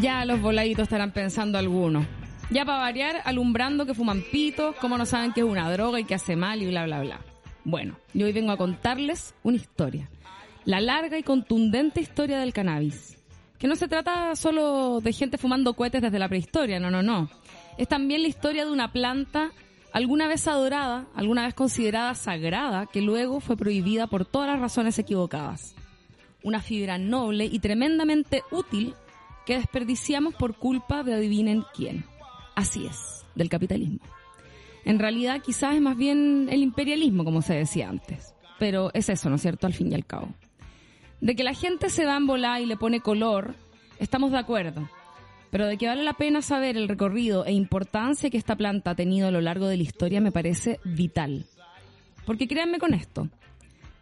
Ya los voladitos estarán pensando algunos. Ya para variar, alumbrando que fuman pitos, como no saben que es una droga y que hace mal y bla, bla, bla. Bueno, yo hoy vengo a contarles una historia. La larga y contundente historia del cannabis. Que no se trata solo de gente fumando cohetes desde la prehistoria, no, no, no. Es también la historia de una planta alguna vez adorada, alguna vez considerada sagrada, que luego fue prohibida por todas las razones equivocadas. Una fibra noble y tremendamente útil que desperdiciamos por culpa de adivinen quién. Así es, del capitalismo. En realidad quizás es más bien el imperialismo, como se decía antes. Pero es eso, ¿no es cierto? Al fin y al cabo. De que la gente se va en volar y le pone color, estamos de acuerdo. Pero de que vale la pena saber el recorrido e importancia que esta planta ha tenido a lo largo de la historia me parece vital. Porque créanme con esto,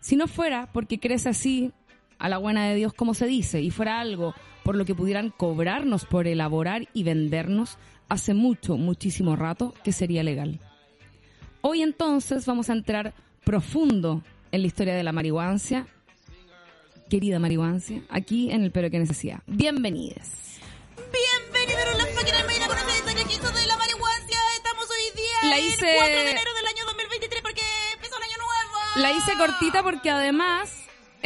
si no fuera porque crece así, a la buena de Dios como se dice, y fuera algo por lo que pudieran cobrarnos por elaborar y vendernos, hace mucho, muchísimo rato que sería legal. Hoy entonces vamos a entrar profundo en la historia de la marihuancia, querida marihuancia, aquí en el Pero que Necesidad. Bienvenidos. Bienvenidos a la máquina de con hizo de la marihuancia. Estamos hoy día La el hice- 4 de enero del año 2023 porque empezó el año nuevo. La hice cortita porque además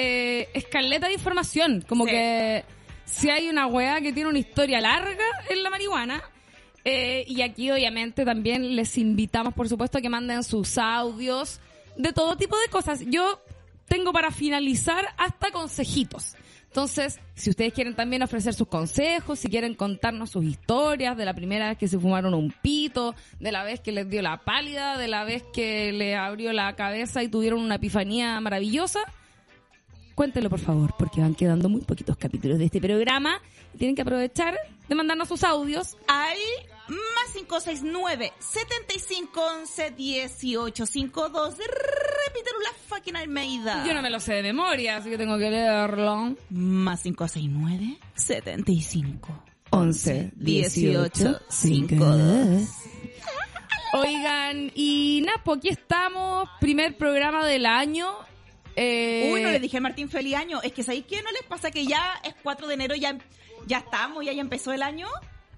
eh, de información. Como Sí. que si hay una weá que tiene una historia larga en la marihuana. eh, y aquí obviamente también les invitamos, por supuesto, a que manden sus audios de todo tipo de cosas. Yo tengo para finalizar hasta consejitos. Entonces, si ustedes quieren también ofrecer sus consejos, si quieren contarnos sus historias de la primera vez que se fumaron un pito, de la vez que les dio la pálida, de la vez que les abrió la cabeza y tuvieron una epifanía maravillosa, cuéntenlo por favor, porque van quedando muy poquitos capítulos de este programa tienen que aprovechar de mandarnos sus audios. Al más 569 7511 1852. Repítelo la fucking Almeida. Yo no me lo sé de memoria, así que tengo que leerlo. Más 569 75 11, 18, 52. Oigan, y Napo, aquí estamos, primer programa del año. Eh, Uy, no le dije a Martín feliz año. Es que ¿sabéis qué? ¿No les pasa que ya es 4 de enero, ya, ya estamos, ya, ya empezó el año?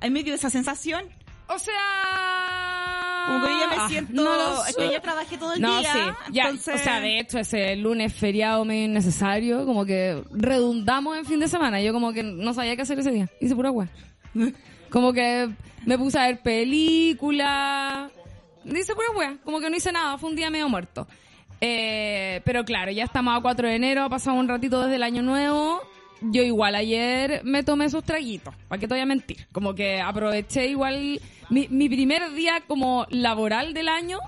En medio de esa sensación. O sea... Como que yo ya me ah, siento... no es que ya trabajé todo el No, día. sí, ya, entonces- o sea, de hecho ese lunes feriado medio innecesario, como que redundamos en fin de semana, yo como que no sabía qué hacer ese día, hice pura agua. Como que me puse a ver películas, hice pura wea, como que no hice nada, fue un día medio muerto. Eh, pero claro, ya estamos a 4 de enero, ha pasado un ratito desde el año nuevo. Yo igual ayer me tomé esos traguitos, ¿para qué te voy a mentir? Como que aproveché igual mi, mi primer día como laboral del año,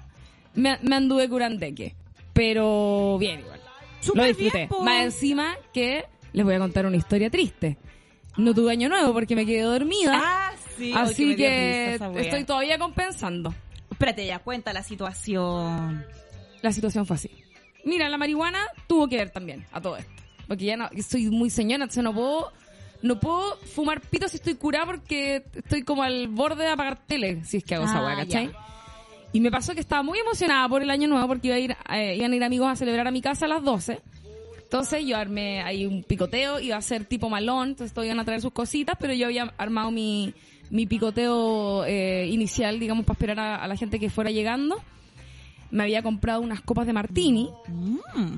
me, me anduve curandeque. Pero bien igual. Lo disfruté. bien, po. Más encima que les voy a contar una historia triste. No tuve año nuevo porque me quedé dormida. Ah, sí. Así que estoy todavía compensando. Espérate, ya cuenta la situación. La situación fue así. Mira, la marihuana tuvo que ver también a todo esto. Porque ya no, soy muy señora, entonces no puedo, no puedo fumar pito si estoy curada porque estoy como al borde de apagar tele, si es que hago esa Ah, weá, ¿cachai? ya. Y me pasó que estaba muy emocionada por el año nuevo porque iba a ir, eh, iban a ir amigos a celebrar a mi casa a las 12. Entonces yo armé ahí un picoteo, iba a ser tipo malón, entonces todos iban a traer sus cositas, pero yo había armado mi, mi picoteo eh, inicial, digamos, para esperar a, a la gente que fuera llegando. Me había comprado unas copas de martini,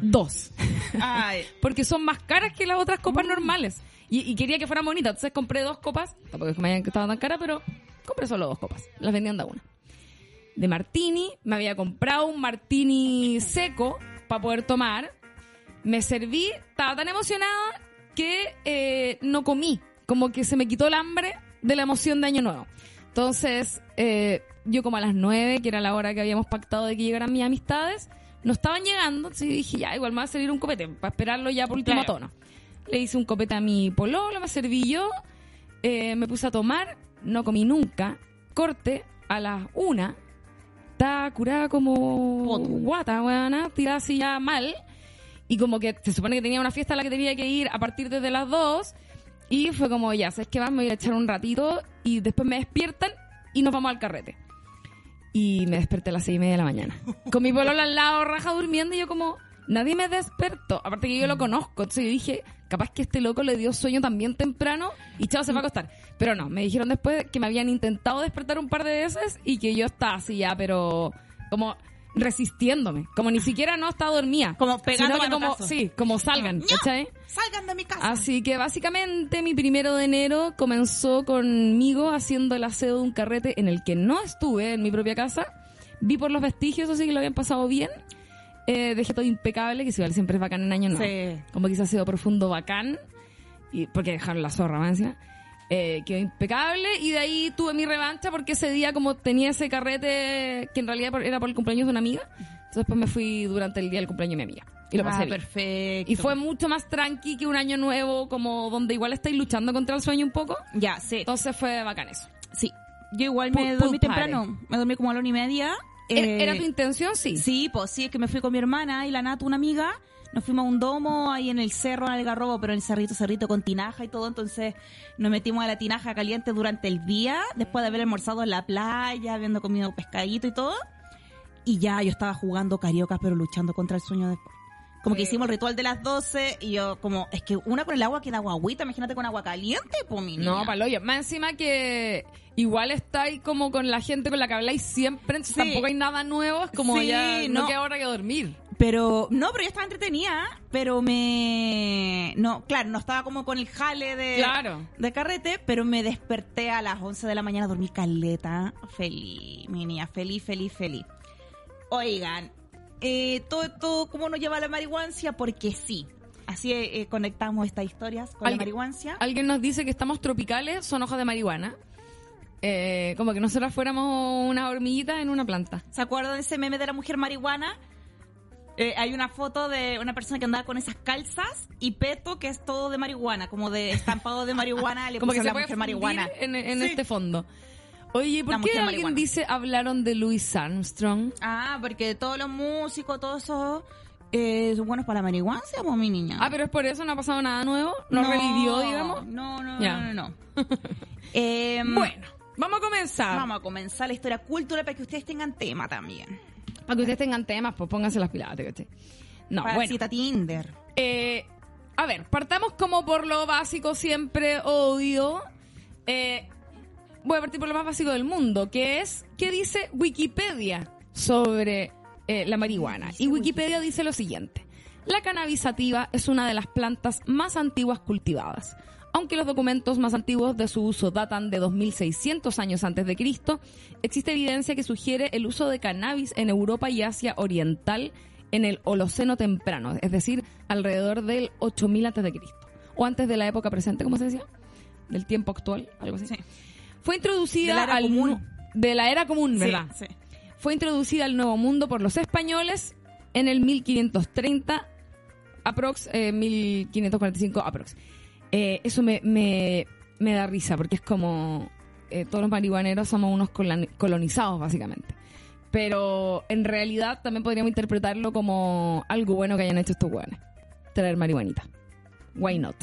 dos, Ay. porque son más caras que las otras copas normales. Y, y quería que fueran bonitas, entonces compré dos copas, tampoco es que me hayan costado tan caras, pero compré solo dos copas, las vendían de a una. De martini, me había comprado un martini seco para poder tomar, me serví, estaba tan emocionada que eh, no comí, como que se me quitó el hambre de la emoción de Año Nuevo. Entonces, eh, yo como a las nueve, que era la hora que habíamos pactado de que llegaran mis amistades, no estaban llegando, entonces dije, ya, igual me va a servir un copete, para esperarlo ya por último Claro. tono. Le hice un copete a mi pololo, me serví yo, eh, me puse a tomar, no comí nunca, corte a las una, estaba curada como Poto. guata, weona, tirada así ya mal. Y como que se supone que tenía una fiesta a la que tenía que ir a partir desde las 2. Y fue como, ya, ¿sabes qué más? Me voy a echar un ratito y después me despiertan y nos vamos al carrete. Y me desperté a las seis y media de la mañana. Con mi polola al lado, raja durmiendo y yo como, nadie me despertó. Aparte que yo lo conozco. Entonces yo dije, capaz que este loco le dio sueño también temprano y chao, se va a acostar. Pero no, me dijeron después que me habían intentado despertar un par de veces y que yo estaba así ya, pero como resistiéndome, como ni siquiera no estaba dormida. Como pegando sino que como, sí, como salgan. ¿cachai? Salgan de mi casa. Así que básicamente mi primero de enero comenzó conmigo haciendo el aseo de un carrete en el que no estuve en mi propia casa. Vi por los vestigios, así que lo habían pasado bien. Eh, dejé todo impecable, que si igual siempre es bacán en año no. Sí. Como quizás ha sido profundo bacán. Y porque dejaron la zorra, más encima. Eh, quedó impecable y de ahí tuve mi revancha porque ese día como tenía ese carrete que en realidad era por el cumpleaños de una amiga, entonces después me fui durante el día del cumpleaños de mi amiga. Y lo pasé Ah, bien. perfecto. Y fue mucho más tranqui que un año nuevo, como donde igual estáis luchando contra el sueño un poco. Ya, sí. Entonces fue bacán eso. Sí. Yo igual me dormí temprano. Me dormí como a la una y media. ¿Era- Eh, ¿Era tu intención? Sí. Sí, pues sí, es que me fui con mi hermana y la Natu, una amiga. Nos fuimos a un domo ahí en el cerro, en Algarrobo, pero en el cerrito, cerrito con tinaja y todo. Entonces nos metimos a la tinaja caliente durante el día, después de haber almorzado en la playa, habiendo comido pescadito y todo. Y ya yo estaba jugando cariocas, pero luchando contra el sueño después. Como que hicimos el ritual de las 12 y yo como, es que una con el agua queda agüita, imagínate con agua caliente, pues mi No, niña. paloyo. Más encima que igual estáis como con la gente con la que habláis siempre, entonces Sí. tampoco hay nada nuevo, es como Sí, ya no, no. queda hora que dormir. Pero, no, pero yo estaba entretenida, pero me... No, claro, no estaba como con el jale de, Claro. de carrete, pero me desperté a las 11 de la mañana, dormí caleta, feliz, mi niña, feliz, feliz, feliz. Oigan, eh, todo esto, ¿cómo nos lleva a la marihuancia? Porque sí. Así eh, conectamos estas historias con la marihuancia. Alguien nos dice que estamos tropicales, son hojas de marihuana. Eh, como que nosotras fuéramos una hormiguita en una planta. ¿Se acuerdan de ese meme de la mujer marihuana? Eh, hay una foto de una persona que andaba con esas calzas y peto que es todo de marihuana, como de estampado de marihuana, le como que se la mujer marihuana. en, en Sí. este fondo. Oye, ¿por qué alguien marihuana. dice hablaron de Louis Armstrong? Ah, porque todos los músicos, todos esos eh, son buenos para la marihuana, pues mi niña. Ah, pero es por eso no ha pasado nada nuevo, no, revivió, digamos. No, no, no, no. no. Em, Bueno, vamos a comenzar. Vamos a comenzar la historia cultural para que ustedes tengan tema también. Para que ustedes tengan temas, pues pónganse las pilas, ¿cachai? No, para bueno. cita Tinder. Eh, a ver, partamos como por lo básico siempre, odio. Eh, voy a partir por lo más básico del mundo, que es, ¿qué dice Wikipedia sobre eh, la marihuana? Y Wikipedia dice lo siguiente. La cannabis sativa es una de las plantas más antiguas cultivadas. Aunque los documentos más antiguos de su uso datan de 2600 años antes de Cristo, existe evidencia que sugiere el uso de cannabis en Europa y Asia Oriental en el Holoceno temprano, es decir, alrededor del 8000 antes de Cristo o antes de la época presente, ¿cómo se decía? Del tiempo actual, algo así. Sí. Fue introducida De la era al común. de la era común, ¿verdad? Sí, sí. Fue introducida al Nuevo Mundo por los españoles en el 1530, aprox, eh, 1545 aprox. Eh, eso me, me, me da risa porque es como eh, todos los marihuaneros somos unos colon- colonizados básicamente. Pero en realidad también podríamos interpretarlo como algo bueno que hayan hecho estos hueones. Traer marihuanita. Why not?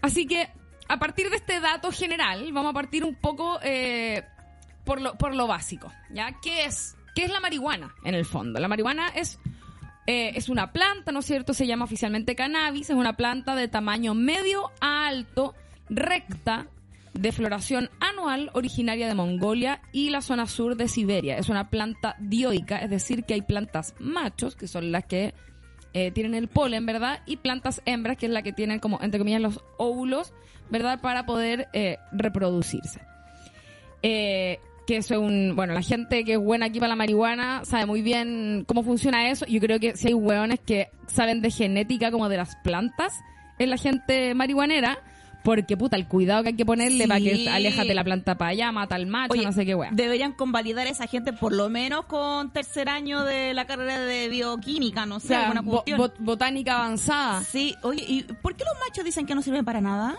Así que a partir de este dato general, vamos a partir un poco eh, por, lo, por lo básico. ¿ya? ¿Qué es, ¿Qué es la marihuana en el fondo? La marihuana es, eh, es una planta, ¿no es cierto? Se llama oficialmente cannabis. Es una planta de tamaño medio a alto, recta, de floración anual, originaria de Mongolia y la zona sur de Siberia. Es una planta dioica, es decir, que hay plantas machos, que son las que eh, tienen el polen, ¿verdad? Y plantas hembras, que es la que tienen como, entre comillas, los óvulos, ¿verdad? Para poder eh, reproducirse. Eh, que eso es un... Bueno, la gente que es buena aquí para la marihuana sabe muy bien cómo funciona eso. Yo creo que si hay hueones que saben de genética como de las plantas, es la gente marihuanera. Porque, puta, el cuidado que hay que ponerle Sí. para que aléjate la planta para allá, mata al macho, Oye, no sé qué hueá. Deberían convalidar a esa gente por lo menos con tercer año de la carrera de bioquímica, no O sé, sea, alguna cuestión. bot- botánica avanzada. Sí, oye, ¿y por qué los machos dicen que no sirven para nada?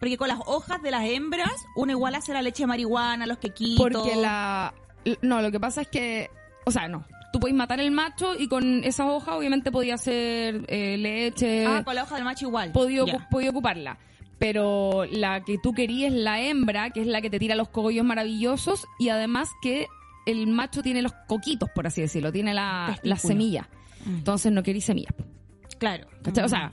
Porque con las hojas de las hembras, uno igual hace la leche de marihuana, los quequitos. Porque la... No, lo que pasa es que... O sea, no. Tú podés matar el macho y con esas hojas obviamente podía hacer eh, leche, Ah, con la hoja del macho igual. podía, podía ocuparla. Pero la que tú querías es la hembra, que es la que te tira los cogollos maravillosos y además que el macho tiene los coquitos, por así decirlo, tiene la, las semillas. Mm. Entonces no querís semillas. Claro. ¿cachai? O sea,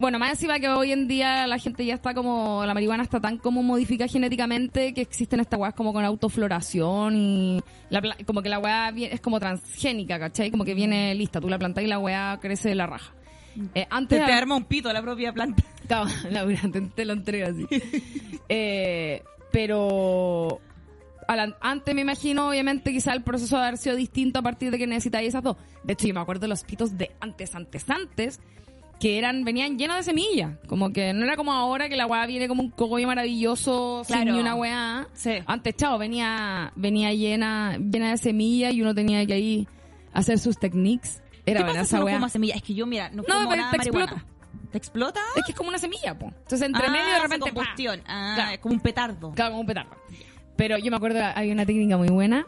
Bueno, más encima que hoy en día la gente ya está como, la marihuana está tan como modificada genéticamente que existen estas weas como con autofloración y la como que la vie- es como transgénica, ¿cachai? Como que viene lista, tú la plantas y la wea crece de la raja. Eh, Te, antes te arma un pito la propia planta. Laura, te, te lo entrego así. Eh, pero la- antes me imagino, obviamente, quizá el proceso de haber sido distinto a partir de que necesitáis esas dos. De hecho, yo me acuerdo de los pitos de antes, antes, antes, que eran, venían llenos de semillas. Como que no era como ahora que la weá viene como un cogollo maravilloso sin ni una weá. Sí. Antes, chao, venía, venía llena, llena de semillas y uno tenía que ahí hacer sus techniques. Era ¿Qué buena pasa si esa weá. fuma semilla? Es que yo, mira, no No, nada te marihuana. explota. ¿Te explota? Es que es como una semilla, po. Entonces, entre Ah, medio de repente. combustión. Ah, Claro. es como un petardo. Claro, como un petardo. Pero yo me acuerdo, había una técnica muy buena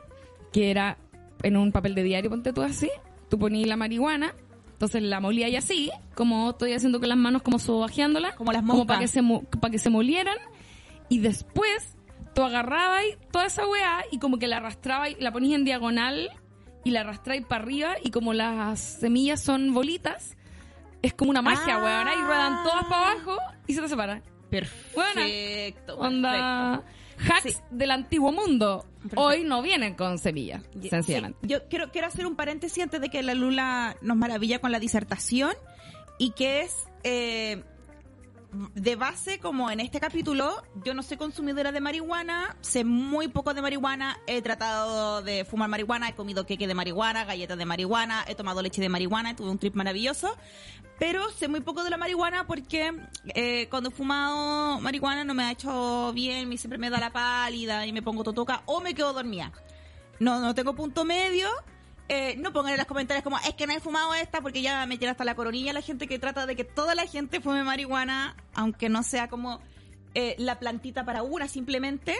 que era en un papel de diario, ponte tú así, tú ponías la marihuana, entonces la molía y así, como estoy haciendo con las manos, como sobajeándola, Como las como para que se para que se molieran, y después tú agarrabas toda esa weá y como que la arrastrabas, la ponías en diagonal y la arrastrabas para arriba y como las semillas son bolitas, es como una magia, Ah. weón, y ruedan todas para abajo y se te separan. Perfecto. Onda hacks Sí. del antiguo mundo. Perfecto. Hoy no vienen con semillas, perfecto. sencillamente. Sí, Yo quiero, quiero hacer un paréntesis antes de que la Lula nos maravilla con la disertación y que es eh, de base, como en este capítulo, yo no soy consumidora de marihuana, sé muy poco de marihuana, he tratado de fumar marihuana, he comido queque de marihuana, galletas de marihuana, he tomado leche de marihuana, tuve un trip maravilloso, pero sé muy poco de la marihuana porque eh, cuando he fumado marihuana no me ha hecho bien, siempre me da la pálida y me pongo totoca o me quedo dormida. No, no tengo punto medio. Eh, no pongan en los comentarios como, es que no he fumado esta porque ya me tira hasta la coronilla la gente que trata de que toda la gente fume marihuana, aunque no sea como eh, la plantita para una simplemente.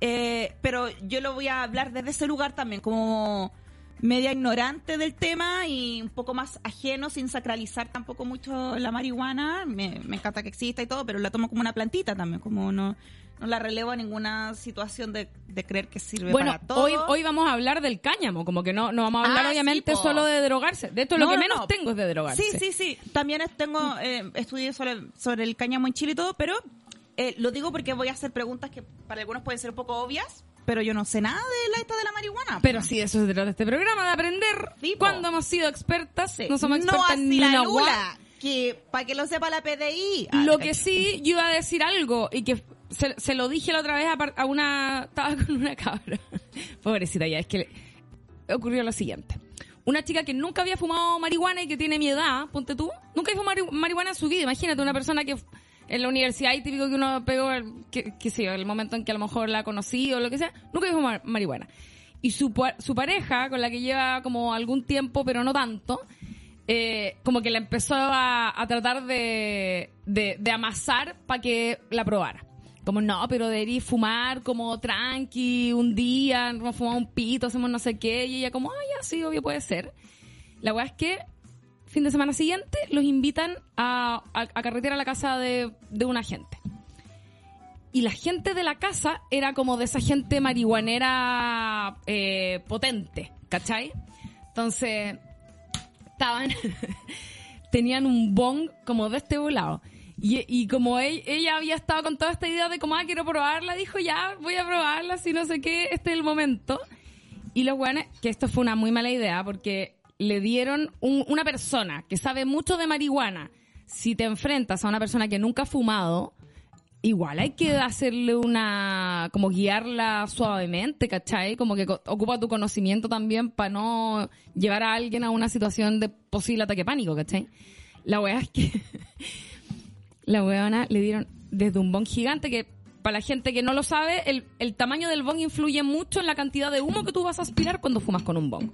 Eh, pero yo lo voy a hablar desde ese lugar también, como media ignorante del tema y un poco más ajeno, sin sacralizar tampoco mucho la marihuana. Me, me encanta que exista y todo, pero la tomo como una plantita también, como no, no la relevo a ninguna situación de, de creer que sirve Bueno, para todo. hoy, hoy vamos a hablar del cáñamo, como que no, no vamos a hablar Ah, obviamente sí, solo de drogarse. De lo No, que no, menos no. tengo es de drogarse. Sí, sí, sí. También tengo, eh, estudié sobre, sobre el cáñamo en Chile y todo, pero eh, lo digo porque voy a hacer preguntas que para algunos pueden ser un poco obvias, pero yo no sé nada de la esta de la marihuana. Pero sí, eso se trata este programa, de aprender Sí, cuando hemos sido expertas. Sí. No somos expertas ni la una Lula, que para que lo sepa la PDI. Ah, Lo te que sí, yo iba a decir algo y que se, se lo dije la otra vez a, una... Estaba con una cabra. Pobrecita ya, es que le- ocurrió lo siguiente. Una chica que nunca había fumado marihuana y que tiene mi edad, ponte tú, nunca había fumado mari- marihuana en su vida. Imagínate, una persona que en la universidad y típico que uno pegó, el, que, que yo, el momento en que a lo mejor la conocí o lo que sea, nunca había fumado marihuana. Y su, su pareja, con la que lleva como algún tiempo, pero no tanto, eh, como que la empezó a, a tratar de, de, de amasar para que la probara. Como, no, pero deberías fumar como tranqui, un día, nos fumamos un pito, hacemos no sé qué, y ella como, ah, ya, sí, obvio puede ser. La weá es que, fin de semana siguiente, los invitan a, a, a carretera a la casa de, de una gente. Y la gente de la casa era como de esa gente marihuanera eh, potente, ¿cachai? Entonces, estaban, tenían un bong como de este volado. Y, y como e- ella había estado con toda esta idea de como, ah, quiero probarla, dijo, ya, voy a probarla, si no sé qué, este es el momento. Y los weones, que esto fue una muy mala idea, porque le dieron un- una persona que sabe mucho de marihuana. Si te enfrentas a una persona que nunca ha fumado, igual hay que hacerle una, como guiarla suavemente, ¿cachai? Como que ocupa tu conocimiento también para no llevar a alguien a una situación de posible ataque pánico, ¿cachai? La weá es que la weona le dieron desde un bong gigante que para la gente que no lo sabe, el, el tamaño del bong influye mucho en la cantidad de humo que tú vas a aspirar cuando fumas con un bong.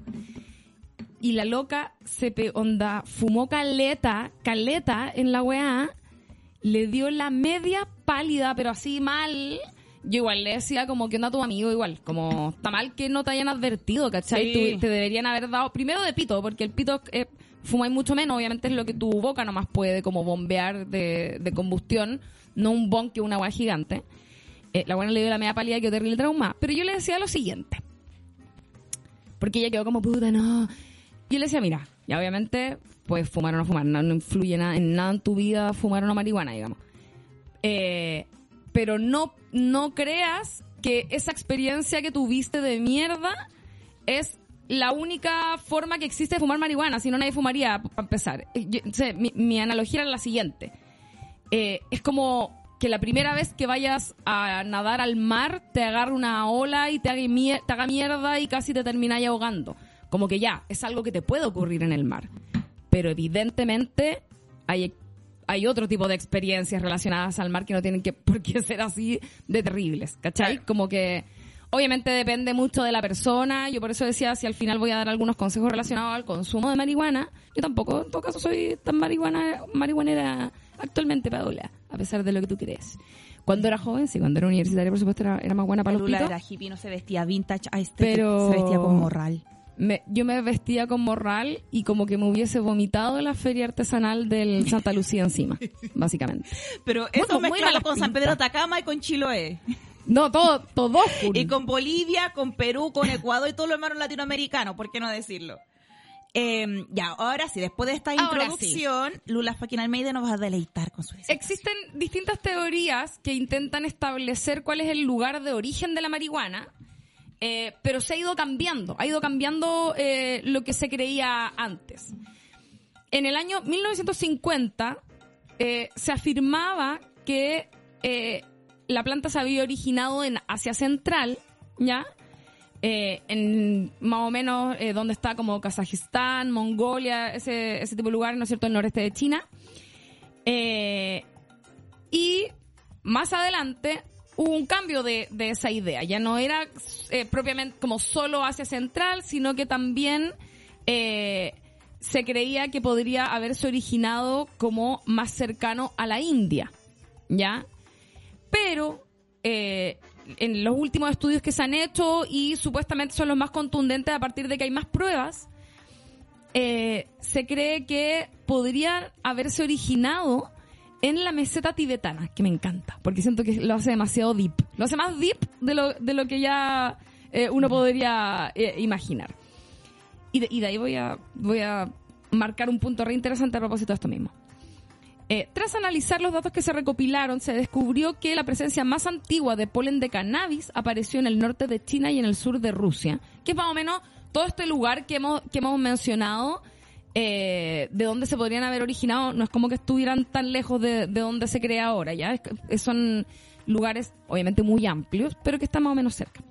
Y la loca se pe onda, fumó caleta, caleta en la weá, le dio la media pálida, pero así mal. Yo igual le decía como que onda tu amigo igual, como está mal que no te hayan advertido, ¿cachai? Sí. Tú- te deberían haber dado, primero de pito, porque el pito eh, fumáis mucho menos, obviamente es lo que tu boca nomás puede como bombear de, de combustión, no un bon que una agua gigante. Eh, la buena le dio la media pálida que terrible trauma. Pero yo le decía lo siguiente. Porque ella quedó como puta, no. Yo le decía, mira, Y obviamente, pues fumar o no fumar, no, influye nada, en nada en tu vida fumar o no marihuana, digamos. Eh, pero no, no creas que esa experiencia que tuviste de mierda es la única forma que existe de fumar marihuana, si no nadie fumaría, para empezar. Eh, mi, analogía era la siguiente. Eh, es como que la primera vez que vayas a nadar al mar te agarre una ola y te haga, te haga mierda y casi te termináis ahogando. Como que ya, es algo que te puede ocurrir en el mar. Pero evidentemente hay, hay otro tipo de experiencias relacionadas al mar que no tienen que por qué ser así de terribles, ¿cachai? Como que obviamente depende mucho de la persona. Yo por eso decía, si al final voy a dar algunos consejos relacionados al consumo de marihuana, yo tampoco, en todo caso, soy tan marihuana, marihuanera actualmente, Paola, a pesar de lo que tú crees. Cuando era joven, sí, cuando era universitaria, por supuesto, era, era más buena para los Lula pitos. era hippie, no se vestía vintage, a este Pero- se vestía con morral. Me- yo me vestía con morral y como que me hubiese vomitado en la feria artesanal del Santa Lucía encima, básicamente. Pero eso Bueno, mezclado con San. Pedro Atacama y con Chiloé. No, todo, todo full. Y con Bolivia, con Perú, con Ecuador y todo lo hermano latinoamericano, ¿por qué no decirlo? Eh, ya, ahora sí, después de esta Ahora introducción, Lula Fucking Almeida nos va a deleitar con su. Existen distintas teorías que intentan establecer cuál es el lugar de origen de la marihuana, eh, pero se ha ido cambiando, ha ido cambiando eh, lo que se creía antes. En el año 1950 eh, se afirmaba que eh, la planta se había originado en Asia Central, ¿ya? En más o menos donde está como Kazajistán, Mongolia, ese, ese tipo de lugares, ¿no es cierto?, el noreste de China. Y más adelante hubo un cambio de, de esa idea. Ya no era eh, propiamente como solo Asia Central, sino que también eh, se creía que podría haberse originado como más cercano a la India. ¿Ya? Pero eh, en los últimos estudios que se han hecho y supuestamente son los más contundentes a partir de que hay más pruebas, se cree que podrían haberse originado en la meseta tibetana, que me encanta, porque siento que lo hace demasiado deep. Lo hace más deep de lo, de lo que ya eh, uno podría eh, imaginar. Y de, y de ahí voy a, voy a marcar un punto re interesante a propósito de esto mismo. Eh, tras analizar los datos que se recopilaron, se descubrió que la presencia más antigua de polen de cannabis apareció en el norte de China y en el sur de Rusia, que es más o menos todo este lugar que hemos, que hemos mencionado, eh, de donde se podrían haber originado, no es como que estuvieran tan lejos de, de donde se crea ahora, ya Es que son lugares obviamente muy amplios, pero que están más o menos cerca.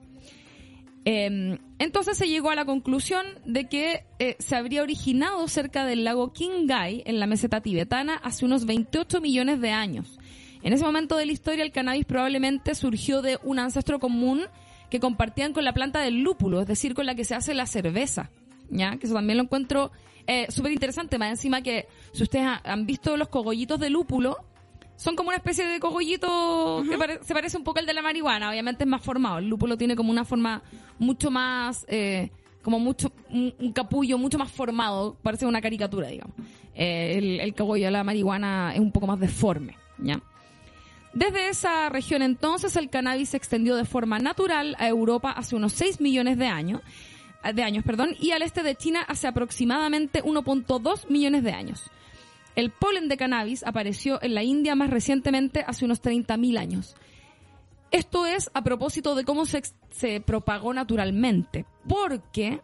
Eh, entonces se llegó a la conclusión de que eh, se habría originado cerca del lago Qinghai, en la meseta tibetana, hace unos 28 millones de años. En ese momento de la historia, el cannabis probablemente surgió de un ancestro común que compartían con la planta del lúpulo, es decir, con la que se hace la cerveza. ¿Ya? Que eso también lo encuentro eh, súper interesante. Más encima que, si ustedes ha- han visto los cogollitos de lúpulo, son como una especie de cogollito que pare- se parece un poco al de la marihuana. Obviamente es más formado. El lúpulo tiene como una forma mucho más, eh, como mucho, un, un capullo mucho más formado. Parece una caricatura, digamos. Eh, el, el cogollo de la marihuana es un poco más deforme, ¿ya? Desde esa región entonces el cannabis se extendió de forma natural a Europa hace unos 6 millones de años, de años, perdón, y al este de China hace aproximadamente 1.2 millones de años. El polen de cannabis apareció en la India más recientemente hace unos 30.000 años. Esto es a propósito de cómo se, se propagó naturalmente, porque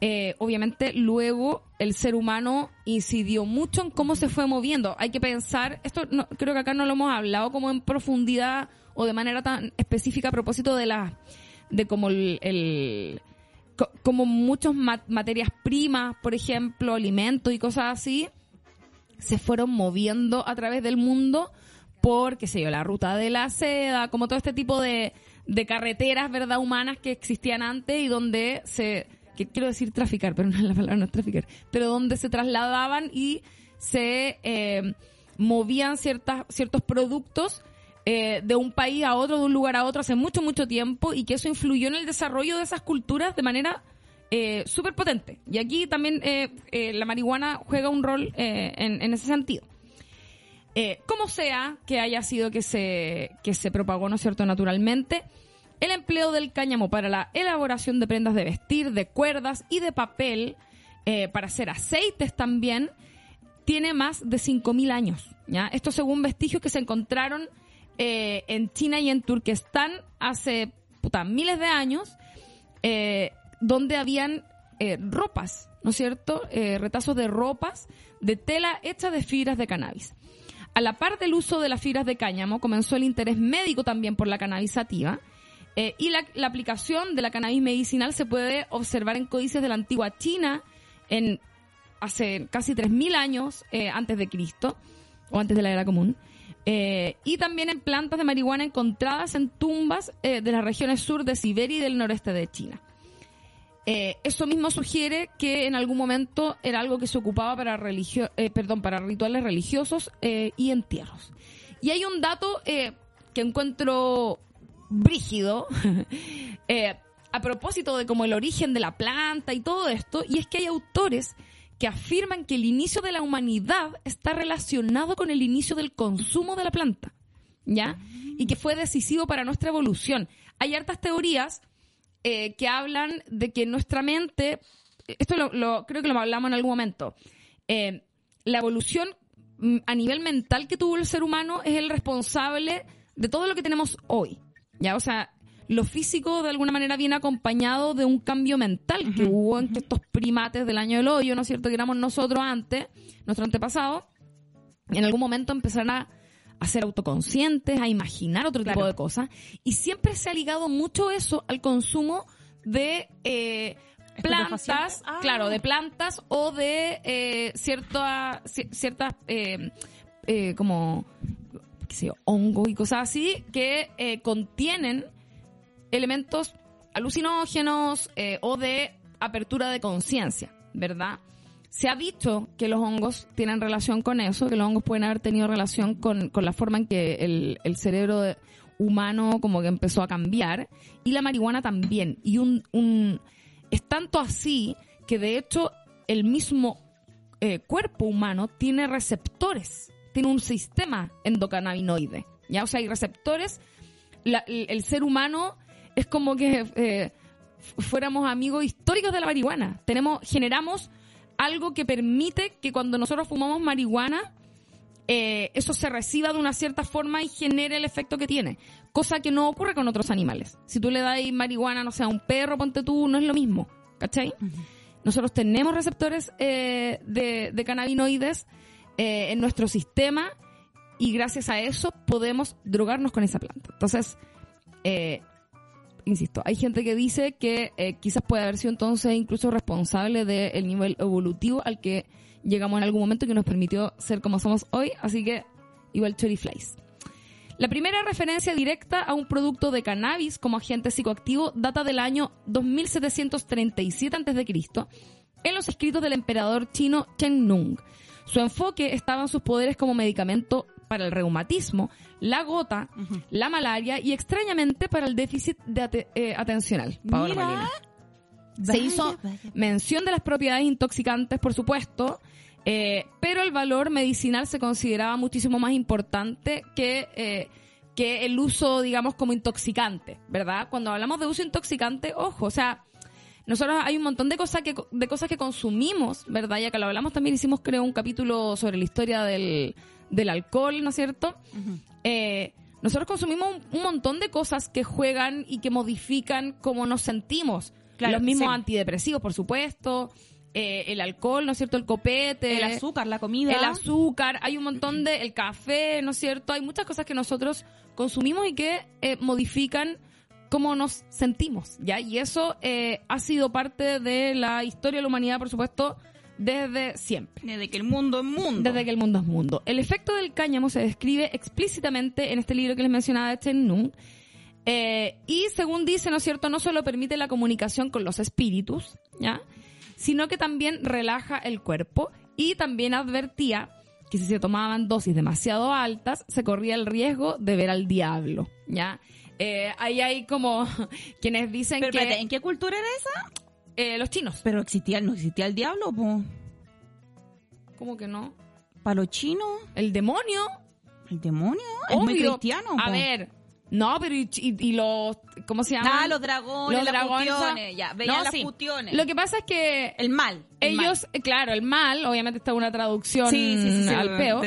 eh, obviamente luego el ser humano incidió mucho en cómo se fue moviendo. Hay que pensar, esto creo que acá no lo hemos hablado como en profundidad o de manera tan específica a propósito de la de como el- co- como muchas materias primas, por ejemplo, alimentos y cosas así, se fueron moviendo a través del mundo por, qué sé yo, la ruta de la seda, como todo este tipo de, de carreteras, ¿verdad?, humanas que existían antes y donde se, que quiero decir traficar, pero no la palabra no es traficar, pero donde se trasladaban y se eh, movían ciertas, ciertos productos eh, de un país a otro, de un lugar a otro hace mucho, mucho tiempo y que eso influyó en el desarrollo de esas culturas de manera eh, súper potente. Y aquí también eh, eh, la marihuana juega un rol en, ese sentido. Como sea que haya sido que se, que se propagó, ¿no es cierto?, naturalmente, el empleo del cáñamo para la elaboración de prendas de vestir, de cuerdas y de papel para hacer aceites también, tiene más de 5.000 años. ¿ya? Esto según vestigios que se encontraron eh, en China y en Turquestán hace puta, miles de años, eh, donde habían eh, ropas, ¿no es cierto? Eh, retazos de ropas de tela hecha de fibras de cannabis. A la par del uso de las fibras de cáñamo, comenzó el interés médico también por la cannabis sativa. y la, aplicación de la cannabis medicinal se puede observar en códices de la antigua China en hace casi 3.000 años antes de Cristo, o antes de la era común. Eh, y también en plantas de marihuana encontradas en tumbas eh, de las regiones sur de Siberia y del noreste de China. Eh, eso mismo sugiere que en algún momento era algo que se ocupaba para religio eh, perdón, para rituales religiosos y entierros. Y hay un dato que encuentro brígido a propósito de como el origen de la planta y todo esto, y es que hay autores que afirman que el inicio de la humanidad está relacionado con el inicio del consumo de la planta, ¿ya? Y que fue decisivo para nuestra evolución. Hay hartas teorías eh, que hablan de que nuestra mente, esto lo, creo que lo hablamos en algún momento, eh, la evolución mm, a nivel mental que tuvo el ser humano es el responsable de todo lo que tenemos hoy. Ya, o sea, lo físico de alguna manera viene acompañado de un cambio mental que hubo en que estos primates del año del hoyo, ¿no es cierto? Que éramos nosotros antes, nuestro antepasado, en algún momento empezaron a, a ser autoconscientes, a imaginar otro tipo Claro. de cosas. Y siempre se ha ligado mucho eso al consumo de eh, plantas, Estupefacientes. Ah. claro, de plantas o de eh, cierta, ci- ciertas eh, eh, como qué sé yo, hongos y cosas así que eh, contienen elementos alucinógenos eh, o de apertura de conciencia, ¿verdad? Se ha dicho que los hongos tienen relación con eso, que los hongos pueden haber tenido relación con, con la forma en que el, el cerebro humano como que empezó a cambiar y la marihuana también. Y un, un es tanto así que de hecho el mismo eh, cuerpo humano tiene receptores, tiene un sistema endocannabinoide, ¿ya? O sea, hay receptores, el ser humano es como que eh, fuéramos amigos históricos de la marihuana. Tenemos, generamos algo que permite que cuando nosotros fumamos marihuana, eh, eso se reciba de una cierta forma y genere el efecto que tiene. Cosa que no ocurre con otros animales. Si tú le das marihuana, no sé, a un perro, ponte tú, no es lo mismo. ¿Cachai? Nosotros tenemos receptores eh, de, de cannabinoides eh, en nuestro sistema y gracias a eso podemos drogarnos con esa planta. Entonces, insisto, hay gente que dice que eh, quizás puede haber sido entonces incluso responsable del nivel evolutivo al que llegamos en algún momento que nos permitió ser como somos hoy, así que igual Cherry Flies. La primera referencia directa a un producto de cannabis como agente psicoactivo data del año 2737 a.C. en los escritos del emperador chino Chen Nung. Su enfoque estaba en sus poderes como medicamento para el reumatismo, la gota, la malaria y extrañamente para el déficit de ate- eh, atencional. Paola Mira. Molina. Se hizo vaya. mención de las propiedades intoxicantes, por supuesto, eh, pero el valor medicinal se consideraba muchísimo más importante que, eh, que el uso, digamos, como intoxicante, ¿verdad? Cuando hablamos de uso intoxicante, ojo, o sea, nosotros hay un montón de cosas que de cosas que consumimos, ¿verdad? Ya que lo hablamos también hicimos creo un capítulo sobre la historia del, del alcohol, ¿no es cierto? Eh, nosotros consumimos un, un montón de cosas que juegan y que modifican cómo nos sentimos. Claro, Los mismos sí. antidepresivos, por supuesto, eh, el alcohol, ¿no es cierto? El copete, El azúcar, la comida. el azúcar, hay un montón de, el café, ¿no es cierto? Hay muchas cosas que nosotros consumimos y que eh, modifican cómo nos sentimos, ¿ya? Y eso eh, ha sido parte de la historia de la humanidad, por supuesto, desde siempre. Desde que el mundo es mundo. Desde que el mundo es mundo. El efecto del cáñamo se describe explícitamente en este libro que les mencionaba de Chen Nung. Eh, y según dice, ¿no es cierto?, no solo permite la comunicación con los espíritus, ¿ya? Sino que también relaja el cuerpo y también advertía que si se tomaban dosis demasiado altas, se corría el riesgo de ver al diablo, ¿ya? Eh, ahí hay como quienes dicen Pero que espérate, ¿en qué cultura era esa? Eh, los chinos, Pero existía, no existía el diablo, po. ¿cómo que no? Para los chinos, El demonio, el demonio es muy cristiano. A ver, No, pero y, y- y los, ¿cómo se llama? Ah, los dragones, las cuestiones, ya, veían las cuestiones. Lo que pasa es que El mal. el mal. ellos, eh, claro, el mal, obviamente está una traducción Sí, sí, sí, sí, al peo,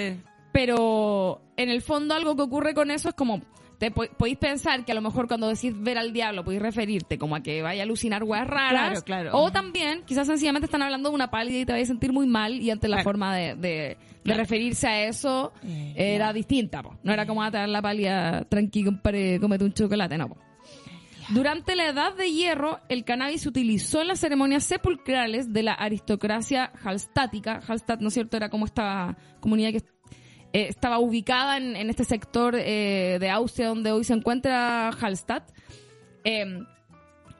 pero en el fondo algo que ocurre con eso es como, te po- podéis pensar que a lo mejor cuando decís ver al diablo podéis referirte como a que vaya a alucinar weas raras, Claro, claro. o también quizás sencillamente están hablando de una pálida y te vais a sentir muy mal y ante la Claro. forma de, de- de referirse a eso Eh, era distinta, po. no era como a dar la pálida, tranqui, compadre, cómete un chocolate, no. po. Durante la Edad de Hierro, el cannabis se utilizó en las ceremonias sepulcrales de la aristocracia halstática. Hallstatt, ¿no es cierto?, era como esta comunidad que eh, estaba ubicada en, en este sector eh, de Austria donde hoy se encuentra Hallstatt. Eh,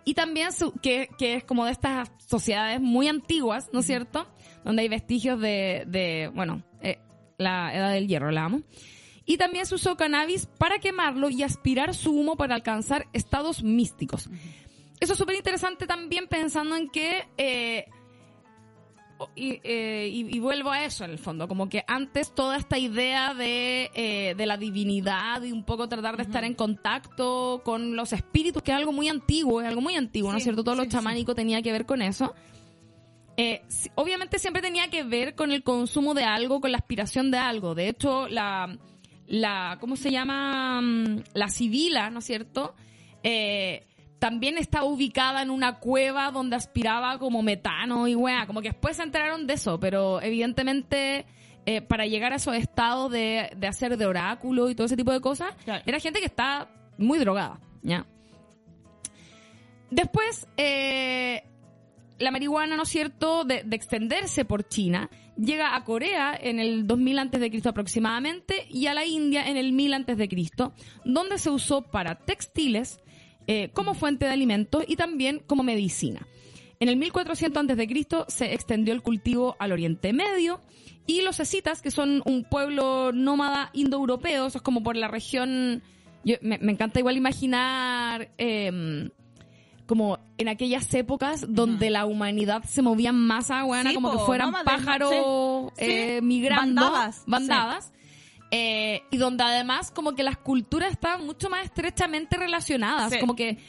y también su- que, que es como de estas sociedades muy antiguas, ¿no es cierto?, donde hay vestigios de, de bueno, la Edad del Hierro, la amo. Y también se usó cannabis para quemarlo y aspirar su humo para alcanzar estados místicos. Eso es súper interesante también pensando en que... eh, y, eh, y- y vuelvo a eso en el fondo, como que antes toda esta idea de, eh, de la divinidad y un poco tratar de estar en contacto con los espíritus, que es algo muy antiguo, es algo muy antiguo, ¿no es cierto? Todo lo sí, sí. chamánico tenía que ver con eso. Eh, obviamente siempre tenía que ver con el consumo de algo, con la aspiración de algo. De hecho, la, la ¿cómo se llama? Mm, La sibila, ¿no es cierto? Eh, también estaba ubicada en una cueva donde aspiraba como metano y weá. Como que después se enteraron de eso, pero evidentemente eh, para llegar a esos estados de, de hacer de oráculo y todo ese tipo de cosas, Claro. era gente que está muy drogada, ¿ya? Después, eh, la marihuana, ¿no es cierto?, de, de extenderse por China, llega a Corea en el 2000 antes de Cristo aproximadamente y a la India en el 1000 antes de Cristo, donde se usó para textiles, eh, como fuente de alimentos y también como medicina. En el 1400 antes de Cristo se extendió el cultivo al Oriente Medio y los escitas, que son un pueblo nómada indoeuropeo, eso es como por la región. yo- me, me encanta igual imaginar em, como en aquellas épocas donde la humanidad se movía más agua, Sí, como po, que fueran nómades, pájaros sí, eh, sí, migrando, bandadas, bandadas. Eh, y donde además como que las culturas estaban mucho más estrechamente relacionadas, Sí. como que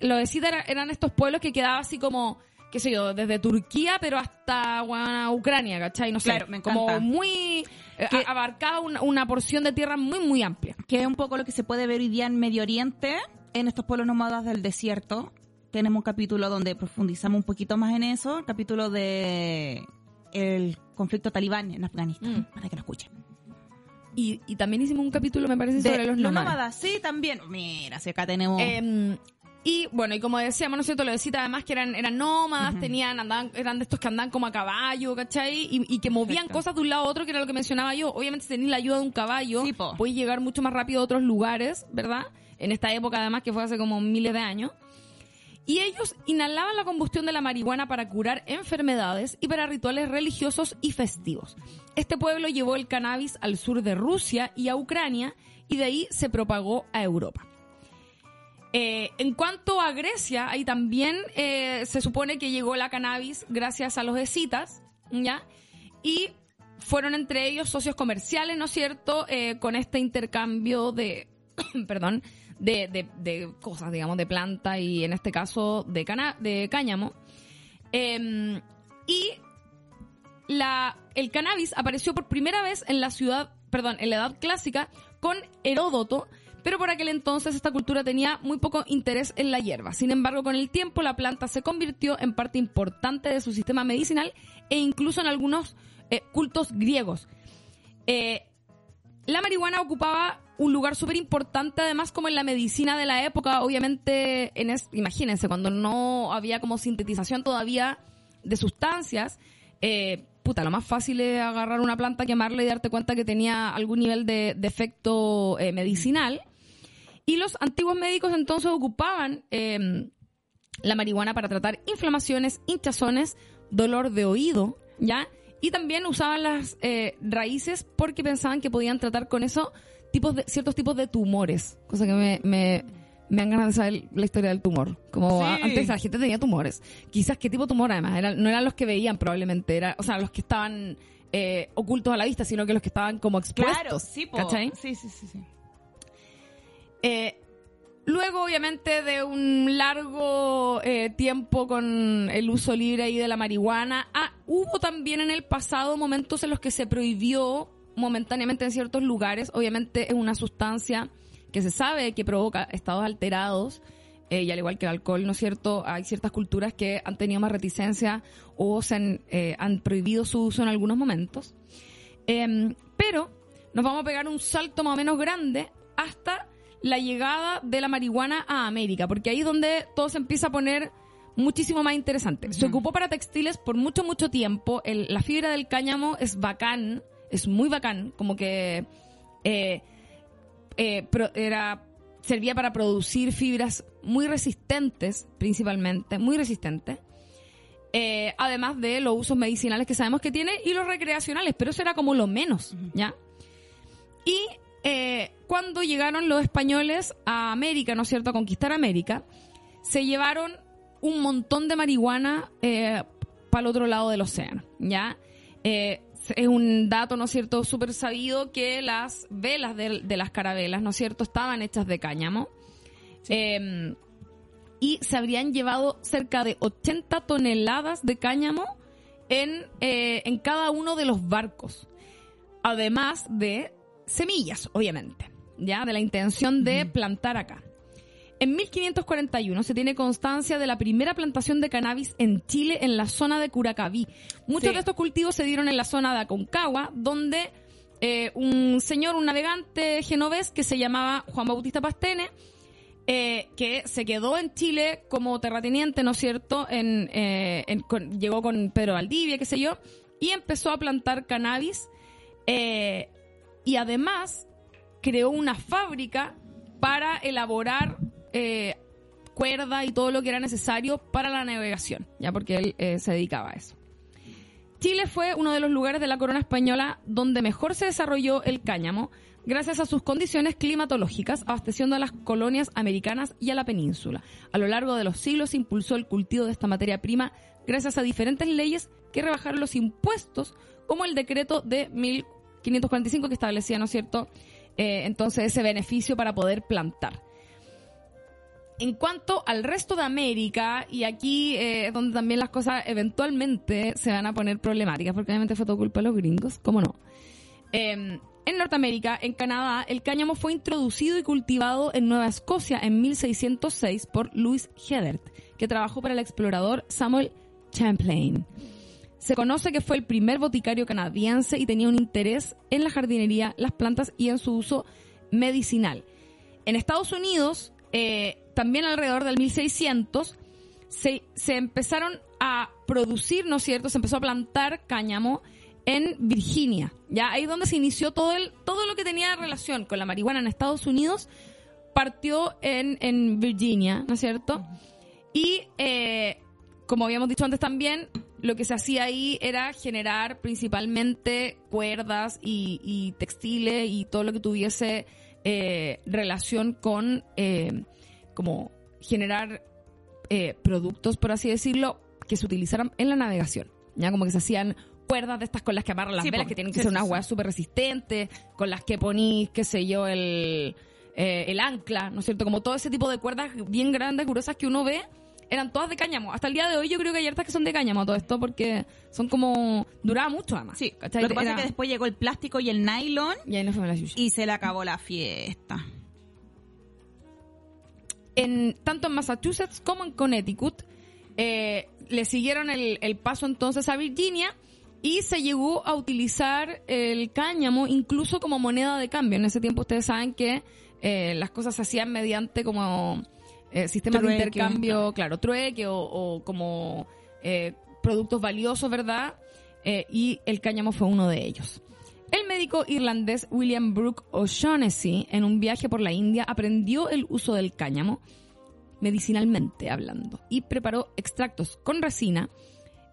lo de Cita era- eran estos pueblos que quedaban así como, qué sé yo, desde Turquía pero hasta bueno, Ucrania, ¿cachai? No sé, Claro, me como muy, eh, Que- abarcaba una, una porción de tierra muy, muy amplia. que es un poco lo que se puede ver hoy día en Medio Oriente, en estos pueblos nómadas del desierto. Tenemos un capítulo donde profundizamos un poquito más en eso, el capítulo de el conflicto talibán en Afganistán, Mm. para que lo escuchen. Y, y también hicimos un capítulo, me parece, De sobre los nómadas. nómadas, sí, también. Mira, si acá tenemos... Eh, y bueno, y como decíamos, ¿no es cierto? Lo de Cita, además que eran, eran nómadas, tenían, andaban, eran de estos que andaban como a caballo, ¿cachai? Y, y que movían Perfecto. cosas de un lado a otro, que era lo que mencionaba yo. Obviamente, si tenéis la ayuda de un caballo, Sí, podéis llegar mucho más rápido a otros lugares, ¿verdad? En esta época, además, que fue hace como miles de años. Y ellos inhalaban la combustión de la marihuana para curar enfermedades y para rituales religiosos y festivos. Este pueblo llevó el cannabis al sur de Rusia y a Ucrania y de ahí se propagó a Europa. Eh, en cuanto a Grecia, ahí también eh, se supone que llegó la cannabis gracias a los escitas, ¿ya? Y fueron entre ellos socios comerciales, ¿no es cierto? Eh, con este intercambio de, perdón, de, de- de cosas, digamos, de planta y en este caso de, de cáñamo. Eh, y la, el cannabis apareció por primera vez en la ciudad, perdón, en la edad clásica con Heródoto, pero por aquel entonces esta cultura tenía muy poco interés en la hierba. Sin embargo, con el tiempo la planta se convirtió en parte importante de su sistema medicinal e incluso en algunos eh, cultos griegos. Eh, la marihuana ocupaba un lugar súper importante, además, como en la medicina de la época. Obviamente, en es- imagínense, cuando no había como sintetización todavía de sustancias, eh, puta, lo más fácil es agarrar una planta, quemarla y darte cuenta que tenía algún nivel de, de efecto eh, medicinal. Y los antiguos médicos entonces ocupaban eh, la marihuana para tratar inflamaciones, hinchazones, dolor de oído, ¿ya? Y también usaban las eh, raíces porque pensaban que podían tratar con eso tipos de, ciertos tipos de tumores. Cosa que me, me, me dan ganas de saber la historia del tumor. Como Sí. a- antes la gente tenía tumores. Quizás qué tipo de tumor además. No eran los que veían probablemente, era, o sea, los que estaban eh, ocultos a la vista, sino que los que estaban como expuestos. claro, sí, po. ¿cachai? Sí, sí, sí, sí. Eh, Luego, obviamente, de un largo eh, tiempo con el uso libre ahí de la marihuana, ah, hubo también en el pasado momentos en los que se prohibió momentáneamente en ciertos lugares. Obviamente es una sustancia que se sabe que provoca estados alterados, eh, y al igual que el alcohol, ¿no es cierto? Hay ciertas culturas que han tenido más reticencia o se han, eh, han prohibido su uso en algunos momentos. Em, pero nos vamos a pegar un salto más o menos grande hasta la llegada de la marihuana a América, porque ahí es donde todo se empieza a poner muchísimo más interesante. Se ocupó para textiles por mucho, mucho tiempo. El- la fibra del cáñamo es bacán, es muy bacán, como que eh, eh, pro- era servía para producir fibras muy resistentes, principalmente, muy resistentes. Eh, además de los usos medicinales que sabemos que tiene y los recreacionales, pero eso era como lo menos, ¿ya? Y eh, cuando llegaron los españoles a América, ¿no es cierto?, a conquistar América, se llevaron un montón de marihuana para el otro lado del océano, ¿ya? Es un dato, ¿no es cierto?, súper sabido que las velas de, de las carabelas, ¿no es cierto?, estaban hechas de cáñamo. Eh, y se habrían llevado cerca de 80 toneladas de cáñamo en, eh, en cada uno de los barcos. Además de semillas, obviamente, ya de la intención de plantar acá. En 1541 se tiene constancia de la primera plantación de cannabis en Chile en la zona de Curacaví. Muchos Sí. de estos cultivos se dieron en la zona de Aconcagua, donde eh, un señor, un navegante genovés que se llamaba Juan Bautista Pastene, eh, que se quedó en Chile como terrateniente, ¿no es cierto? En, eh, en- con- llegó con Pedro Valdivia, qué sé yo, y empezó a plantar cannabis. y además creó una fábrica para elaborar eh, cuerda y todo lo que era necesario para la navegación, ya porque él eh, se dedicaba a eso. Chile fue uno de los lugares de la corona española donde mejor se desarrolló el cáñamo, gracias a sus condiciones climatológicas, abasteciendo a las colonias americanas y a la península. A lo largo de los siglos impulsó el cultivo de esta materia prima gracias a diferentes leyes que rebajaron los impuestos, como el decreto de 1545 que establecía, ¿no es cierto?, eh, entonces ese beneficio para poder plantar. En cuanto al resto de América, y aquí eh, es donde también las cosas eventualmente se van a poner problemáticas, porque obviamente fue todo culpa de los gringos, ¿cómo no? Eh, en Norteamérica, en Canadá, el cáñamo fue introducido y cultivado en Nueva Escocia en 1606 por Louis Hedert, que trabajó para el explorador Samuel Champlain. Se conoce que fue el primer boticario canadiense y tenía un interés en la jardinería, las plantas y en su uso medicinal. En Estados Unidos, eh, también alrededor del 1600, se, se empezaron a producir, ¿no es cierto? Se empezó a plantar cáñamo en Virginia. Ya ahí donde se inició todo, el, todo lo que tenía relación con la marihuana en Estados Unidos, partió en, en Virginia, ¿no es cierto? Y eh, como habíamos dicho antes también, lo que se hacía ahí era generar principalmente cuerdas y, y textiles y todo lo que tuviese eh, relación con eh, como generar eh, productos, por así decirlo, que se utilizaran en la navegación. Ya como que se hacían cuerdas de estas con las que amarran las Sí, velas, que tienen que Sí, ser unas sí. huevas súper resistentes, con las que ponís, qué sé yo, el, eh, el ancla, ¿no es cierto? Como todo ese tipo de cuerdas bien grandes, gruesas que uno ve, eran todas de cáñamo. Hasta el día de hoy yo creo que hay hartas que son de cáñamo todo esto, porque son como... duraba mucho además. Sí, ¿cachai? lo que pasa Era- es que después llegó el plástico y el nylon Y ahí fuimos a la y se le acabó la fiesta. En, tanto en Massachusetts como en Connecticut, eh, le siguieron el, el paso entonces a Virginia y se llegó a utilizar el cáñamo incluso como moneda de cambio. En ese tiempo ustedes saben que eh, las cosas se hacían mediante como eh, sistemas de intercambio, claro, trueque o, o como eh, productos valiosos, ¿verdad? Eh, y el cáñamo fue uno de ellos. El médico irlandés William Brooke O'Shaughnessy, en un viaje por la India, aprendió el uso del cáñamo, medicinalmente hablando, y preparó extractos con resina,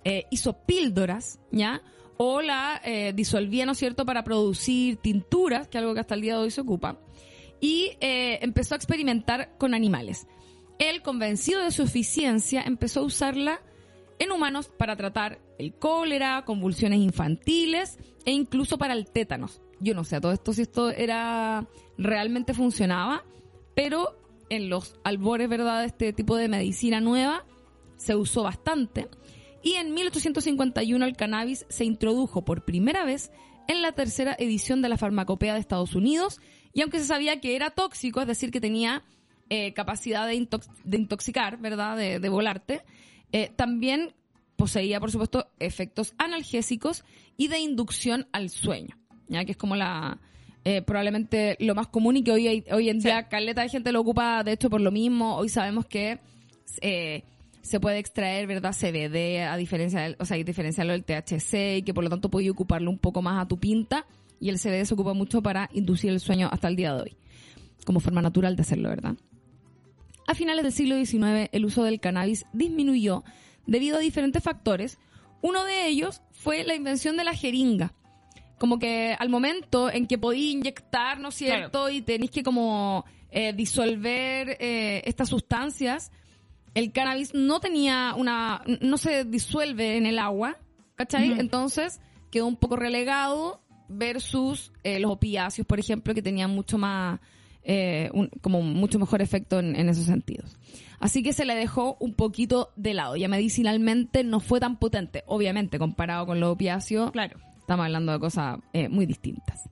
eh, hizo píldoras, ¿ya? O la eh, disolvía, ¿no es cierto?, para producir tinturas, que es algo que hasta el día de hoy se ocupa, y eh, empezó a experimentar con animales. Él, convencido de su eficiencia, empezó a usarla en humanos para tratar el cólera, convulsiones infantiles e incluso para el tétanos. Yo no sé a todo esto si esto era realmente funcionaba, pero en los albores, ¿verdad?, de este tipo de medicina nueva, se usó bastante. Y en 1851 el cannabis se introdujo por primera vez en la tercera edición de la farmacopea de Estados Unidos. Y aunque se sabía que era tóxico, es decir, que tenía eh, capacidad de, intoxicar, ¿verdad?, de, volarte, eh, también poseía, por supuesto, efectos analgésicos y de inducción al sueño, ya que es como la eh, probablemente lo más común y que hoy, hoy en día caleta de gente lo ocupa, de hecho, por lo mismo. Hoy sabemos que eh, se puede extraer, ¿verdad? CBD a diferencia del, o sea, diferenciarlo del THC y que por lo tanto puede ocuparlo un poco más a tu pinta y el CBD se ocupa mucho para inducir el sueño hasta el día de hoy, como forma natural de hacerlo, ¿verdad? A finales del siglo XIX el uso del cannabis disminuyó debido a diferentes factores. Uno de ellos fue la invención de la jeringa. Como que al momento en que podía inyectar, ¿no es cierto? Y tenéis que como eh, disolver eh, estas sustancias, el cannabis no tenía una, no se disuelve en el agua, ¿cachai? Entonces quedó un poco relegado versus eh, los opiáceos, por ejemplo, que tenían mucho más, como mucho mejor efecto en, en esos sentidos. Así que se le dejó un poquito de lado. Ya medicinalmente no fue tan potente, obviamente, comparado con los opiáceos. Claro. Estamos hablando de cosas eh, muy distintas.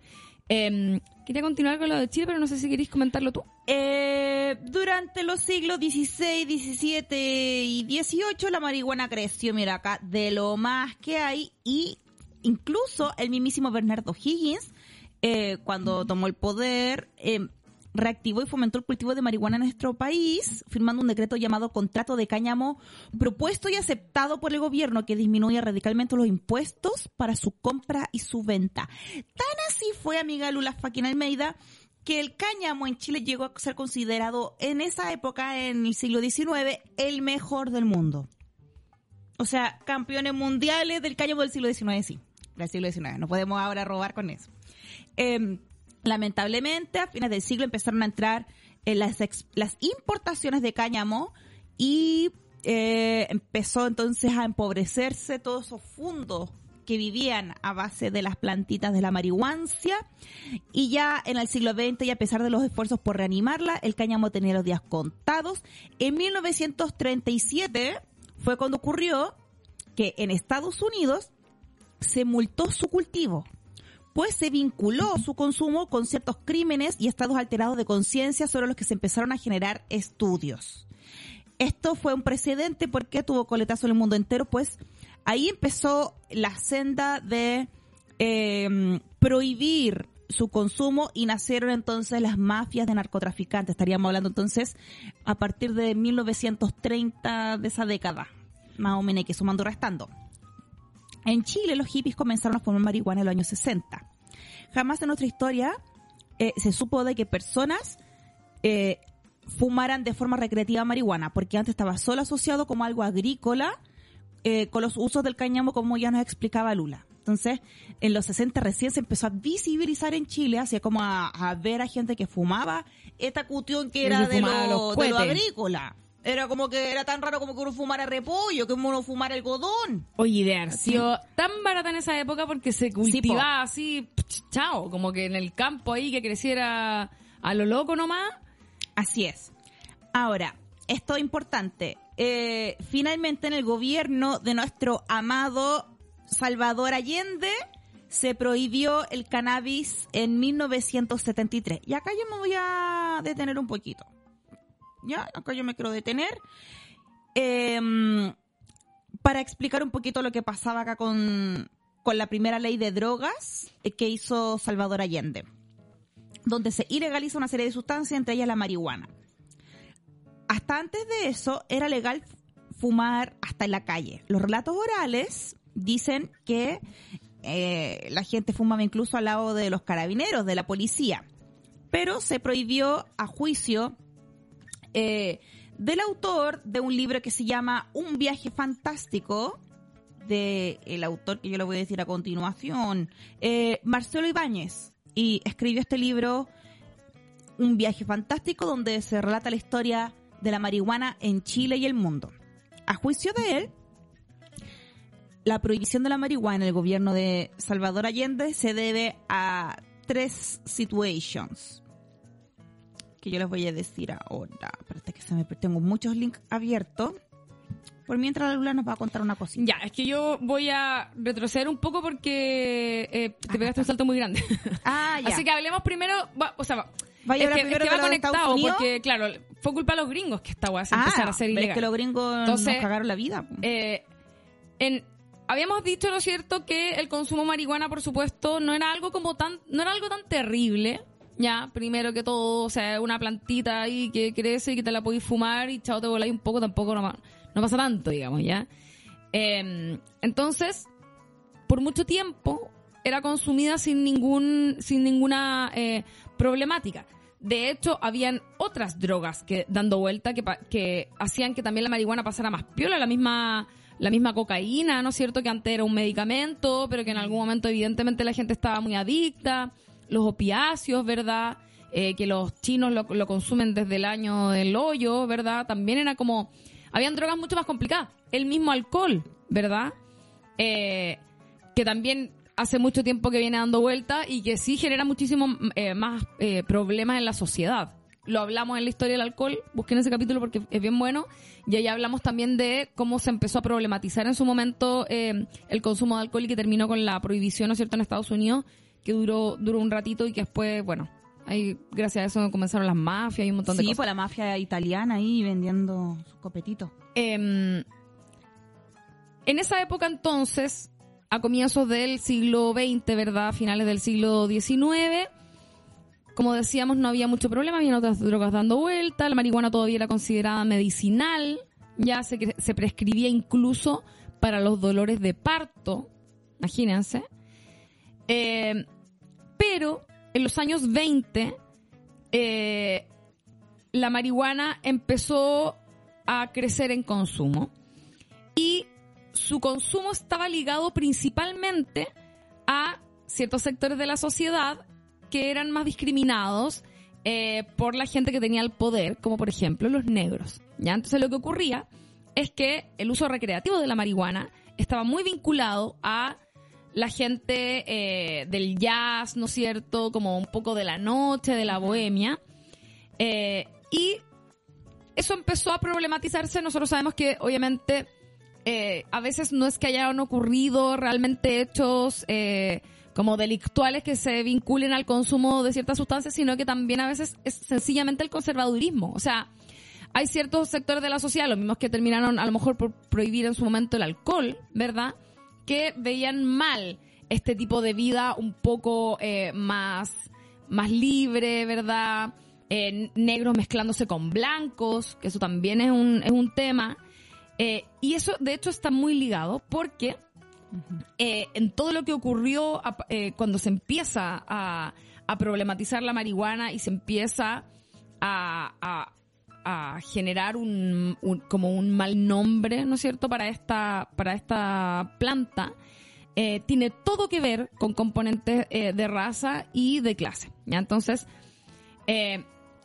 Em, quería continuar con lo de Chile, pero no sé si queréis comentarlo tú. Eh, durante los siglos XVI, XVII y XVIII la marihuana creció, mira acá, de lo más que hay y incluso el mismísimo Bernardo Higgins, eh, cuando tomó el poder, em, reactivó y fomentó el cultivo de marihuana en nuestro país, firmando un decreto llamado Contrato de Cáñamo, propuesto y aceptado por el gobierno que disminuye radicalmente los impuestos para su compra y su venta. Tan así fue, amiga Lula Faquín Almeida, que el cáñamo en Chile llegó a ser considerado en esa época, en el siglo XIX, el mejor del mundo. O sea, campeones mundiales del cáñamo del siglo XIX, sí, del siglo XIX. No podemos ahora robar con eso. Eh, lamentablemente, a fines del siglo empezaron a entrar en las, las importaciones de cáñamo y eh, empezó entonces a empobrecerse todos esos fundos que vivían a base de las plantitas de la marihuancia y ya en el siglo XX y a pesar de los esfuerzos por reanimarla, el cáñamo tenía los días contados. En 1937 fue cuando ocurrió que en Estados Unidos se multó su cultivo pues se vinculó su consumo con ciertos crímenes y estados alterados de conciencia sobre los que se empezaron a generar estudios. Esto fue un precedente porque tuvo coletazo en el mundo entero, pues ahí empezó la senda de em, prohibir su consumo y nacieron entonces las mafias de narcotraficantes. Estaríamos hablando entonces a partir de 1930 de esa década, más o menos, que sumando restando. En Chile los hippies comenzaron a fumar marihuana en los años 60. Jamás en nuestra historia eh, se supo de que personas eh, fumaran de forma recreativa marihuana, porque antes estaba solo asociado como algo agrícola eh, con los usos del cáñamo, como ya nos explicaba Lula. Entonces, en los 60 recién se empezó a visibilizar en Chile, hacia como a, ver a gente que fumaba esta cuestión que era de lo, de lo agrícola. Era como que era tan raro como que uno fumara repollo, que uno fumara algodón. Oye, de sido tan barata en esa época porque se cultivaba así, chao, como que en el campo ahí que creciera a lo loco nomás. Así es. Ahora, esto es importante. Eh, finalmente en el gobierno de nuestro amado Salvador Allende se prohibió el cannabis en 1973. Y acá yo me voy a detener un poquito. ¿Ya? Acá yo me quiero detener. Em, para explicar un poquito lo que pasaba acá con, con la primera ley de drogas eh, que hizo Salvador Allende, donde se ilegaliza una serie de sustancias, entre ellas la marihuana. Hasta antes de eso era legal fumar hasta en la calle. Los relatos orales dicen que eh, la gente fumaba incluso al lado de los carabineros, de la policía, pero se prohibió a juicio eh, del autor de un libro que se llama Un viaje fantástico, de el autor que yo le voy a decir a continuación, eh, Marcelo Ibáñez, y escribió este libro, Un viaje fantástico, donde se relata la historia de la marihuana en Chile y el mundo. A juicio de él, la prohibición de la marihuana en el gobierno de Salvador Allende se debe a tres situations que yo les voy a decir ahora. Espérate que se me tengo muchos links abiertos. Por mientras la Lula nos va a contar una cosita. Ya, es que yo voy a retroceder un poco porque eh, te pegaste un salto muy grande. Ah, ya. Así que hablemos primero, va- o sea, va- es que, es que va conectado porque, claro, fue culpa de los gringos que esta weá se ah, empezara a hacer ilegal. es que los gringos Entonces, nos cagaron la vida. Eh, en, habíamos dicho, ¿no es cierto?, que el consumo de marihuana, por supuesto, no era algo como tan, no era algo tan terrible. Ya, primero que todo, o sea, una plantita ahí que crece y que te la podéis fumar y chao, te voláis un poco, tampoco no, no pasa tanto, digamos, ¿ya? Eh, entonces, por mucho tiempo era consumida sin ningún, sin ninguna eh, problemática. De hecho, habían otras drogas que dando vuelta que, que hacían que también la marihuana pasara más piola, la misma, la misma cocaína, ¿no es cierto? Que antes era un medicamento, pero que en algún momento evidentemente la gente estaba muy adicta. Los opiáceos, ¿verdad? Eh, que los chinos lo, consumen desde el año del hoyo, ¿verdad? También era como... Habían drogas mucho más complicadas. El mismo alcohol, ¿verdad? Eh, que también hace mucho tiempo que viene dando vuelta y que sí genera muchísimo eh, más eh, problemas en la sociedad. Lo hablamos en la historia del alcohol, busquen ese capítulo porque es bien bueno. Y ahí hablamos también de cómo se empezó a problematizar en su momento el consumo de alcohol y que terminó con la prohibición, ¿no es cierto?, en Estados Unidos, que duró, duró un ratito y que después, bueno, ahí gracias a eso comenzaron las mafias y un montón de Sí, cosas. pues la mafia italiana ahí vendiendo sus copetitos. Em, en esa época entonces, a comienzos del siglo XX, ¿verdad? A finales del siglo XIX, como decíamos, no había mucho problema, había otras drogas dando vuelta, la marihuana todavía era considerada medicinal, ya se, se prescribía incluso para los dolores de parto, imagínense. Eh, pero en los años 20, eh, la marihuana empezó a crecer en consumo y su consumo estaba ligado principalmente a ciertos sectores de la sociedad que eran más discriminados eh, por la gente que tenía el poder, como por ejemplo los negros. ¿ya? Entonces lo que ocurría es que el uso recreativo de la marihuana estaba muy vinculado a la gente eh, del jazz, ¿no es cierto? Como un poco de la noche, de la bohemia. Eh, y eso empezó a problematizarse. Nosotros sabemos que, obviamente, eh, a veces no es que hayan ocurrido realmente hechos eh, como delictuales que se vinculen al consumo de ciertas sustancias, sino que también a veces es sencillamente el conservadurismo. O sea, hay ciertos sectores de la sociedad, los mismos que terminaron a lo mejor por prohibir en su momento el alcohol, ¿verdad? Que veían mal este tipo de vida un poco eh, más, más libre, ¿verdad? Eh, negros mezclándose con blancos, que eso también es un, es un tema. Eh, y eso, de hecho, está muy ligado porque en todo lo que ocurrió cuando se empieza a, a problematizar la marihuana y se empieza a- a generar un, como un mal nombre, ¿no es cierto?, para esta, para esta planta, eh, tiene todo que ver con componentes eh, de raza y de clase. ¿ya? Entonces, eh,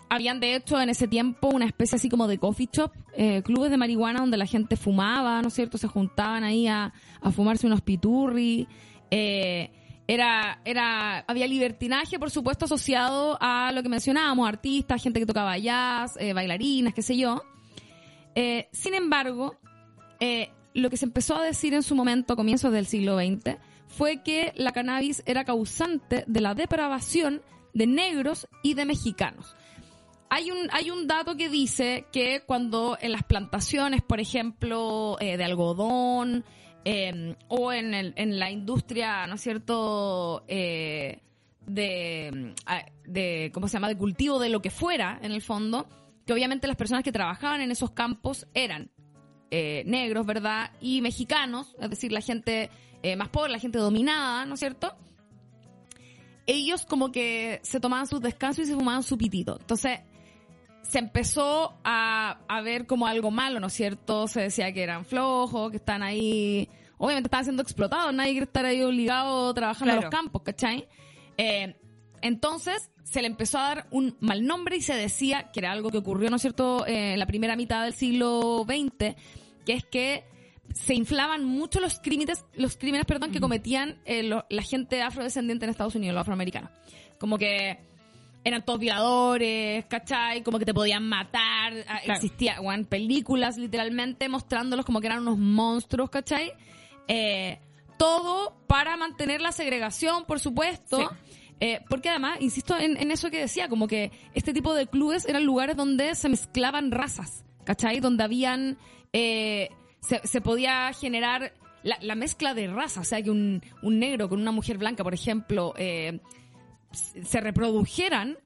habían de hecho en ese tiempo una especie así como de coffee shop, eh, clubes de marihuana donde la gente fumaba, ¿no es cierto? Se juntaban ahí a, a fumarse unos piturri. eh, era, era, había libertinaje, por supuesto, asociado a lo que mencionábamos, artistas, gente que tocaba jazz, eh, bailarinas, qué sé yo. Eh, sin embargo, eh, lo que se empezó a decir en su momento, a comienzos del siglo XX, fue que la cannabis era causante de la depravación de negros y de mexicanos. Hay un, hay un dato que dice que cuando en las plantaciones, por ejemplo, de algodón eh, o en, el- en la industria, ¿no es cierto?, eh, de, ah, de, ¿cómo se llama?, de cultivo de lo que fuera, en el fondo, que obviamente las personas que trabajaban en esos campos eran eh, negros, ¿verdad? Y mexicanos, es decir, la gente eh, más pobre, la gente dominada, ¿no es cierto? Ellos como que se tomaban sus descansos y se fumaban su pitito. Entonces, se empezó a, a ver como algo malo, ¿no es cierto? Se decía que eran flojos, que están ahí... Obviamente estaban siendo explotados, nadie quiere estar ahí obligado trabajando en Claro. los campos, ¿cachai? Eh, entonces se le empezó a dar un mal nombre y se decía que era algo que ocurrió, ¿no es cierto?, eh, en la primera mitad del siglo XX, que es que se inflaban mucho los crímenes, los crímenes, perdón, que cometían eh, lo- la gente afrodescendiente en Estados Unidos, los afroamericanos. Como que eran todos violadores, ¿cachai? Como que te podían matar. Ah, Claro. Existía, weón, películas literalmente mostrándolos como que eran unos monstruos, ¿cachai? Eh, todo para mantener la segregación, por supuesto. Sí. Eh, porque además, insisto en, en eso que decía, como que este tipo de clubes eran lugares donde se mezclaban razas, ¿cachai? Donde habían, eh, se, se podía generar la, la mezcla de razas, o sea, que un, un negro con una mujer blanca, por ejemplo, eh, se reprodujeran,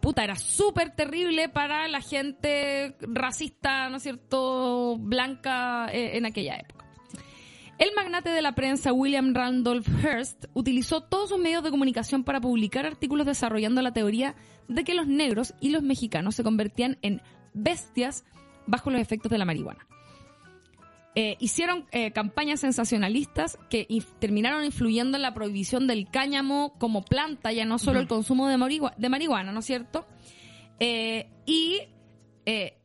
puta, era súper terrible para la gente racista, ¿no es cierto?, blanca eh, en aquella época. El magnate de la prensa William Randolph Hearst utilizó todos sus medios de comunicación para publicar artículos desarrollando la teoría de que los negros y los mexicanos se convertían en bestias bajo los efectos de la marihuana. Eh, hicieron eh, campañas sensacionalistas que inf- terminaron influyendo en la prohibición del cáñamo como planta, ya no solo el consumo de, marihuana, ¿no es cierto? Eh, y eh,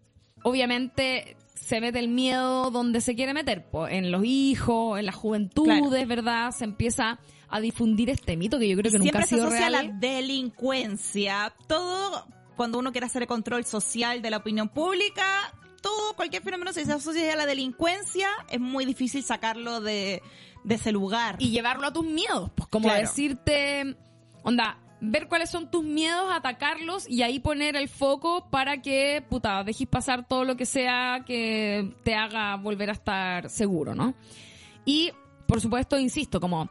obviamente se mete el miedo donde se quiere meter, po, en los hijos, en las juventudes, ¿verdad? Se empieza a difundir este mito que yo creo que nunca Siempre ha se sido asocia a la delincuencia. Todo, cuando uno quiere hacer el control social de la opinión pública, todo, cualquier fenómeno se asocia a la delincuencia, es muy difícil sacarlo de, de ese lugar. y llevarlo a tus miedos, pues como Claro. decirte, onda, ver cuáles son tus miedos, atacarlos y ahí poner el foco para que, puta, dejes pasar todo lo que sea que te haga volver a estar seguro, ¿no? Y, por supuesto, insisto, como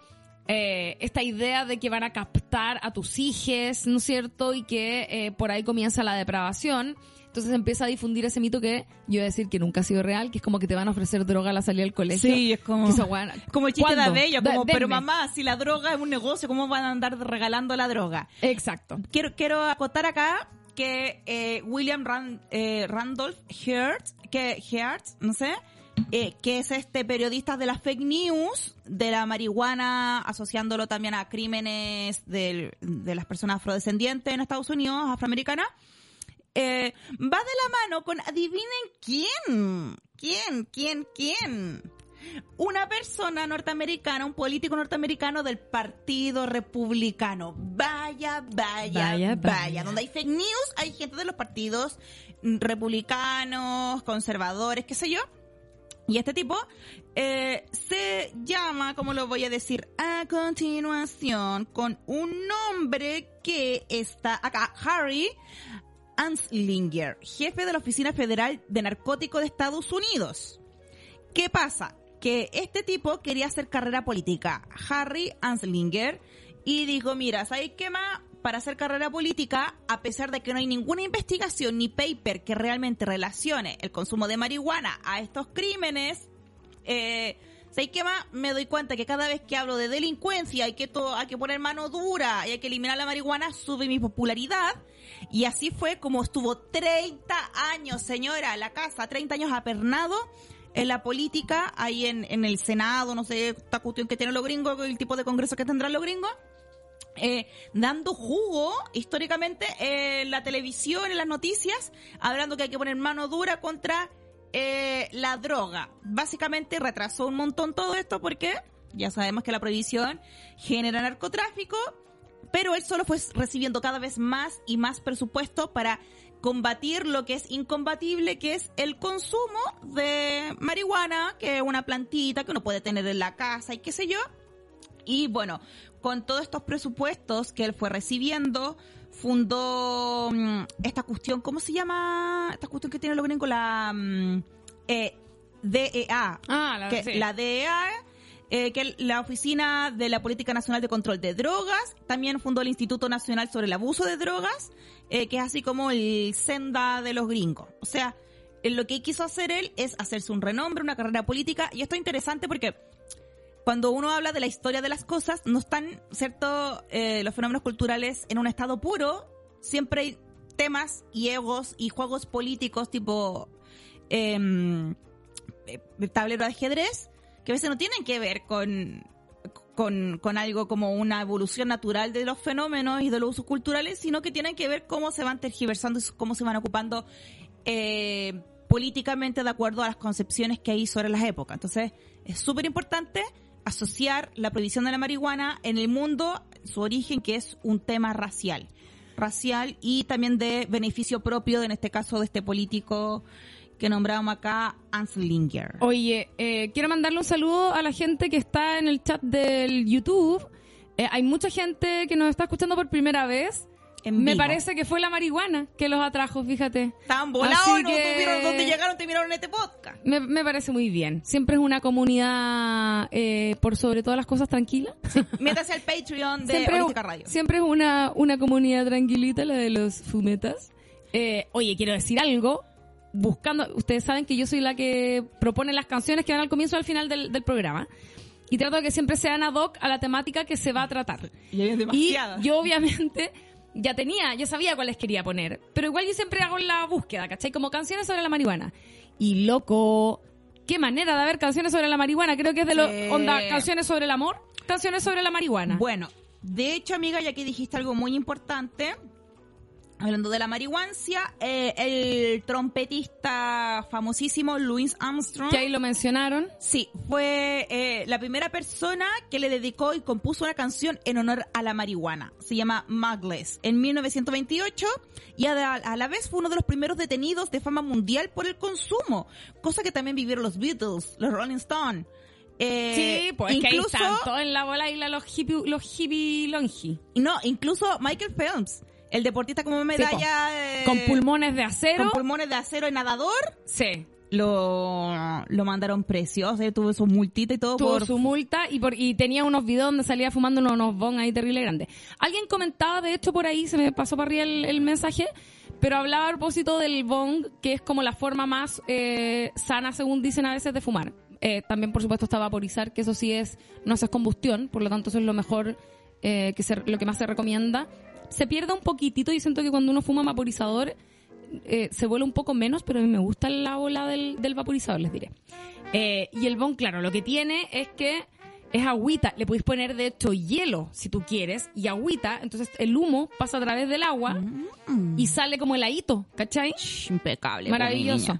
eh, esta idea de que van a captar a tus hijes, ¿no es cierto? Y que eh, por ahí comienza la depravación. Entonces empieza a difundir ese mito que yo voy a decir que nunca ha sido real, que es como que te van a ofrecer droga a la salida del colegio. Sí, es como- esa weá- Como el chiste de ¿Cuándo? Abello, Da- como, pero mamá, si la droga es un negocio, ¿cómo van a andar regalando la droga? Exacto. Quiero, quiero acotar acá que eh, William Ran- eh, Randolph Hearst, que Hearst, no sé, eh, que es este periodista de las fake news, de la marihuana, asociándolo también a crímenes del- de las personas afrodescendientes en Estados Unidos, afroamericanas, eh, va de la mano con, adivinen quién, quién, quién, quién. Una persona norteamericana, un político norteamericano del Partido Republicano. Vaya, vaya, Vaya, vaya. vaya. Donde hay fake news, hay gente de los partidos republicanos, conservadores, qué sé yo. Y este tipo eh, se llama, como lo voy a decir a continuación, con un nombre que está acá, Harry Anslinger, jefe de la Oficina Federal de Narcóticos de Estados Unidos. ¿Qué pasa? Que este tipo quería hacer carrera política, Harry Anslinger, y dijo, mira, ¿sabes qué más? Para hacer carrera política, a pesar de que no hay ninguna investigación ni paper que realmente relacione el consumo de marihuana a estos crímenes, eh. Me doy cuenta que cada vez que hablo de delincuencia hay que, hay que poner mano dura y hay que eliminar la marihuana, sube mi popularidad. Y así fue como estuvo 30 años, señora, la casa, 30 años apernado en la política, ahí en, en el Senado, no sé, esta cuestión que tienen los gringos, el tipo de congreso que tendrán los gringos. eh, dando jugo históricamente en la televisión, en las noticias, hablando que hay que poner mano dura contra eh, la droga. Básicamente retrasó un montón todo esto porque ya sabemos que la prohibición genera narcotráfico, pero él solo fue recibiendo cada vez más y más presupuesto para combatir lo que es incombatible, que es el consumo de marihuana, que es una plantita que uno puede tener en la casa y qué sé yo. Y bueno, con todos estos presupuestos que él fue recibiendo, fundó mm, esta cuestión, ¿cómo se llama? Esta cuestión que tiene los gringos, la mm, eh, DEA. Ah, la, que sí. la DEA, eh, que la Oficina de la Política Nacional de Control de Drogas, también fundó el Instituto Nacional sobre el Abuso de Drogas, eh, que es así como el senda de los gringos. O sea, eh, lo que quiso hacer él es hacerse un renombre, una carrera política, y esto es interesante porque cuando uno habla de la historia de las cosas, no están, ¿cierto?, los fenómenos culturales en un estado puro, siempre hay temas y egos y juegos políticos tipo em, tablero de ajedrez que a veces no tienen que ver con, con, con algo como una evolución natural de los fenómenos y de los usos culturales, sino que tienen que ver cómo se van tergiversando y cómo se van ocupando eh, políticamente de acuerdo a las concepciones que hay sobre las épocas. Entonces, es súper importante asociar la prohibición de la marihuana en el mundo, su origen, que es un tema racial. racial y también de beneficio propio, en este caso de este político que nombramos acá, Anslinger. Oye, eh, quiero mandarle un saludo a la gente que está en el chat del YouTube. Eh, hay mucha gente que nos está escuchando por primera vez. Me parece que fue la marihuana que los atrajo, fíjate. Estaban volados, no que- tuvieron dónde llegaron, te miraron este podcast. Me, me parece muy bien. Siempre es una comunidad, eh, por sobre todas las cosas, tranquila. Métase al Patreon de siempre, Holística Radio. siempre es una, una comunidad tranquilita la de los fumetas. Eh, oye, quiero decir algo. Buscando, ustedes saben que yo soy la que propone las canciones que van al comienzo y al final del, del programa. Y trato de que siempre sean ad hoc a la temática que se va a tratar. Y yo obviamente ya tenía, ya sabía cuáles quería poner. Pero igual yo siempre hago la búsqueda, ¿cachai? Como canciones sobre la marihuana. Y loco, qué manera de haber canciones sobre la marihuana. Creo que es de los onda, canciones sobre el amor, canciones sobre la marihuana. Bueno, de hecho, amiga, ya que dijiste algo muy importante, hablando de la marihuancia, eh, el trompetista famosísimo Louis Armstrong. que ahí lo mencionaron. Sí, fue eh, la primera persona que le dedicó y compuso una canción en honor a la marihuana. Se llama Mugless en 1928 y a, a la vez fue uno de los primeros detenidos de fama mundial por el consumo, cosa que también vivieron los Beatles, los Rolling Stones. Eh, sí, pues que ahí incluso, están todos en la bola y la, los hippie, los hippie longi. no, incluso Michael Phelps, el deportista como medalla eh, Con pulmones de acero. con pulmones de acero y nadador, sí. lo, lo mandaron precioso, eh, tuvo su multita y todo tuvo por su multa y por y tenía unos videos donde salía fumando unos, bong ahí terrible grandes. Alguien comentaba, de hecho, por ahí, se me pasó para arriba el, el mensaje, pero hablaba a propósito del bong, que es como la forma más eh, sana, según dicen a veces, de fumar. Eh, también, por supuesto, está vaporizar, que eso sí es, no es combustión, por lo tanto eso es lo mejor, eh, que se- lo que más se recomienda. Se pierde un poquitito y siento que cuando uno fuma vaporizador eh, se vuela un poco menos, pero a mí me gusta la bola del, del vaporizador, les diré. Eh, y el bon, claro, lo que tiene es que es agüita. Le podéis poner, de hecho, hielo, si tú quieres, y agüita. Entonces el humo pasa a través del agua y sale como heladito, ¿cachai? Shh, impecable. Maravilloso.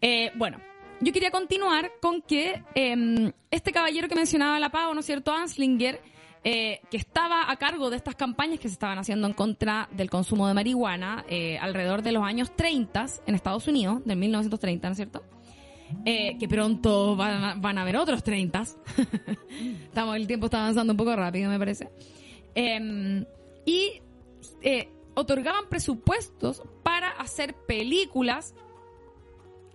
Eh, bueno, yo quería continuar con que eh, este caballero que mencionaba la Pau, ¿no es cierto? Anslinger, eh, que estaba a cargo de estas campañas que se estaban haciendo en contra del consumo de marihuana eh, alrededor de los años 30 en Estados Unidos, del 1930, ¿no es cierto? Eh, que pronto van a, van a haber otros 30. Estamos, el tiempo está avanzando un poco rápido, me parece. Eh, y eh, otorgaban presupuestos para hacer películas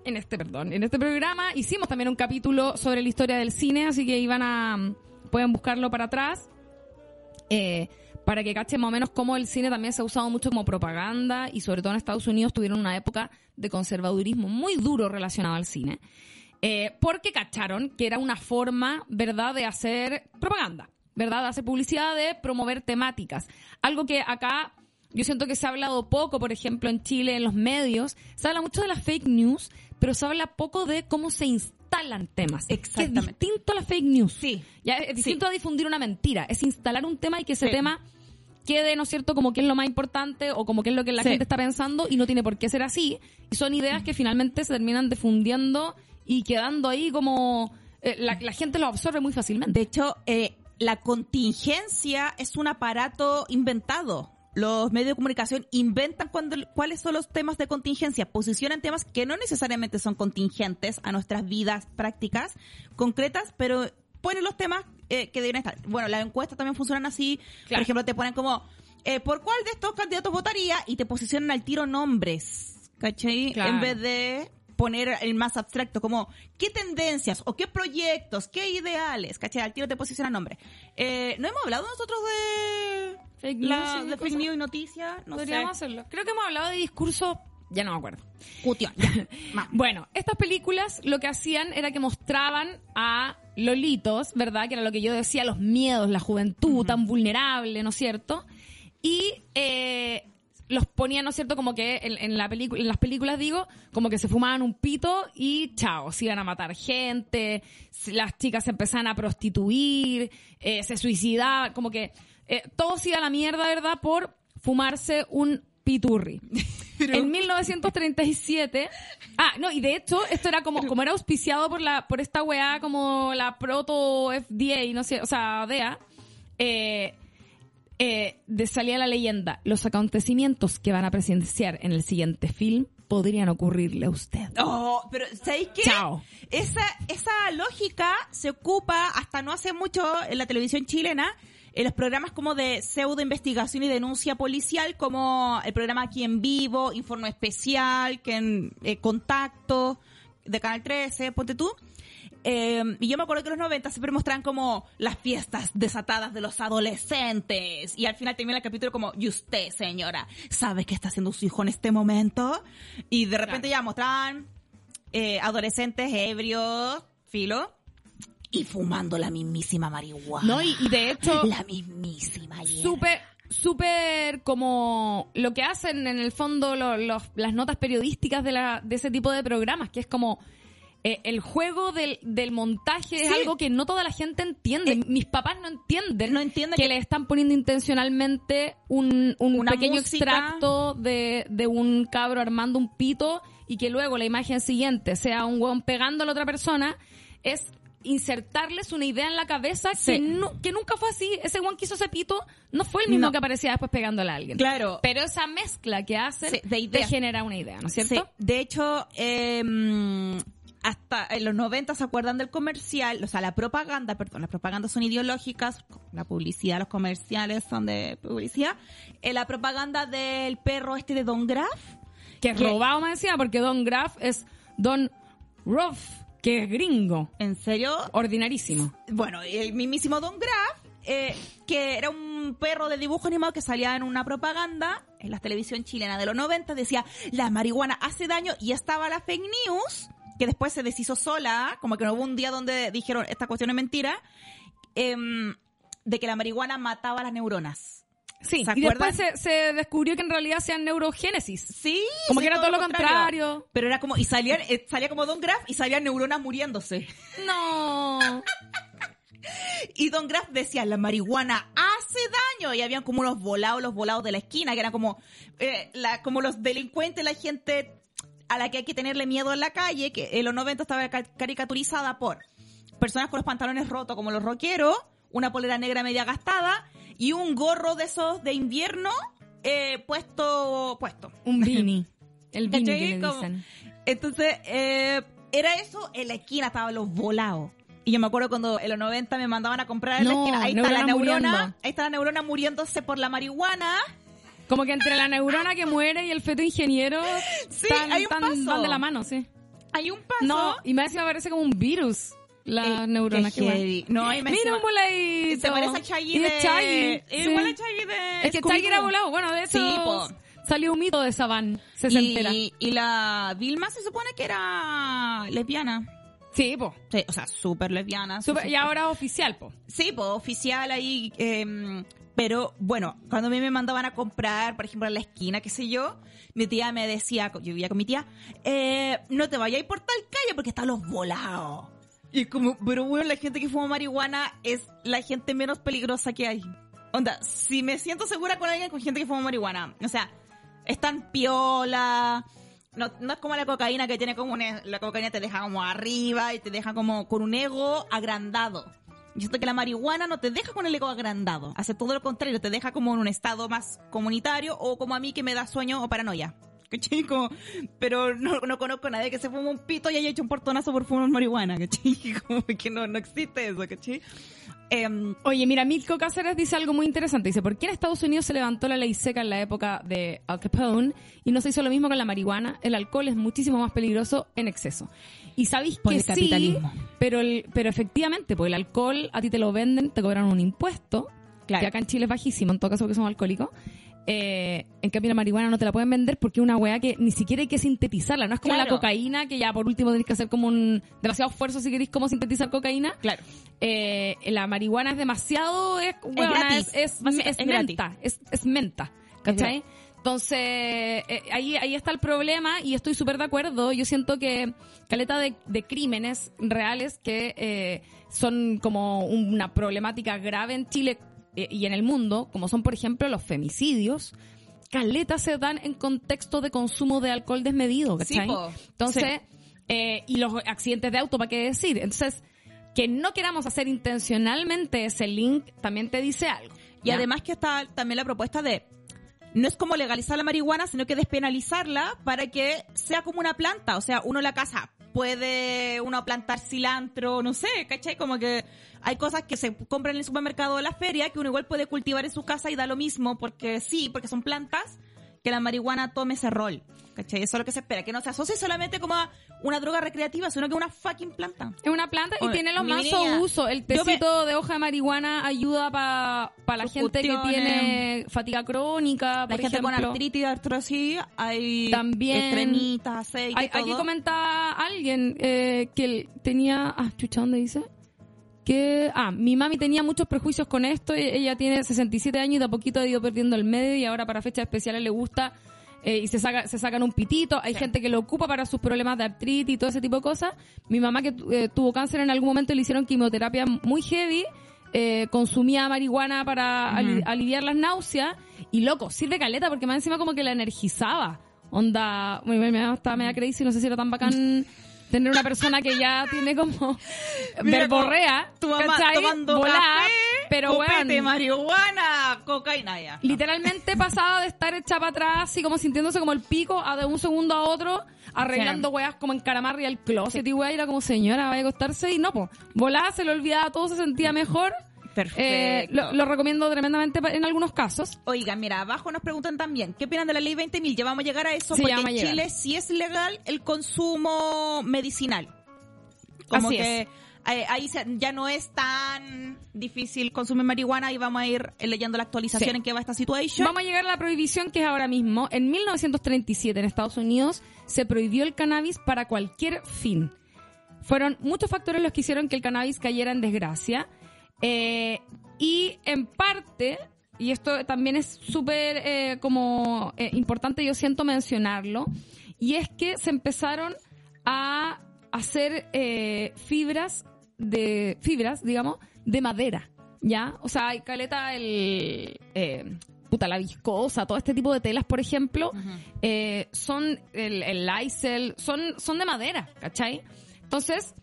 en este, perdón, en este programa hicimos también un capítulo sobre la historia del cine, así que iban a, pueden buscarlo para atrás, eh, para que cachen más o menos cómo el cine también se ha usado mucho como propaganda y sobre todo en Estados Unidos tuvieron una época de conservadurismo muy duro relacionado al cine, eh, porque cacharon que era una forma, ¿verdad?, de hacer propaganda, ¿verdad?, de hacer publicidad, de promover temáticas. Algo que acá yo siento que se ha hablado poco, por ejemplo, en Chile, en los medios. Se habla mucho de las fake news, pero se habla poco de cómo se instalan temas. Que Exactamente. es distinto a la fake news. Sí. Ya, es distinto a difundir una mentira. Es instalar un tema y que ese Sí. tema quede, ¿no es cierto?, como que es lo más importante o como que es lo que la Sí. gente está pensando y no tiene por qué ser así. Y son ideas que finalmente se terminan difundiendo y quedando ahí como... eh, la, la gente lo absorbe muy fácilmente. De hecho, eh, la contingencia es un aparato inventado. Los medios de comunicación inventan cuando, cuáles son los temas de contingencia, posicionan temas que no necesariamente son contingentes a nuestras vidas prácticas concretas, pero ponen los temas eh, que deben estar. Bueno, las encuestas también funcionan así. Claro. Por ejemplo, te ponen como, eh, ¿por cuál de estos candidatos votaría? Y te posicionan al tiro nombres, ¿cachai? Claro. En vez de poner el más abstracto, como qué tendencias o qué proyectos, qué ideales, ¿cachai? Al tiro te posiciona nombre. Eh, ¿No hemos hablado nosotros de Fake la- news y de fake news y noticias? No Podríamos sé. hacerlo. Creo que hemos hablado de discursos... Ya no me acuerdo. Ma. Bueno, estas películas lo que hacían era que mostraban a lolitos, ¿verdad? Que era lo que yo decía, los miedos, la juventud tan vulnerable, ¿no es cierto? Y eh, los ponían, ¿no es cierto? Como que en, en la película, en las películas digo, como que se fumaban un pito y chao, se iban a matar gente, las chicas se empezaban a prostituir, eh, se suicidaban, como que eh, todo se iba a la mierda, ¿verdad? Por fumarse un piturri. En 1937, ah, no, y de hecho, esto era como, como era auspiciado por la, por esta weá, como la proto FDA, no sé, o sea, DEA, eh, eh, de salía la leyenda, los acontecimientos que van a presenciar en el siguiente film podrían ocurrirle a usted. Oh, pero ¿sabéis qué? Chao. Esa, esa lógica se ocupa hasta no hace mucho en la televisión chilena, en los programas como de pseudo investigación y denuncia policial, como el programa Aquí en Vivo, Informe Especial, que en eh, Contacto, de Canal 13, ponte tú. Eh, y yo me acuerdo que en los 90 siempre mostraban como las fiestas desatadas de los adolescentes. Y al final termina el capítulo como, ¿y usted, señora, sabe qué está haciendo su hijo en este momento? Y de repente ya mostraban eh, adolescentes ebrios, filo, y fumando la mismísima marihuana. No, y, y de hecho, La mismísima súper, súper como lo que hacen en el fondo lo- las notas periodísticas de, la, de ese tipo de programas, que es como eh, el juego del, del montaje es algo que no toda la gente entiende. Eh, Mis papás no entienden, no entienden que, que- le están poniendo intencionalmente un, un pequeño música. extracto de, de un cabro armando un pito y que luego la imagen siguiente sea un hueón pegando a la otra persona. Es insertarles una idea en la cabeza Sí. que, nu- que nunca fue así. Ese guan que hizo ese pito no fue el mismo No. que aparecía después pegándole a alguien. Claro. Pero esa mezcla que hacen Sí, de te genera una idea, ¿no es cierto? Sí, de hecho, eh, hasta en los 90 se acuerdan del comercial, o sea, la propaganda, perdón, las propagandas son ideológicas, la publicidad, los comerciales son de publicidad. Eh, la propaganda del perro este de Don Graf, Que que- robado me decía, porque Don Graff es Don Ruff, que es gringo. ¿en serio? Ordinarísimo. Bueno, el mismísimo Don Graf, eh, que era un perro de dibujo animado que salía en una propaganda en la televisión chilena de los 90, decía, la marihuana hace daño y estaba la fake news, que después se deshizo sola, como que no hubo un día donde dijeron, esta cuestión es mentira, em, de que la marihuana mataba las neuronas. Sí, ¿Se y después se, se descubrió que en realidad sean neurogénesis. Sí, Como sí, que era todo lo contrario. Pero era como, y salían, eh, salía como Don Graf y salían neuronas muriéndose. No. Y Don Graff decía, la marihuana hace daño. Y habían como unos volados, los volados de la esquina, que eran como, eh, la, como los delincuentes, la gente a la que hay que tenerle miedo en la calle, que en los 90 estaba ca- caricaturizada por personas con los pantalones rotos como los rockeros, una polera negra media gastada y un gorro de esos de invierno eh, puesto, puesto. Un beanie. El beanie que le dicen. Entonces, eh, era eso, en la esquina estaban los volados. Y yo me acuerdo cuando en los 90 me mandaban a comprar en la esquina. Ahí está la neurona neurona, muriendo. ahí está la neurona muriéndose por la marihuana. Como que entre la neurona que muere y el feto ingeniero Sí, tan- hay un tan- paso. van de la mano, sí. Hay un paso. No, y me me parece como un virus la Eh, neurona qué que heavy. No, y me Mira un voladito. Se parece a Chaggy de... Chaggy, sí. Igual a Chaggy de... Es que Chaggy era volado. Bueno, de Sí, po. salió un mito de esa van. Se entera. Y, y la Vilma se supone que era lesbiana. Sí, po. Sí, o sea, súper lesbiana. Y ahora oficial, po. Sí, pues oficial ahí. eh, pero bueno, cuando a mí me mandaban a comprar, por ejemplo, en la esquina, qué sé yo, mi tía me decía, yo vivía con mi tía, eh, no te vayas por tal calle porque están los volados. Y es como, pero bueno, la gente que fuma marihuana es la gente menos peligrosa que hay. Onda, si me siento segura con alguien con gente que fuma marihuana, o sea, están piola. No, no es como la cocaína que tiene como un, e- la cocaína te deja como arriba y te deja como con un ego agrandado. Yo siento que la marihuana no te deja con el ego agrandado, hace todo lo contrario, te deja como en un estado más comunitario o como a mí que me da sueño o paranoia. ¿Cachai? Como- pero no, no conozco a nadie que se fume un pito y haya hecho un portonazo por fumar marihuana, ¿cachai? Como que no, no existe eso, ¿cachai? Em, Oye, mira, Milko Cáceres dice algo muy interesante. Dice, ¿por qué en Estados Unidos se levantó la ley seca en la época de Al Capone y no se hizo lo mismo con la marihuana? El alcohol es muchísimo más peligroso en exceso. Y sabéis que el capitalismo. sí, pero, el, pero efectivamente, pues el alcohol a ti te lo venden, te cobran un impuesto, Claro. que acá en Chile es bajísimo, en todo caso porque somos alcohólicos. Eh, en cambio la marihuana no te la pueden vender porque es una weá que ni siquiera hay que sintetizarla. No es como la cocaína, que ya por último tenés que hacer como un demasiado esfuerzo si queréis como sintetizar cocaína claro. eh, la marihuana es demasiado es, es, es, Básica- es es gratis. menta es, es menta ¿cachai? Es entonces eh, ahí ahí está el problema y estoy súper de acuerdo yo siento que caleta de, de crímenes reales que eh, son como una problemática grave en Chile y en el mundo como son por ejemplo los femicidios caleta se dan en contexto de consumo de alcohol desmedido ¿cachai? Sí, entonces eh, y los accidentes de auto, ¿para qué decir? Entonces, que no queramos hacer intencionalmente ese link también te dice algo. Y Ya. además que está también la propuesta de no es como legalizar la marihuana, sino que despenalizarla para que sea como una planta. O sea, uno la casa puede uno plantar cilantro, no sé, ¿cachai? Como que hay cosas que se compran en el supermercado o la feria que uno igual puede cultivar en su casa y da lo mismo porque sí, porque son plantas, que la marihuana tome ese rol. ¿Cachai? Eso es lo que se espera, que no se asocie solamente como a una droga recreativa, sino que una fucking planta. Es una planta y Oye, tiene los más usos. El me- tecito de hoja de marihuana ayuda para la Sus gente que tiene fatiga crónica, La por gente con ejemplo. artritis y artrosis, hay También- cremitas, aceite, Aquí comentaba alguien eh, que tenía... Ah, chucha, ¿dónde dice? Que, ah, mi mami tenía muchos prejuicios con esto. y Ella tiene 67 años y de a poquito ha ido perdiendo el medio y ahora para fechas especiales le gusta eh, y se, saca, se sacan un pitito. Hay Sí. gente que lo ocupa para sus problemas de artritis y todo ese tipo de cosas. Mi mamá que eh, tuvo cáncer en algún momento le hicieron quimioterapia muy heavy. eh, consumía marihuana para aliviar las náuseas y loco, sirve caleta porque más encima como que la energizaba. Onda, me, me, me estaba media crazy, no sé si era tan bacán tener una persona que ya tiene como Mira, verborrea, tu mamá ¿cachai? tomando Volá, café, pero copete, weón, marihuana, cocaína ya. literalmente pasaba de estar hecha para atrás, así como sintiéndose como el pico, a de un segundo a otro, arreglando Sí. weas como en caramarri al closet y wea, era como señora, vaya a acostarse y no, pues, volaba, se le olvidaba todo, se sentía mejor. Perfecto. Eh, lo, lo recomiendo tremendamente en algunos casos. Oigan, mira, abajo nos preguntan también, ¿qué opinan de la ley 20.000? Ya vamos a llegar a eso, Sí, porque en a llegar. Chile sí es legal el consumo medicinal. Como Así que eh, ahí se- ya no es tan difícil consumir marihuana y vamos a ir eh, leyendo la actualización Sí. en qué va esta situación. Vamos a llegar a la prohibición que es ahora mismo. En 1937 en Estados Unidos se prohibió el cannabis para cualquier fin. Fueron muchos factores los que hicieron que el cannabis cayera en desgracia. Eh, y en parte, y esto también es súper eh, como eh, importante, yo siento mencionarlo, y es que se empezaron a hacer eh, fibras de fibras, digamos, de madera, ¿ya? O sea, hay caleta el eh, puta la viscosa, todo este tipo de telas, por ejemplo, eh, son el, el Lysel, son son de madera, ¿cachai? Entonces,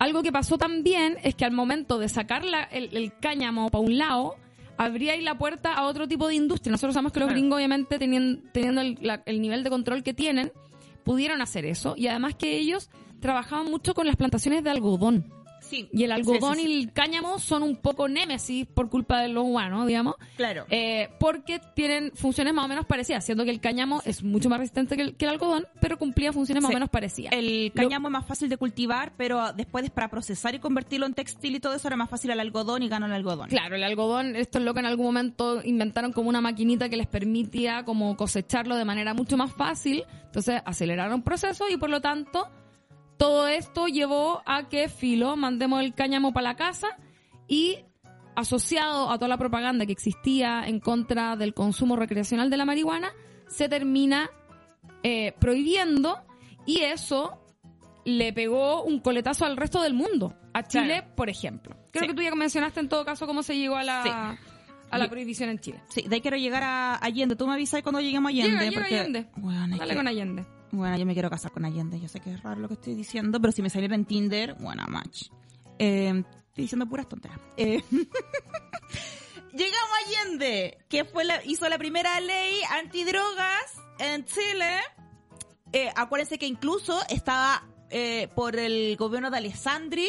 algo que pasó también es que al momento de sacar la- el, el cáñamo para un lado, abría ahí la puerta a otro tipo de industria. Nosotros sabemos que los gringos, obviamente, teniendo, teniendo el, la- el nivel de control que tienen, pudieron hacer eso. Y además que ellos trabajaban mucho con las plantaciones de algodón. Sí. Y el algodón Sí, sí, y el cáñamo son un poco némesis por culpa de los humanos, digamos. Claro. Eh, porque tienen funciones más o menos parecidas, siendo que el cáñamo es mucho más resistente que el, que el algodón, pero cumplía funciones más o menos parecidas. El cáñamo es más fácil de cultivar, pero después es para procesar y convertirlo en textil y todo eso era más fácil el algodón y ganó el algodón. Claro, el algodón, estos locos en algún momento inventaron como una maquinita que les permitía como cosecharlo de manera mucho más fácil, entonces aceleraron procesos y por lo tanto todo esto llevó a que Filo mandemos el cáñamo para la casa y asociado a toda la propaganda que existía en contra del consumo recreacional de la marihuana, se termina eh, prohibiendo y eso le pegó un coletazo al resto del mundo. A Chile, Claro. por ejemplo. Creo Sí. que tú ya mencionaste en todo caso cómo se llegó a la, Sí. a la prohibición en Chile. Sí, de ahí quiero llegar a Allende. Tú me avisas cuando lleguemos a Allende. Llega, llega porque, Allende. Bueno, es Dale que- con Allende. Bueno, yo me quiero casar con Allende. Yo sé que es raro lo que estoy diciendo, pero si me saliera en Tinder, buena match. Eh, estoy diciendo puras tonteras. Eh, Llegamos a Allende, que fue la, hizo la primera ley antidrogas en Chile. Eh, acuérdense que incluso estaba eh, por el gobierno de Alessandri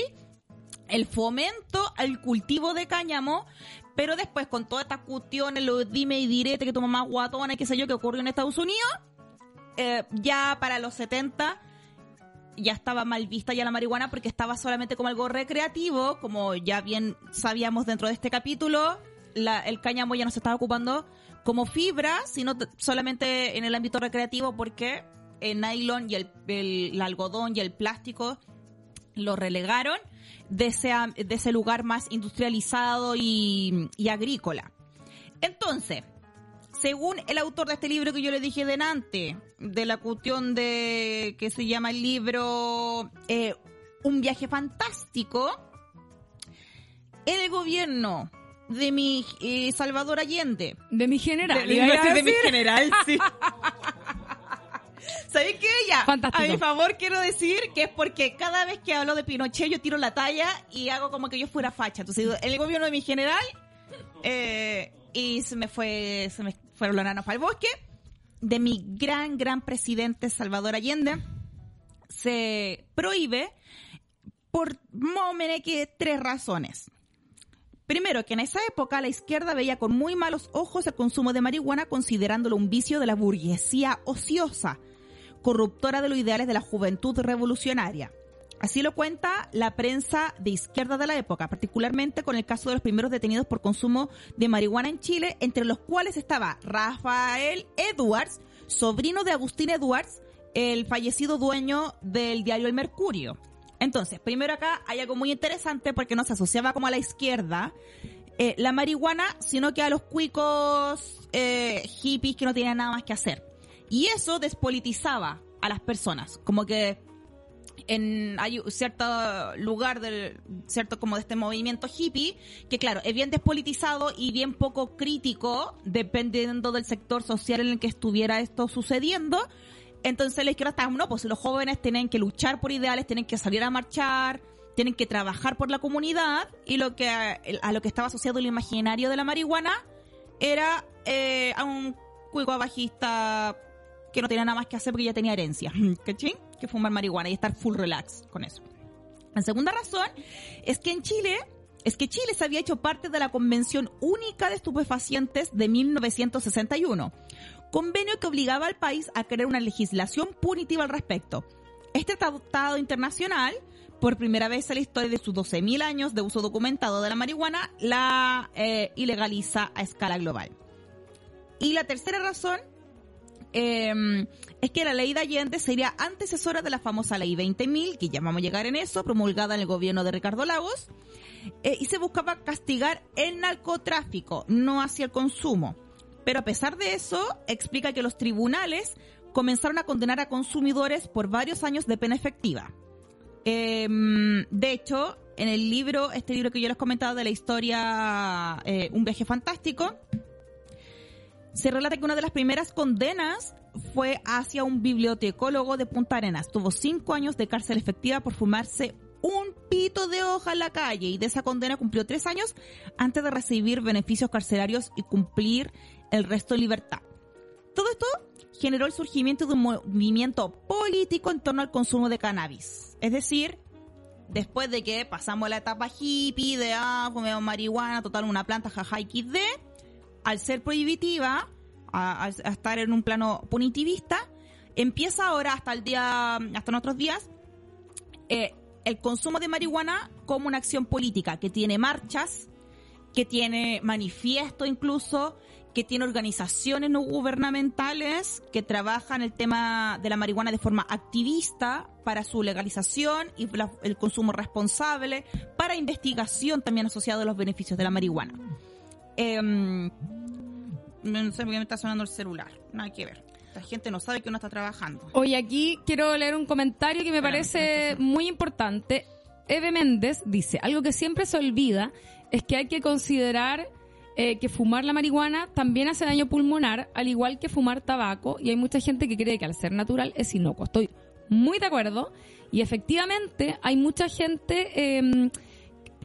el fomento al cultivo de cáñamo, pero después con todas estas cuestiones, los dime y direte que tu mamá guatona qué sé yo, que ocurrió en Estados Unidos, eh, ya para los 70 ya estaba mal vista ya la marihuana porque estaba solamente como algo recreativo, como ya bien sabíamos dentro de este capítulo, el cáñamo ya no se estaba ocupando como fibra, sino solamente en el ámbito recreativo porque el nylon y el, algodón y el plástico lo relegaron de ese, de ese lugar más industrializado y agrícola. Entonces, según el autor de este libro que yo le dije delante, de la cuestión de que se llama el libro eh, Un viaje fantástico, el gobierno de mi eh, Salvador Allende, De mi general. de, de mi general, sí. ¿Sabéis qué? Ya, Fantástico. a mi favor quiero decir que es porque cada vez que hablo de Pinochet yo tiro la talla y hago como que yo fuera facha. Entonces, el gobierno de mi general, eh, y se me fue, se me fueron los nanos para el bosque, de mi gran, gran presidente Salvador Allende, se prohíbe por más que tres razones. Primero, que en esa época la izquierda veía con muy malos ojos el consumo de marihuana considerándolo un vicio de la burguesía ociosa, corruptora de los ideales de la juventud revolucionaria. Así lo cuenta la prensa de izquierda de la época, particularmente con el caso de los primeros detenidos por consumo de marihuana en Chile, entre los cuales estaba Rafael Edwards, sobrino de Agustín Edwards, el fallecido dueño del diario El Mercurio. Entonces, primero acá hay algo muy interesante porque no se asociaba como a la izquierda eh, la marihuana, sino que a los cuicos eh, hippies que no tenían nada más que hacer. Y eso despolitizaba a las personas, como que en hay cierto lugar del cierto como de este movimiento hippie que claro es bien despolitizado y bien poco crítico dependiendo del sector social en el que estuviera esto sucediendo entonces la izquierda está no pues los jóvenes tienen que luchar por ideales tienen que salir a marchar tienen que trabajar por la comunidad y lo que a, lo que estaba asociado el imaginario de la marihuana era eh, a un cuico bajista que no tenía nada más que hacer porque ya tenía herencia ¿cachín? Que fumar marihuana y estar full relax con eso. La segunda razón es que en Chile, es que Chile se había hecho parte de la Convención Única de Estupefacientes de 1961, convenio que obligaba al país a crear una legislación punitiva al respecto. Este tratado internacional, por primera vez en la historia de sus 12.000 años de uso documentado de la marihuana, la eh, ilegaliza a escala global. Y la tercera razón eh, es que la ley de Allende sería antecesora de la famosa ley 20.000, que ya vamos a llegar en eso, promulgada en el gobierno de Ricardo Lagos, eh, y se buscaba castigar el narcotráfico, no hacia el consumo. Pero a pesar de eso, explica que los tribunales comenzaron a condenar a consumidores por varios años de pena efectiva. Eh, de hecho, en el libro, este libro que yo les he comentado de la historia eh, Un viaje fantástico, se relata que una de las primeras condenas fue hacia un bibliotecólogo de Punta Arenas. Tuvo cinco años de cárcel efectiva por fumarse un pito de hoja en la calle y de esa condena cumplió tres años antes de recibir beneficios carcelarios y cumplir el resto de libertad. Todo esto generó el surgimiento de un movimiento político en torno al consumo de cannabis. Es decir, después de que pasamos la etapa hippie de ah, fumemos marihuana, total una planta jaja XD, al ser prohibitiva, a, estar en un plano punitivista, empieza ahora hasta el día, hasta nuestros días, eh, el consumo de marihuana como una acción política que tiene marchas, que tiene manifiesto incluso, que tiene organizaciones no gubernamentales que trabajan el tema de la marihuana de forma activista para su legalización y el consumo responsable, para investigación también asociado a los beneficios de la marihuana. Eh, no sé por qué me está sonando el celular. Nada que ver. La gente no sabe que uno está trabajando. Hoy aquí quiero leer un comentario que me parece muy importante. Eve Méndez dice, algo que siempre se olvida es que hay que considerar eh, que fumar la marihuana también hace daño pulmonar, al igual que fumar tabaco, y hay mucha gente que cree que al ser natural es inocuo. Estoy muy de acuerdo, y efectivamente hay mucha gente... Eh,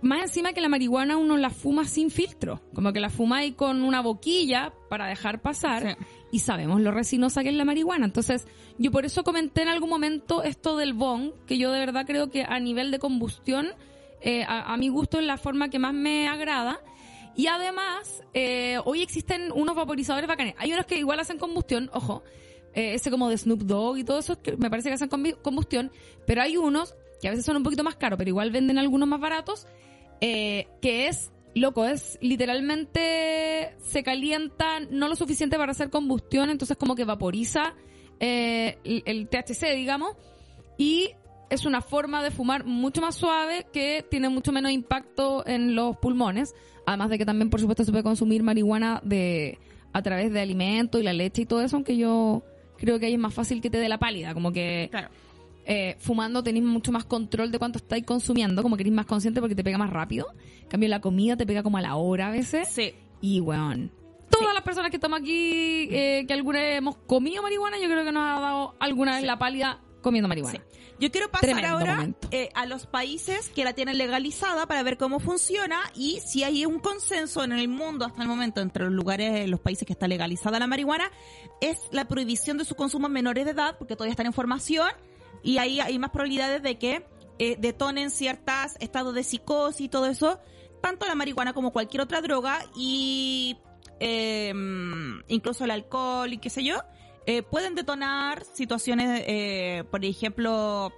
más encima que la marihuana uno la fuma sin filtro, como que la fuma ahí con una boquilla para dejar pasar y sabemos lo resinosa que es la marihuana. Entonces, yo por eso comenté en algún momento esto del bong, que yo de verdad creo que a nivel de combustión, eh, a, mi gusto es la forma que más me agrada. Y además, eh, hoy existen unos vaporizadores bacanes. Hay unos que igual hacen combustión, ojo, eh, ese como de Snoop Dogg y todo eso, que me parece que hacen combustión, pero hay unos que a veces son un poquito más caros, pero igual venden algunos más baratos, eh, que es, loco, es literalmente se calienta no lo suficiente para hacer combustión, entonces como que vaporiza eh, el, THC, digamos, y es una forma de fumar mucho más suave que tiene mucho menos impacto en los pulmones, además de que también, por supuesto, se puede consumir marihuana de a través de alimentos y la leche y todo eso, aunque yo creo que ahí es más fácil que te dé la pálida, como que claro eh, fumando tenéis mucho más control de cuánto estáis consumiendo, como que eres más consciente porque te pega más rápido. En cambio, la comida te pega como a la hora a veces. Sí. Y, weón, todas las personas que estamos aquí, eh, que alguna vez hemos comido marihuana, yo creo que nos ha dado alguna vez la pálida comiendo marihuana. Sí. Yo quiero pasar Tremendo ahora eh, a los países que la tienen legalizada para ver cómo funciona y si hay un consenso en el mundo hasta el momento entre los lugares, los países que está legalizada la marihuana, es la prohibición de su consumo en menores de edad, porque todavía están en formación y ahí hay más probabilidades de que eh, detonen ciertos estados de psicosis y todo eso, tanto la marihuana como cualquier otra droga y eh, incluso el alcohol y qué sé yo, eh, pueden detonar situaciones, eh, por ejemplo,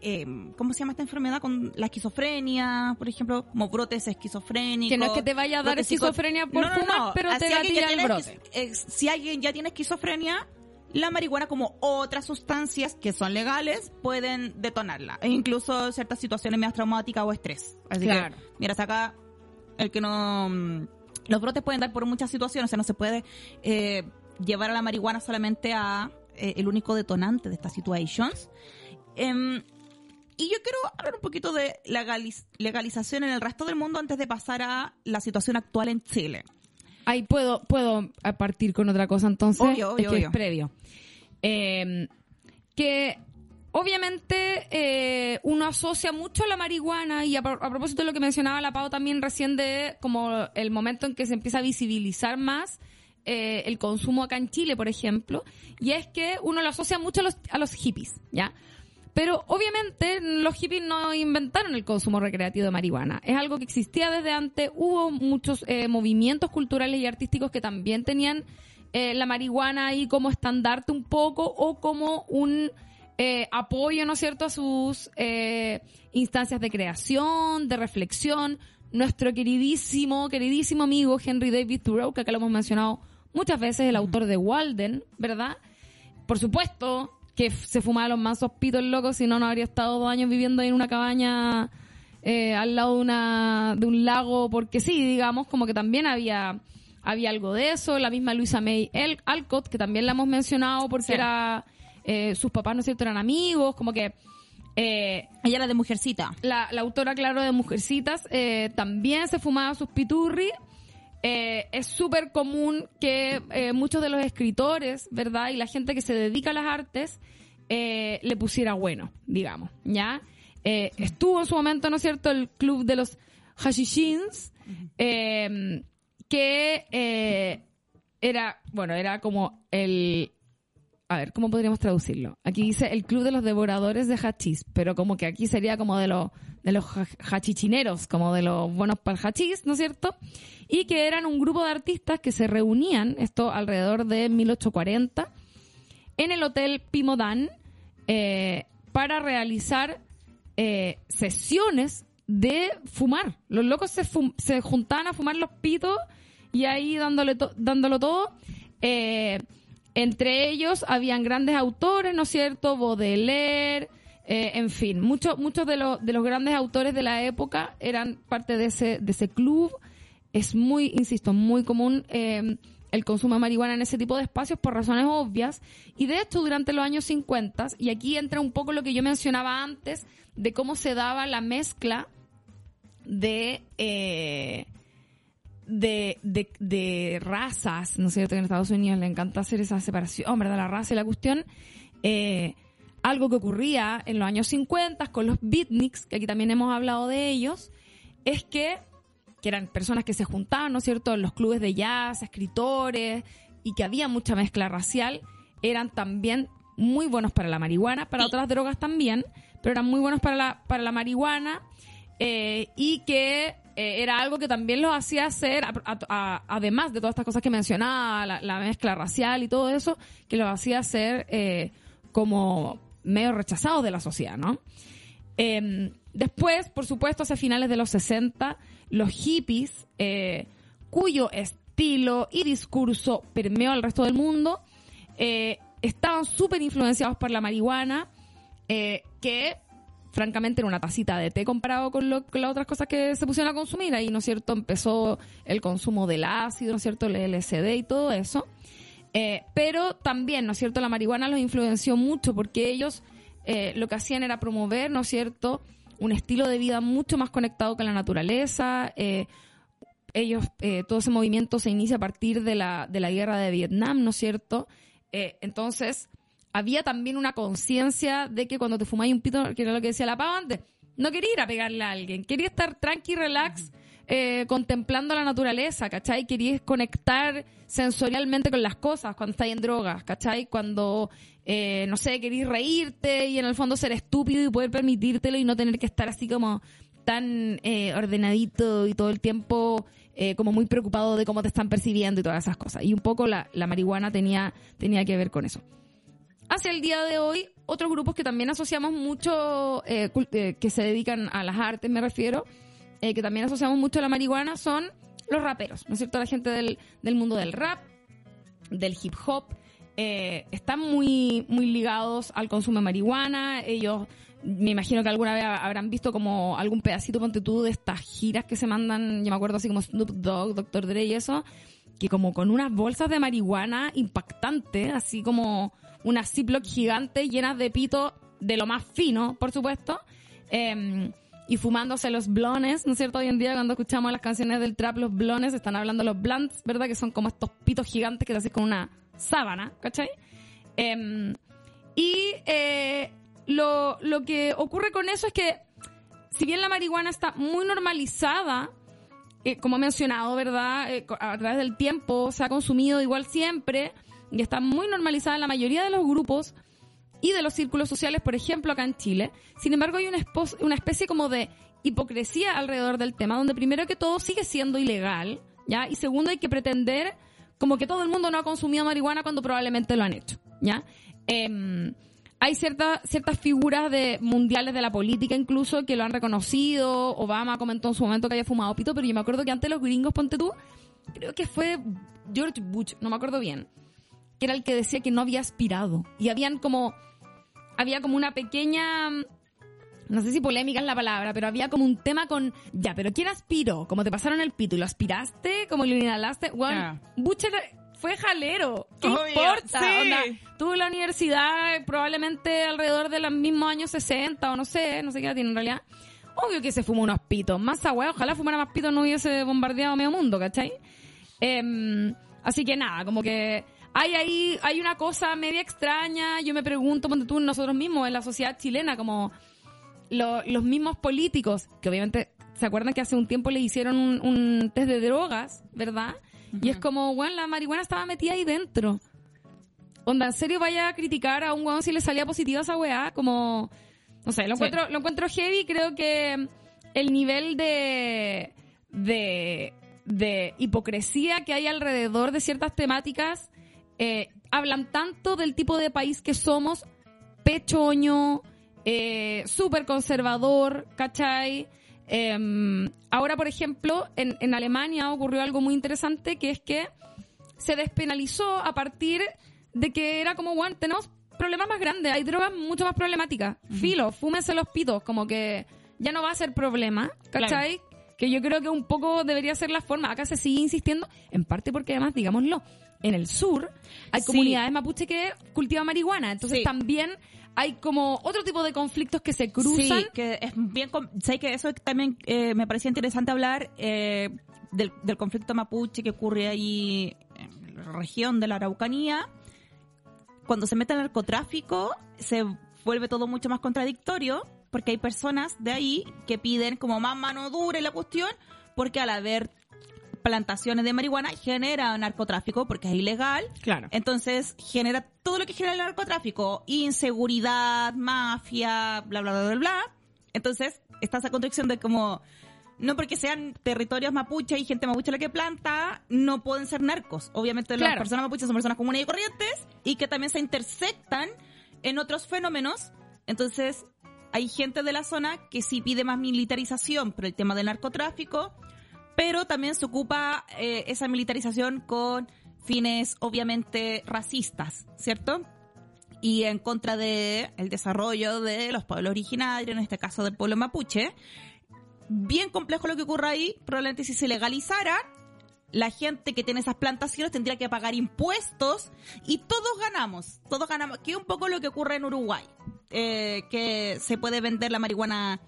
eh, ¿cómo se llama esta enfermedad? Con la esquizofrenia, por ejemplo, como brotes esquizofrénicos. Que no es que te vaya a dar esquizofrenia por fumar, pero te Así la alguien tira ya el brote. si alguien ya tiene esquizofrenia, la marihuana como otras sustancias que son legales pueden detonarla. E incluso ciertas situaciones más traumáticas o estrés. Así Claro. que, mira, acá el que no... mm, Los brotes pueden dar por muchas situaciones, o sea, no se puede eh, llevar a la marihuana solamente a eh, el único detonante de estas situations. Em, y yo quiero hablar un poquito de legaliz- legalización en el resto del mundo antes de pasar a la situación actual en Chile. Ahí puedo, puedo partir con otra cosa entonces. Obvio, obvio, es que obvio. es previo. Eh, que obviamente eh, uno asocia mucho la marihuana y a propósito de lo que mencionaba la Pau también recién de como el momento en que se empieza a visibilizar más eh, el consumo acá en Chile, por ejemplo, y es que uno lo asocia mucho a los, a los hippies, ¿ya? Pero obviamente los hippies no inventaron el consumo recreativo de marihuana. Es algo que existía desde antes. Hubo muchos eh, movimientos culturales y artísticos que también tenían eh, la marihuana ahí como estandarte un poco o como un eh, apoyo, ¿no es cierto?, a sus eh, instancias de creación, de reflexión. Nuestro queridísimo, queridísimo amigo Henry David Thoreau, que acá lo hemos mencionado muchas veces, el autor de Walden, ¿verdad? por supuesto que se fumaba los mansos pitos locos, si no, no habría estado dos años viviendo ahí en una cabaña eh, al lado de, una, de un lago, porque sí, digamos, como que también había, había algo de eso. La misma Luisa May El- Alcott, que también la hemos mencionado porque Sí. era, eh, sus papás, ¿no es cierto?, eran amigos, como que... Eh, Ella era de Mujercita. la, la autora, claro, de Mujercitas, eh, también se fumaba sus piturri. Eh, es súper común que eh, muchos de los escritores, ¿verdad? Y la gente que se dedica a las artes eh, le pusiera bueno, digamos, ¿ya? Estuvo en su momento, ¿no es cierto?, el club de los hashishins, eh, que eh, era, bueno, era como el, a ver, ¿cómo podríamos traducirlo? Aquí dice el club de los devoradores de hachís, pero como que aquí sería como de los de los hachichineros, como de los buenos para hachís, ¿no es cierto? Y que eran un grupo de artistas que se reunían, esto alrededor de 1840, en el Hotel Pimodan eh, para realizar eh, sesiones de fumar. Los locos se, se juntaban a fumar los pitos y ahí dándole dándolo todo. Eh, entre ellos habían grandes autores, ¿no es cierto? Baudelaire, eh, en fin, muchos muchos de, los de los grandes autores de la época eran parte de ese, de ese club. Es muy, insisto, muy común eh, el consumo de marihuana en ese tipo de espacios por razones obvias. Y de hecho, durante los años 50, y aquí entra un poco lo que yo mencionaba antes, de cómo se daba la mezcla de... eh, de, de, razas, ¿no es cierto? Que en Estados Unidos le encanta hacer esa separación, ¿verdad? La raza y la cuestión. Algo que ocurría en los años 50 con los beatniks, que aquí también hemos hablado de ellos, es que, que eran personas que se juntaban, ¿no es cierto?, en los clubes de jazz, escritores, y que había mucha mezcla racial, eran también muy buenos para la marihuana, para otras drogas también, pero eran muy buenos para la, para la marihuana, eh, y que eh, era algo que también los hacía hacer, además de todas estas cosas que mencionaba, la, la mezcla racial y todo eso, que los hacía ser eh, como medio rechazados de la sociedad, ¿no? Eh, después, por supuesto, hacia finales de los 60, los hippies, eh, cuyo estilo y discurso permeó al resto del mundo, eh, estaban súper influenciados por la marihuana, eh, que francamente era una tacita de té comparado con, lo- con las otras cosas que se pusieron a consumir. Ahí, ¿no cierto?, empezó el consumo del ácido, ¿no es cierto?, el LSD y todo eso. Eh, pero también, ¿no es cierto?, la marihuana los influenció mucho porque ellos eh, lo que hacían era promover, ¿no es cierto?, un estilo de vida mucho más conectado con la naturaleza. eh, ellos, todo ese movimiento se inicia a partir de la, de la guerra de Vietnam, ¿no es cierto? Entonces, había también una conciencia de que cuando te fumáis un pito, que era lo que decía la pava antes, no quería ir a pegarle a alguien, quería estar tranqui, relax, eh, contemplando la naturaleza, ¿cachai? Querías conectar sensorialmente con las cosas cuando estáis en drogas, ¿cachai? Cuando, eh, no sé, querías reírte y en el fondo ser estúpido y poder permitírtelo y no tener que estar así como tan eh, ordenadito y todo el tiempo eh, como muy preocupado de cómo te están percibiendo y todas esas cosas. Y un poco la, la marihuana tenía, tenía que ver con eso. Hacia el día de hoy, otros grupos que también asociamos mucho, eh, eh, que se dedican a las artes, me refiero, eh, que también asociamos mucho a la marihuana, son los raperos, ¿no es cierto? La gente del, del mundo del rap, del hip hop, eh, están muy, muy ligados al consumo de marihuana. Ellos, me imagino que alguna vez habrán visto como algún pedacito, ponte tú, de estas giras que se mandan, yo me acuerdo así como Snoop Dogg, Dr. Dre y eso, que como con unas bolsas de marihuana impactantes, así como unas Ziploc gigantes llenas de pito de lo más fino, por supuesto, eh, y fumándose los blones, ¿no es cierto? Hoy en día cuando escuchamos las canciones del trap, los blones, están hablando los blunts, ¿verdad? Que son como estos pitos gigantes que te haces con una sábana, ¿cachai? Eh, y eh, lo, lo que ocurre con eso es que si bien la marihuana está muy normalizada, eh, como he mencionado, ¿verdad? Eh, a través del tiempo se ha consumido igual siempre y está muy normalizada en la mayoría de los grupos y de los círculos sociales, por ejemplo, acá en Chile. Sin embargo, hay una, una especie como de hipocresía alrededor del tema, donde primero que todo sigue siendo ilegal, ¿ya? Y segundo, hay que pretender como que todo el mundo no ha consumido marihuana cuando probablemente lo han hecho, ¿ya? Em, hay ciertas ciertas figuras de mundiales de la política incluso que lo han reconocido. Obama comentó en su momento que había fumado pito, pero yo me acuerdo que antes los gringos, ponte tú, creo que fue George Bush, no me acuerdo bien, que era el que decía que no había aspirado. Y habían como, había como una pequeña, no sé si polémica es la palabra, pero había como un tema con, ya, pero ¿quién aspiró? Como te pasaron el pito y lo aspiraste, como lo inhalaste. Bueno, Ah. Bush era- fue jalero. ¿Qué Obvio, importa? sí. Onda, tuvo la universidad probablemente alrededor de los mismos años 60 o no sé, no sé qué edad tiene en realidad. Obvio que se fumó unos pitos. Más agua, ojalá fumara más pitos no hubiese bombardeado medio mundo, ¿cachai? Em, así que nada, como que hay ahí, hay una cosa media extraña. Yo me pregunto, ponte tú, nosotros mismos, en la sociedad chilena, como lo- los mismos políticos, que obviamente se acuerdan que hace un tiempo le hicieron un, un test de drogas, ¿verdad? Y es como, bueno, la marihuana estaba metida ahí dentro. Onda, ¿en serio vaya a criticar a un weón si le salía positiva esa weá? Como, no sé, lo Sí. encuentro, lo encuentro heavy. Creo que el nivel de, de, de hipocresía que hay alrededor de ciertas temáticas eh, hablan tanto del tipo de país que somos, pechoño, eh, súper conservador, ¿cachai? Em, ahora, por ejemplo, en, en Alemania ocurrió algo muy interesante que es que se despenalizó a partir de que era como, bueno, tenemos problemas más grandes, hay drogas mucho más problemáticas. Filo, fúmense los pitos, como que ya no va a ser problema, ¿cachai? Que yo creo que un poco debería ser la forma. Acá se sigue insistiendo, en parte porque además, digámoslo, en el sur hay Sí. comunidades mapuche que cultivan marihuana, entonces Sí. también hay como otro tipo de conflictos que se cruzan. Sí, que es bien. Sé que eso también eh, me parecía interesante hablar eh, del, del conflicto mapuche que ocurre ahí en la región de la Araucanía. Cuando se mete el narcotráfico, se vuelve todo mucho más contradictorio porque hay personas de ahí que piden como más mano dura y la cuestión, porque al haber plantaciones de marihuana genera narcotráfico porque es ilegal. Claro. Entonces genera todo lo que genera el narcotráfico, inseguridad, mafia, bla, bla, bla, bla, bla. Entonces está esa contradicción de como, no porque sean territorios mapuche y gente mapuche la que planta, no pueden ser narcos. Obviamente las personas mapuches son personas comunes y corrientes y que también se intersectan en otros fenómenos. Entonces hay gente de la zona que sí pide más militarización por el tema del narcotráfico, pero también se ocupa eh, esa militarización con fines obviamente racistas, ¿cierto? Y en contra de el desarrollo de los pueblos originarios, en este caso del pueblo mapuche. Bien complejo lo que ocurre ahí, probablemente si se legalizara, la gente que tiene esas plantaciones tendría que pagar impuestos y todos ganamos, todos ganamos, que es un poco lo que ocurre en Uruguay, eh, que se puede vender la marihuana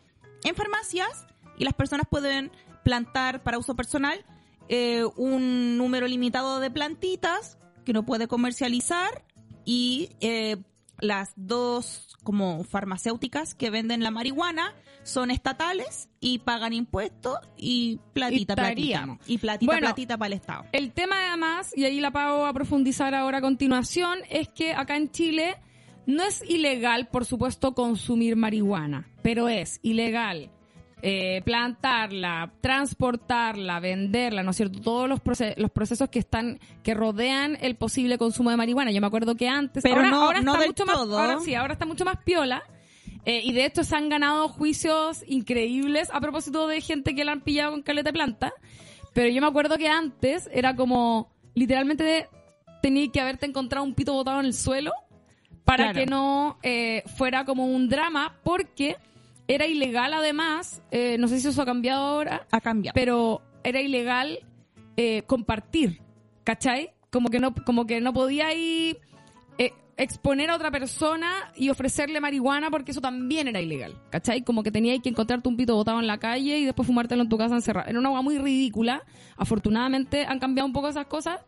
en farmacias y las personas pueden plantar para uso personal eh, un número limitado de plantitas que no puede comercializar y eh, las dos como farmacéuticas que venden la marihuana son estatales y pagan impuestos y platita, Y platita. Y platita, Bueno, platita para el Estado. El tema además, y ahí la pago a profundizar ahora a continuación, es que acá en Chile no es ilegal, por supuesto, consumir marihuana, pero es ilegal eh, plantarla, transportarla, venderla, ¿no es cierto? Todos los, los procesos que están, que rodean el posible consumo de marihuana. Yo me acuerdo que antes, Pero ahora, no- ahora no está mucho más, ahora sí, ahora está mucho más piola. Eh, y de hecho se han ganado juicios increíbles a propósito de gente que la han pillado con caleta de planta. Pero yo me acuerdo que antes era como, literalmente tenías que haberte encontrado un pito botado en el suelo para Claro. que no eh, fuera como un drama, porque era ilegal además, eh, no sé si eso ha cambiado ahora, Ha cambiado. pero era ilegal eh, compartir, ¿cachai? Como que no, como que no podía ir eh, exponer a otra persona y ofrecerle marihuana porque eso también era ilegal, ¿cachai? Como que tenías que encontrarte un pito botado en la calle y después fumártelo en tu casa encerrado. Era una hueá muy ridícula. Afortunadamente han cambiado un poco esas cosas,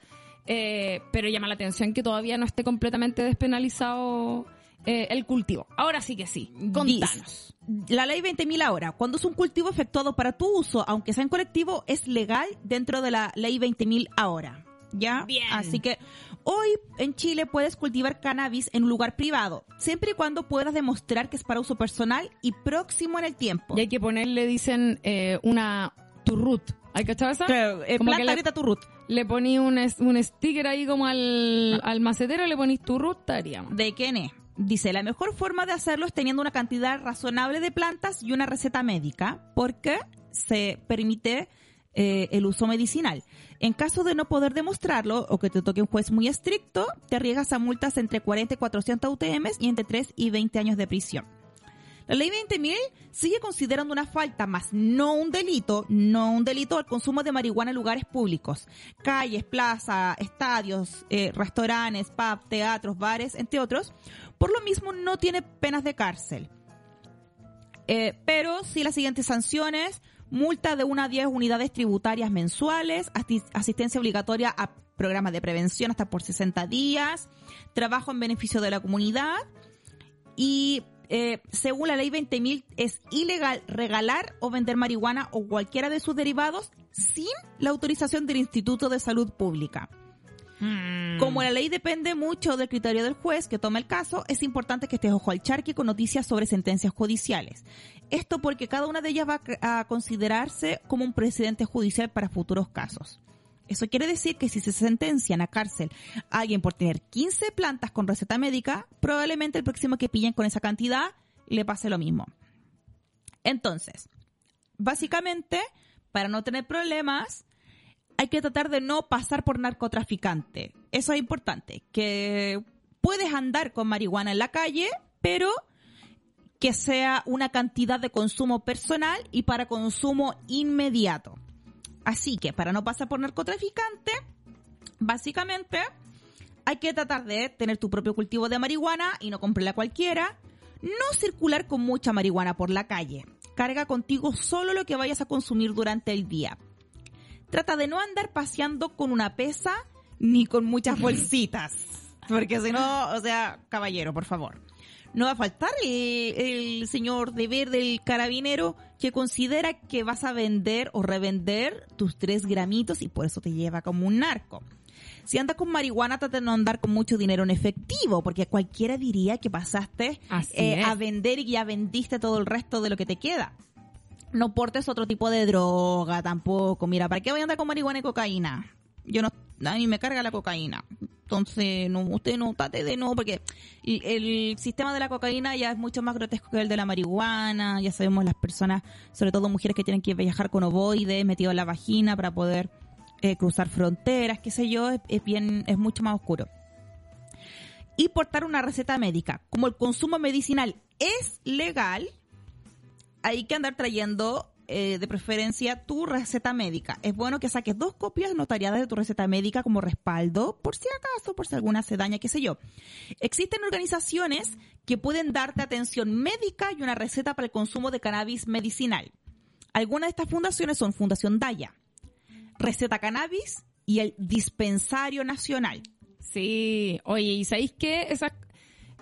eh, pero llama la atención que todavía no esté completamente despenalizado eh, el cultivo. Ahora sí que sí. Contanos. Dice, La ley 20.000 ahora, cuando es un cultivo efectuado para tu uso, aunque sea en colectivo, es legal dentro de la ley 20.000 ahora. ¿Ya? Bien. Así que hoy en Chile puedes cultivar cannabis en un lugar privado, siempre y cuando puedas demostrar que es para uso personal y próximo en el tiempo. Y hay que ponerle, dicen, eh, una turrut. ¿Hay cachado esa? Claro, eh, Como planta que le- ahorita tu root. Le poní un, un sticker ahí como al, al macetero, le ponís tu ruta, estaríamos. ¿De quién es? Dice, la mejor forma de hacerlo es teniendo una cantidad razonable de plantas y una receta médica, porque se permite eh, el uso medicinal. En caso de no poder demostrarlo o que te toque un juez muy estricto, te arriesgas a multas entre 40 y 400 UTMs y entre 3 y 20 años de prisión. La ley 20.000 sigue considerando una falta, más no un delito, no un delito al consumo de marihuana en lugares públicos, calles, plazas, estadios, eh, restaurantes, pubs, teatros, bares, entre otros. Por lo mismo, no tiene penas de cárcel. Eh, pero sí las siguientes sanciones, multa de una a 10 unidades tributarias mensuales, asistencia obligatoria a programas de prevención hasta por 60 días, trabajo en beneficio de la comunidad y eh, según la ley 20.000 es ilegal regalar o vender marihuana o cualquiera de sus derivados sin la autorización del Instituto de Salud Pública. Como la ley depende mucho del criterio del juez que toma el caso, es importante que estés ojo al charque con noticias sobre sentencias judiciales. Esto porque cada una de ellas va a considerarse como un precedente judicial para futuros casos. Eso quiere decir que si se sentencian a cárcel a alguien por tener 15 plantas con receta médica, probablemente el próximo que pillen con esa cantidad le pase lo mismo. Entonces, básicamente, para no tener problemas, hay que tratar de no pasar por narcotraficante. Eso es importante, que puedes andar con marihuana en la calle, pero que sea una cantidad de consumo personal y para consumo inmediato. Así que para no pasar por narcotraficante, básicamente hay que tratar de tener tu propio cultivo de marihuana y no comprarla cualquiera. No circular con mucha marihuana por la calle. Carga contigo solo lo que vayas a consumir durante el día. Trata de no andar paseando con una pesa ni con muchas bolsitas. Porque si no, o sea, caballero, por favor. No va a faltar el, el señor deber del carabinero que considera que vas a vender o revender tus tres gramitos y por eso te lleva como un narco. Si andas con marihuana, trata de no andar con mucho dinero en efectivo, porque cualquiera diría que pasaste eh, a vender y ya vendiste todo el resto de lo que te queda. No portes otro tipo de droga tampoco. Mira, ¿para qué voy a andar con marihuana y cocaína? Yo no, a mí me carga la cocaína. Entonces, no, usted no trate de no, porque el, sistema de la cocaína ya es mucho más grotesco que el de la marihuana. Ya sabemos las personas, sobre todo mujeres que tienen que viajar con ovoides metido en la vagina para poder eh, cruzar fronteras, qué sé yo, es bien, es mucho más oscuro. Y portar una receta médica. Como el consumo medicinal es legal, hay que andar trayendo eh, de preferencia tu receta médica. Es bueno que saques dos copias notariadas de tu receta médica como respaldo, por si acaso, por si alguna se daña, qué sé yo. Existen organizaciones que pueden darte atención médica y una receta para el consumo de cannabis medicinal. Algunas de estas fundaciones son Fundación Daya, Receta Cannabis y el Dispensario Nacional. Sí, oye, ¿y sabéis qué?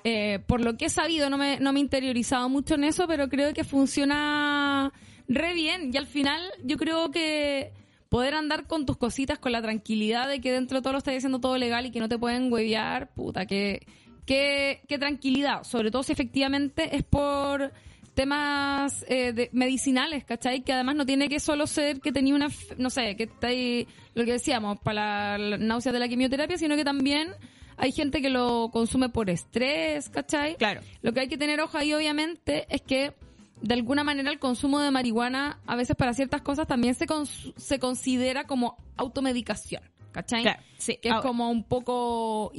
Eh, por lo que he sabido, no me, no me he interiorizado mucho en eso, pero creo que funciona re bien. Y al final, yo creo que poder andar con tus cositas con la tranquilidad de que dentro de todo lo estás haciendo todo legal y que no te pueden huevear, puta, que, que, que tranquilidad. Sobre todo si efectivamente es por temas eh, de, medicinales, ¿cachai? Que además no tiene que solo ser que tenía una, no sé, que está ahí, lo que decíamos, para la, la náusea de la quimioterapia, sino que también hay gente que lo consume por estrés, ¿cachai? Claro. Lo que hay que tener ojo ahí, obviamente, es que de alguna manera el consumo de marihuana, a veces para ciertas cosas, también se, cons- se considera como automedicación, ¿cachai? Claro, sí. Que es Ahora- como un poco...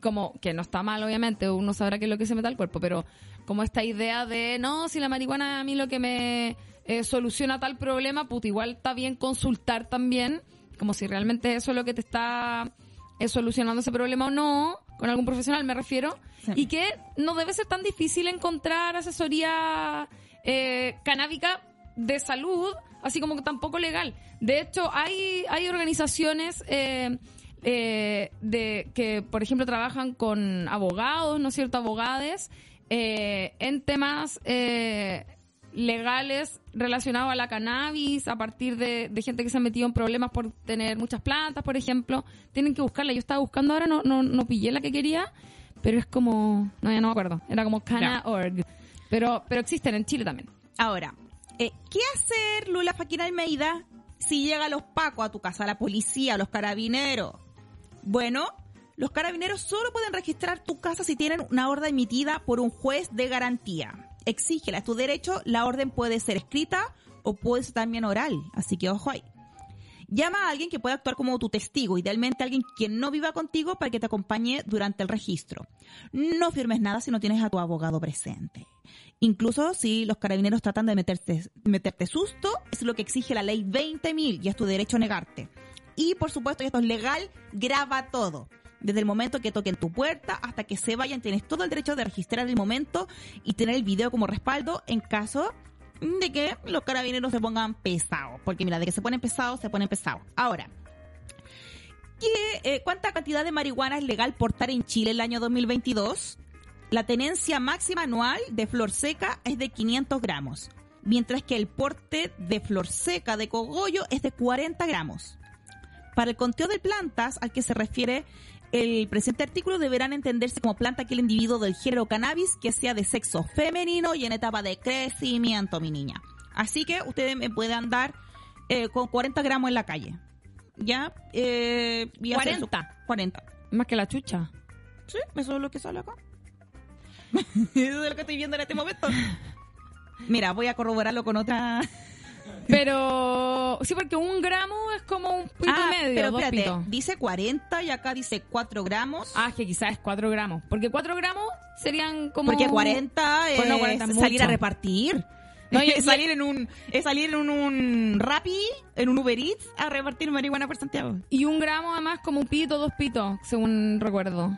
como que no está mal, obviamente, uno sabrá qué es lo que se mete al cuerpo, pero como esta idea de, no, si la marihuana a mí lo que me eh, soluciona tal problema, pues igual está bien consultar también, como si realmente eso es lo que te está eh, solucionando ese problema o no, con algún profesional me refiero, Sí. y que no debe ser tan difícil encontrar asesoría eh, canábica de salud, así como que tampoco legal. De hecho, hay, hay organizaciones eh, eh, de que, por ejemplo, trabajan con abogados, ¿no es cierto?, abogades, eh, en temas eh, legales relacionados a la cannabis, a partir de, de gente que se ha metido en problemas por tener muchas plantas, por ejemplo. Tienen que buscarla. Yo estaba buscando ahora, no, no, no pillé la que quería, pero es como, no, ya no me acuerdo. Era como Cana.org. Pero, pero existen en Chile también. Ahora, eh, ¿qué hacer Lula Faquina Almeida si llega los pacos a tu casa, la policía, los carabineros? Bueno, los carabineros solo pueden registrar tu casa si tienen una orden emitida por un juez de garantía. Exígela, tu derecho, la orden puede ser escrita o puede ser también oral, así que ojo ahí. Llama a alguien que pueda actuar como tu testigo, idealmente alguien que no viva contigo para que te acompañe durante el registro. No firmes nada si no tienes a tu abogado presente. Incluso si los carabineros tratan de meterte, meterte susto, es lo que exige la ley 20.000 y es tu derecho a negarte. Y por supuesto, y esto es legal, graba todo. Desde el momento que toquen tu puerta hasta que se vayan, tienes todo el derecho de registrar el momento y tener el video como respaldo en caso de que los carabineros se pongan pesados. Porque mira, de que se ponen pesados, se ponen pesados. Ahora, ¿qué, eh, ¿cuánta cantidad de marihuana es legal portar en Chile el año 2022? La tenencia máxima anual de flor seca es de 500 gramos, mientras que el porte de flor seca de cogollo es de 40 gramos. Para el conteo de plantas al que se refiere el presente artículo deberán entenderse como planta aquel individuo del género cannabis que sea de sexo femenino y en etapa de crecimiento, mi niña. Así que ustedes me pueden andar eh, con 40 gramos en la calle. ¿Ya? Eh, y hacer su- 40. 40. Más que la chucha. Sí, eso es lo que sale acá. eso es lo que estoy viendo en este momento. Mira, voy a corroborarlo con otra. Pero sí, porque un gramo es como un pito ah, y medio, pero dos espérate, dice 40 y acá dice 4 gramos. Ah, que quizás es 4 gramos. Porque 4 gramos serían como... porque 40 es Pues no, 40 es salir a repartir. No, es salir en un es salir en un, un Rappi, en un Uber Eats a repartir marihuana por Santiago. Y un gramo además como un pito, dos pitos, según recuerdo.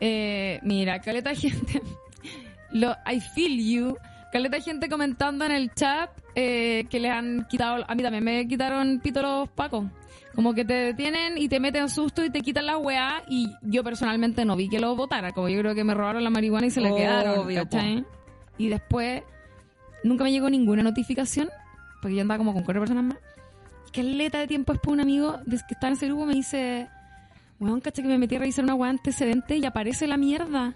Eh, mira, caleta gente. Lo, I feel you. Caleta gente comentando en el chat eh, que les han quitado. A mí también me quitaron pito los pacos. Como que te detienen y te meten susto y te quitan la weá. Y yo personalmente no vi que lo votara. Como yo creo que me robaron la marihuana y se la quedaron. Obvio, ¿cachai? Y después nunca me llegó ninguna notificación. Porque yo andaba como con cuatro personas más. Caleta de tiempo después un amigo que está en ese grupo me dice, weón, caché que me metí a revisar una weá antecedente y aparece la mierda.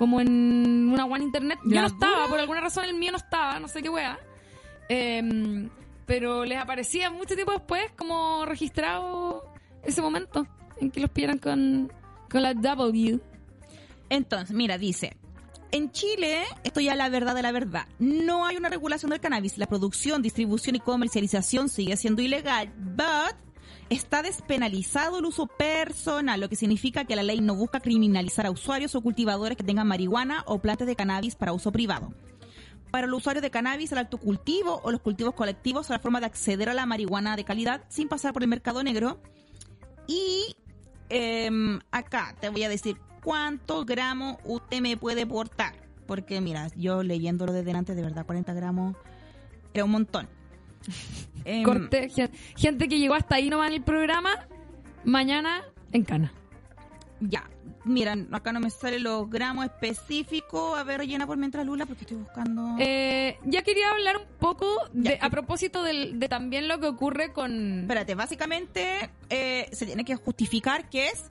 Como en una en internet. Yo ¿La no estaba, dura? por alguna razón el mío no estaba, no sé qué weá. Em, pero les aparecía mucho tiempo después como registrado ese momento en que los pillaran con, con la W. Entonces, mira, dice, en Chile, esto ya es la verdad de la verdad, no hay una regulación del cannabis. La producción, distribución y comercialización sigue siendo ilegal, but está despenalizado el uso personal, lo que significa que la ley no busca criminalizar a usuarios o cultivadores que tengan marihuana o plantas de cannabis para uso privado. Para los usuarios de cannabis, el autocultivo o los cultivos colectivos son la forma de acceder a la marihuana de calidad sin pasar por el mercado negro. Y em, acá te voy a decir cuántos gramos usted me puede portar. Porque mira, yo leyéndolo desde antes, de verdad, 40 gramos era un montón. Corte, gen- gente que llegó hasta ahí nomás en el programa, mañana en Cana. ya. Miran, acá no me salen los gramos específicos. A ver, llena por mientras Lula, porque estoy buscando. Eh, ya quería hablar un poco de, a propósito de también lo que ocurre con... Espérate, básicamente eh, se tiene que justificar que es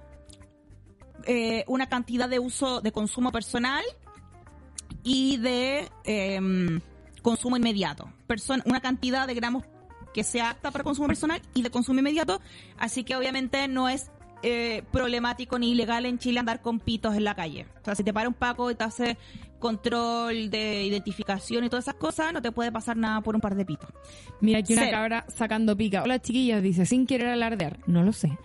eh, una cantidad de uso, de consumo personal y de em, consumo inmediato. Person- una cantidad de gramos que sea apta para consumo personal y de consumo inmediato. Así que obviamente no es eh, problemático ni ilegal en Chile andar con pitos en la calle. O sea, si te para un paco y te hace control de identificación y todas esas cosas, no te puede pasar nada por un par de pitos. Mira, aquí una Cero. cabra sacando pica. Hola, chiquillas, dice, sin querer alardear. No lo sé.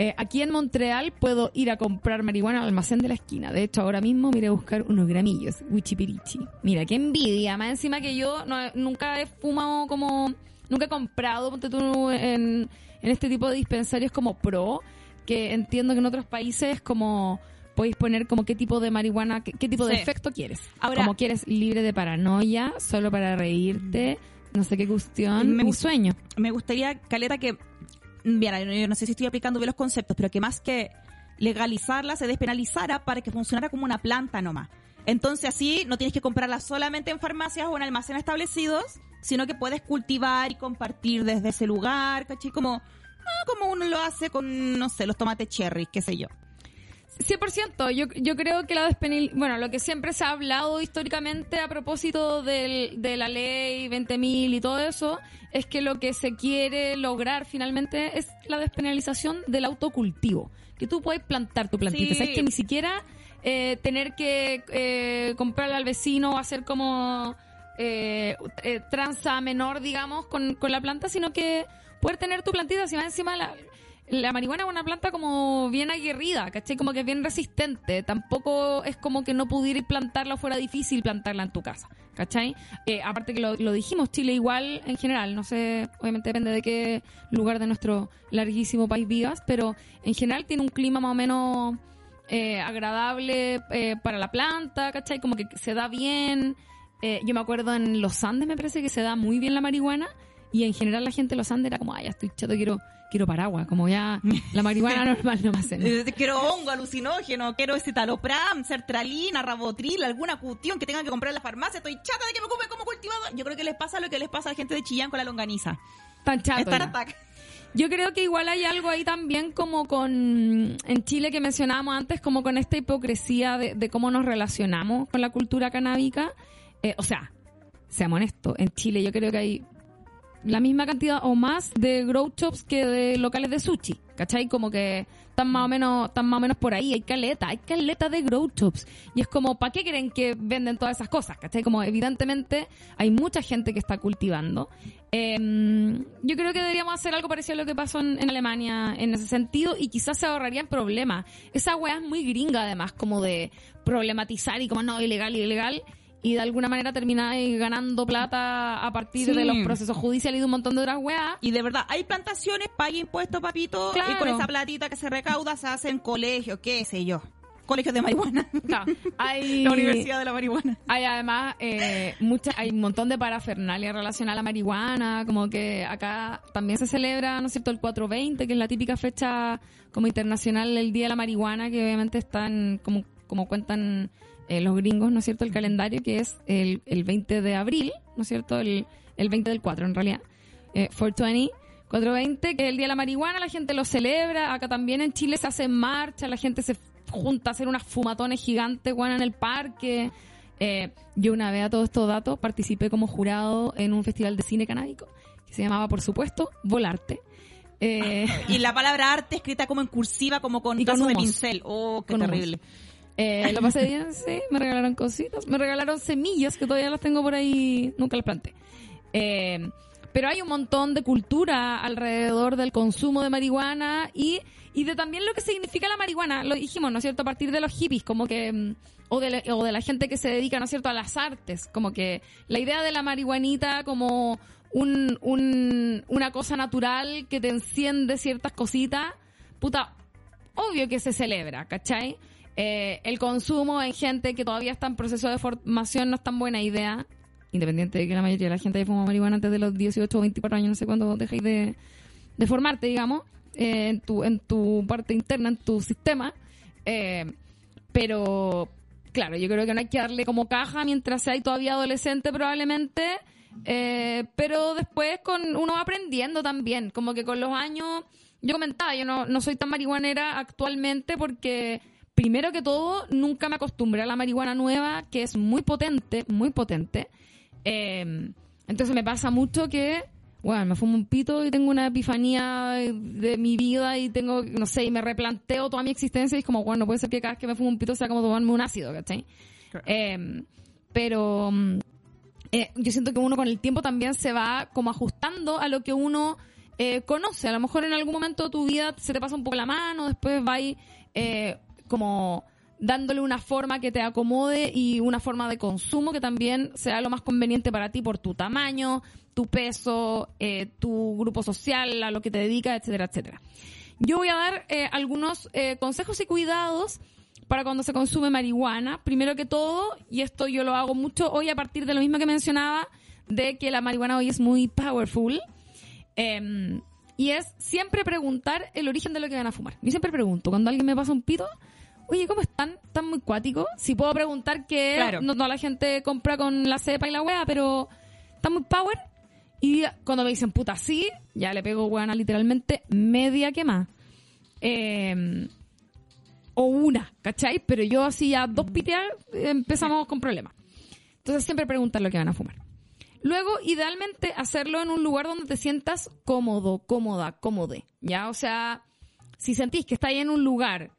Eh, aquí en Montreal puedo ir a comprar marihuana al almacén de la esquina. De hecho, ahora mismo miré a buscar unos gramillos. Wichipirichi. Mira, qué envidia. Más encima que yo no nunca he fumado como... Nunca he comprado, ponte tú, en, en este tipo de dispensarios como pro, que entiendo que en otros países como... Podéis poner como qué tipo de marihuana, qué, qué tipo de Sí. efecto quieres. Ahora- como quieres libre de paranoia, solo para reírte, no sé qué cuestión, Me mi gusta- sueño. me gustaría, Caleta, que, mira, yo no sé si estoy aplicando bien los conceptos, pero que más que legalizarla, se despenalizara para que funcionara como una planta nomás. Entonces así no tienes que comprarla solamente en farmacias o en almacenes establecidos, sino que puedes cultivar y compartir desde ese lugar, ¿cachai? Como, ah, como uno lo hace con, no sé, los tomates cherry, qué sé yo. 100%, yo, yo creo que la despenal... Bueno, lo que siempre se ha hablado históricamente a propósito del- de la ley 20.000 y todo eso, es que lo que se quiere lograr finalmente es la despenalización del autocultivo. Que tú puedes plantar tu plantita. Sí. ¿Sabes que ni siquiera eh, tener que eh, comprarle al vecino o hacer como eh, eh, tranza menor, digamos, con, con la planta, sino que poder tener tu plantita, si más encima la, la marihuana es una planta como bien aguerrida, ¿cachai? Como que es bien resistente. Tampoco es como que no pudiera plantarla fuera difícil plantarla en tu casa, ¿cachai? Eh, aparte que lo, lo dijimos, Chile igual en general, no sé, obviamente depende de qué lugar de nuestro larguísimo país vivas, pero en general tiene un clima más o menos eh, agradable eh, para la planta, ¿cachai? Como que se da bien. Eh, yo me acuerdo en los Andes me parece que se da muy bien la marihuana y en general la gente de los Andes era como, ay, ya estoy chato, quiero, quiero paraguas, como ya la marihuana normal no me hace nada. Quiero hongo alucinógeno, quiero citalopram, sertralina, rabotril, alguna cuestión que tengan que comprar en la farmacia. Estoy chata de que me ocupe como cultivador. Yo creo que les pasa lo que les pasa a la gente de Chillán con la longaniza. Tan chato. Ataque. Yo creo que igual hay algo ahí también como con, en Chile que mencionábamos antes, como con esta hipocresía de, de cómo nos relacionamos con la cultura canábica. Eh, o sea, seamos honestos, en Chile yo creo que hay la misma cantidad o más de grow shops que de locales de sushi, ¿cachai? Como que están más o menos, están más o menos por ahí, hay caleta, hay caleta de grow shops. Y es como, ¿para qué creen que venden todas esas cosas? ¿cachai? Como evidentemente hay mucha gente que está cultivando. Eh, yo creo que deberíamos hacer algo parecido a lo que pasó en, en Alemania en ese sentido y quizás se ahorrarían problemas. Esa weá es muy gringa además, como de problematizar y como no, ilegal, ilegal. Y de alguna manera termináis ganando plata a partir Sí. de los procesos judiciales y de un montón de otras weas. Y de verdad, hay plantaciones, pague impuestos, papito, Claro. y con esa platita que se recauda se hacen colegios, qué sé yo. Colegios de marihuana. Claro, hay, La Universidad de la Marihuana. hay además eh, mucha, hay un montón de parafernalia relacionada a la marihuana, como que acá también se celebra, ¿no es cierto?, el 420, que es la típica fecha como internacional del Día de la Marihuana, que obviamente están, como, como cuentan eh, los gringos, ¿no es cierto?, el calendario, que es el, el 20 de abril, ¿no es cierto?, el, el 20 del 4 en realidad, eh, 420. 420, que es el Día de la Marihuana, la gente lo celebra. Acá también en Chile se hace marcha, la gente se junta a hacer unas fumatones gigantes, bueno, en el parque. Eh, yo una vez a todos estos datos participé como jurado en un festival de cine canábico que se llamaba, por supuesto, Volarte. Eh, Y la palabra arte escrita como en cursiva, como con Y con de pincel. Oh, qué Con humos. Eh, lo pasé bien, sí, me regalaron cositas, me regalaron semillas que todavía las tengo por ahí, nunca las planté. Eh, pero hay un montón de cultura alrededor del consumo de marihuana y, y de también lo que significa la marihuana. Lo dijimos, ¿no es cierto? A partir de los hippies, como que, mm, o de, la- o de la gente que se dedica, ¿no es cierto?, a las artes. Como que la idea de la marihuanita como un, un, una cosa natural que te enciende ciertas cositas, puta, obvio que se celebra, ¿cachai? Eh, el consumo en gente que todavía está en proceso de formación no es tan buena idea, independiente de que la mayoría de la gente haya fumado marihuana antes de los 18 o 24 años, no sé cuándo dejéis de, de formarte, digamos, eh, en, tu, en tu parte interna, en tu sistema. Eh, pero, claro, yo creo que no hay que darle como caja mientras sea todavía adolescente probablemente. Eh, pero después con uno va aprendiendo también, como que con los años, yo comentaba, yo no, no soy tan marihuanera actualmente porque primero que todo nunca me acostumbré a la marihuana nueva, que es muy potente, muy potente. Eh, entonces me pasa mucho que, bueno, me fumo un pito y tengo una epifanía de mi vida y tengo, no sé, y me replanteo toda mi existencia y es como, bueno, no puede ser que cada vez que me fumo un pito sea como tomarme un ácido, ¿cachai? Eh, pero mm, eh, yo siento que uno con el tiempo también se va como ajustando a lo que uno eh, conoce. A lo mejor en algún momento de tu vida se te pasa un poco la mano, después va eh, como dándole una forma que te acomode y una forma de consumo que también sea lo más conveniente para ti por tu tamaño, tu peso, eh, tu grupo social, a lo que te dedicas, etcétera, etcétera. Yo voy a dar eh, algunos eh, consejos y cuidados para cuando se consume marihuana. Primero que todo, y esto yo lo hago mucho hoy a partir de lo mismo que mencionaba, de que la marihuana hoy es muy powerful. Em, y es siempre preguntar el origen de lo que van a fumar. Yo siempre pregunto, cuando alguien me pasa un pito, oye, ¿cómo están? ¿Están muy cuáticos? Si puedo preguntar que Claro. no, la gente compra con la cepa y la wea, pero ¿están muy power? Y cuando me dicen puta sí, ya le pego weana literalmente media que más. Eh, o una, ¿cachai? Pero yo así a dos pitear eh, empezamos con problemas. Entonces siempre preguntar lo que van a fumar. Luego, idealmente, hacerlo en un lugar donde te sientas cómodo, cómoda, cómode. ¿Ya? O sea, si sentís que estáis en un lugar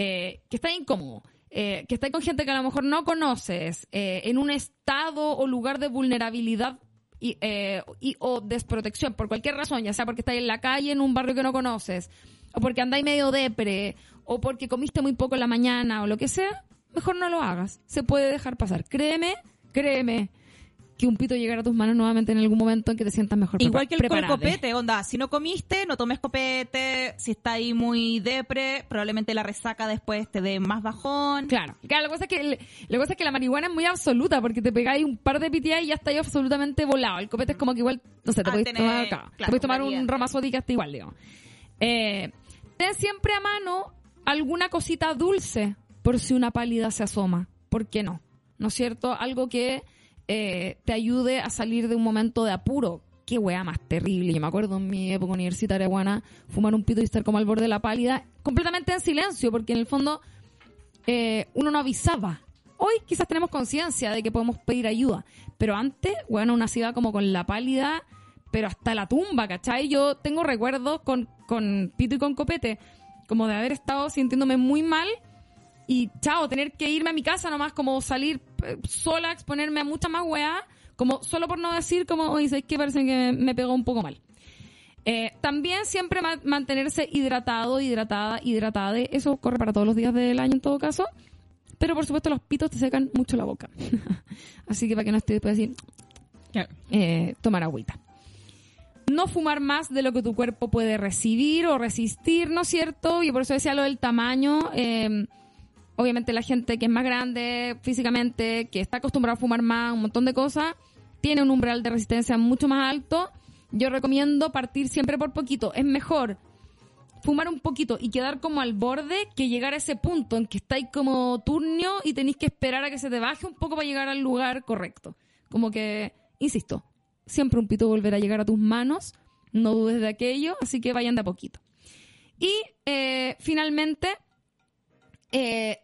eh, que está incómodo, eh, que estáis con gente que a lo mejor no conoces, eh, en un estado o lugar de vulnerabilidad y, o desprotección, por cualquier razón, ya sea porque estáis en la calle, en un barrio que no conoces, o porque andáis medio depre, o porque comiste muy poco en la mañana, o lo que sea, mejor no lo hagas. Se puede dejar pasar. Créeme, créeme, que un pito llegará a tus manos nuevamente en algún momento en que te sientas mejor Igual que el preparade. copete, onda, si no comiste, no tomes copete, si está ahí muy depre, probablemente la resaca después te dé más bajón. Claro, claro, la cosa es que el- la cosa es que la marihuana es muy absoluta porque te pegáis un par de pitias y ya estáis absolutamente volado. El copete es como que igual, no sé, te Ah, podéis tenés, tomar, claro, te podéis tomar un ramazotti que hasta igual, digo. Eh, ten siempre a mano alguna cosita dulce por si una pálida se asoma. ¿Por qué no? ¿No es cierto? Algo que eh, te ayude a salir de un momento de apuro. Qué wea más terrible. Yo me acuerdo en mi época universitaria, buena, fumar un pito y estar como al borde de la pálida, completamente en silencio, porque en el fondo eh, uno no avisaba. Hoy quizás tenemos conciencia de que podemos pedir ayuda, pero antes, bueno, una iba como con la pálida, pero hasta la tumba, ¿cachai? Yo tengo recuerdos con, con pito y con copete, como de haber estado sintiéndome muy mal y chao, tener que irme a mi casa nomás, como salir sola, exponerme a mucha más weá, como solo por no decir como, oye, ¿sabes qué? Parece que me pegó un poco mal. Eh, también siempre ma- mantenerse hidratado, hidratada, hidratada. Eso corre para todos los días del año en todo caso. Pero por supuesto los pitos te secan mucho la boca. Así que para que no esté después decir, eh, tomar agüita. No fumar más de lo que tu cuerpo puede recibir o resistir, ¿no es cierto? Y por eso decía lo del tamaño. eh, obviamente la gente que es más grande físicamente, que está acostumbrada a fumar más, un montón de cosas, tiene un umbral de resistencia mucho más alto. Yo recomiendo partir siempre por poquito. Es mejor fumar un poquito y quedar como al borde que llegar a ese punto en que estáis como turnio y tenéis que esperar a que se te baje un poco para llegar al lugar correcto. Como que, insisto, siempre un pito volverá a llegar a tus manos, no dudes de aquello, así que vayan de a poquito. Y eh, finalmente, eh,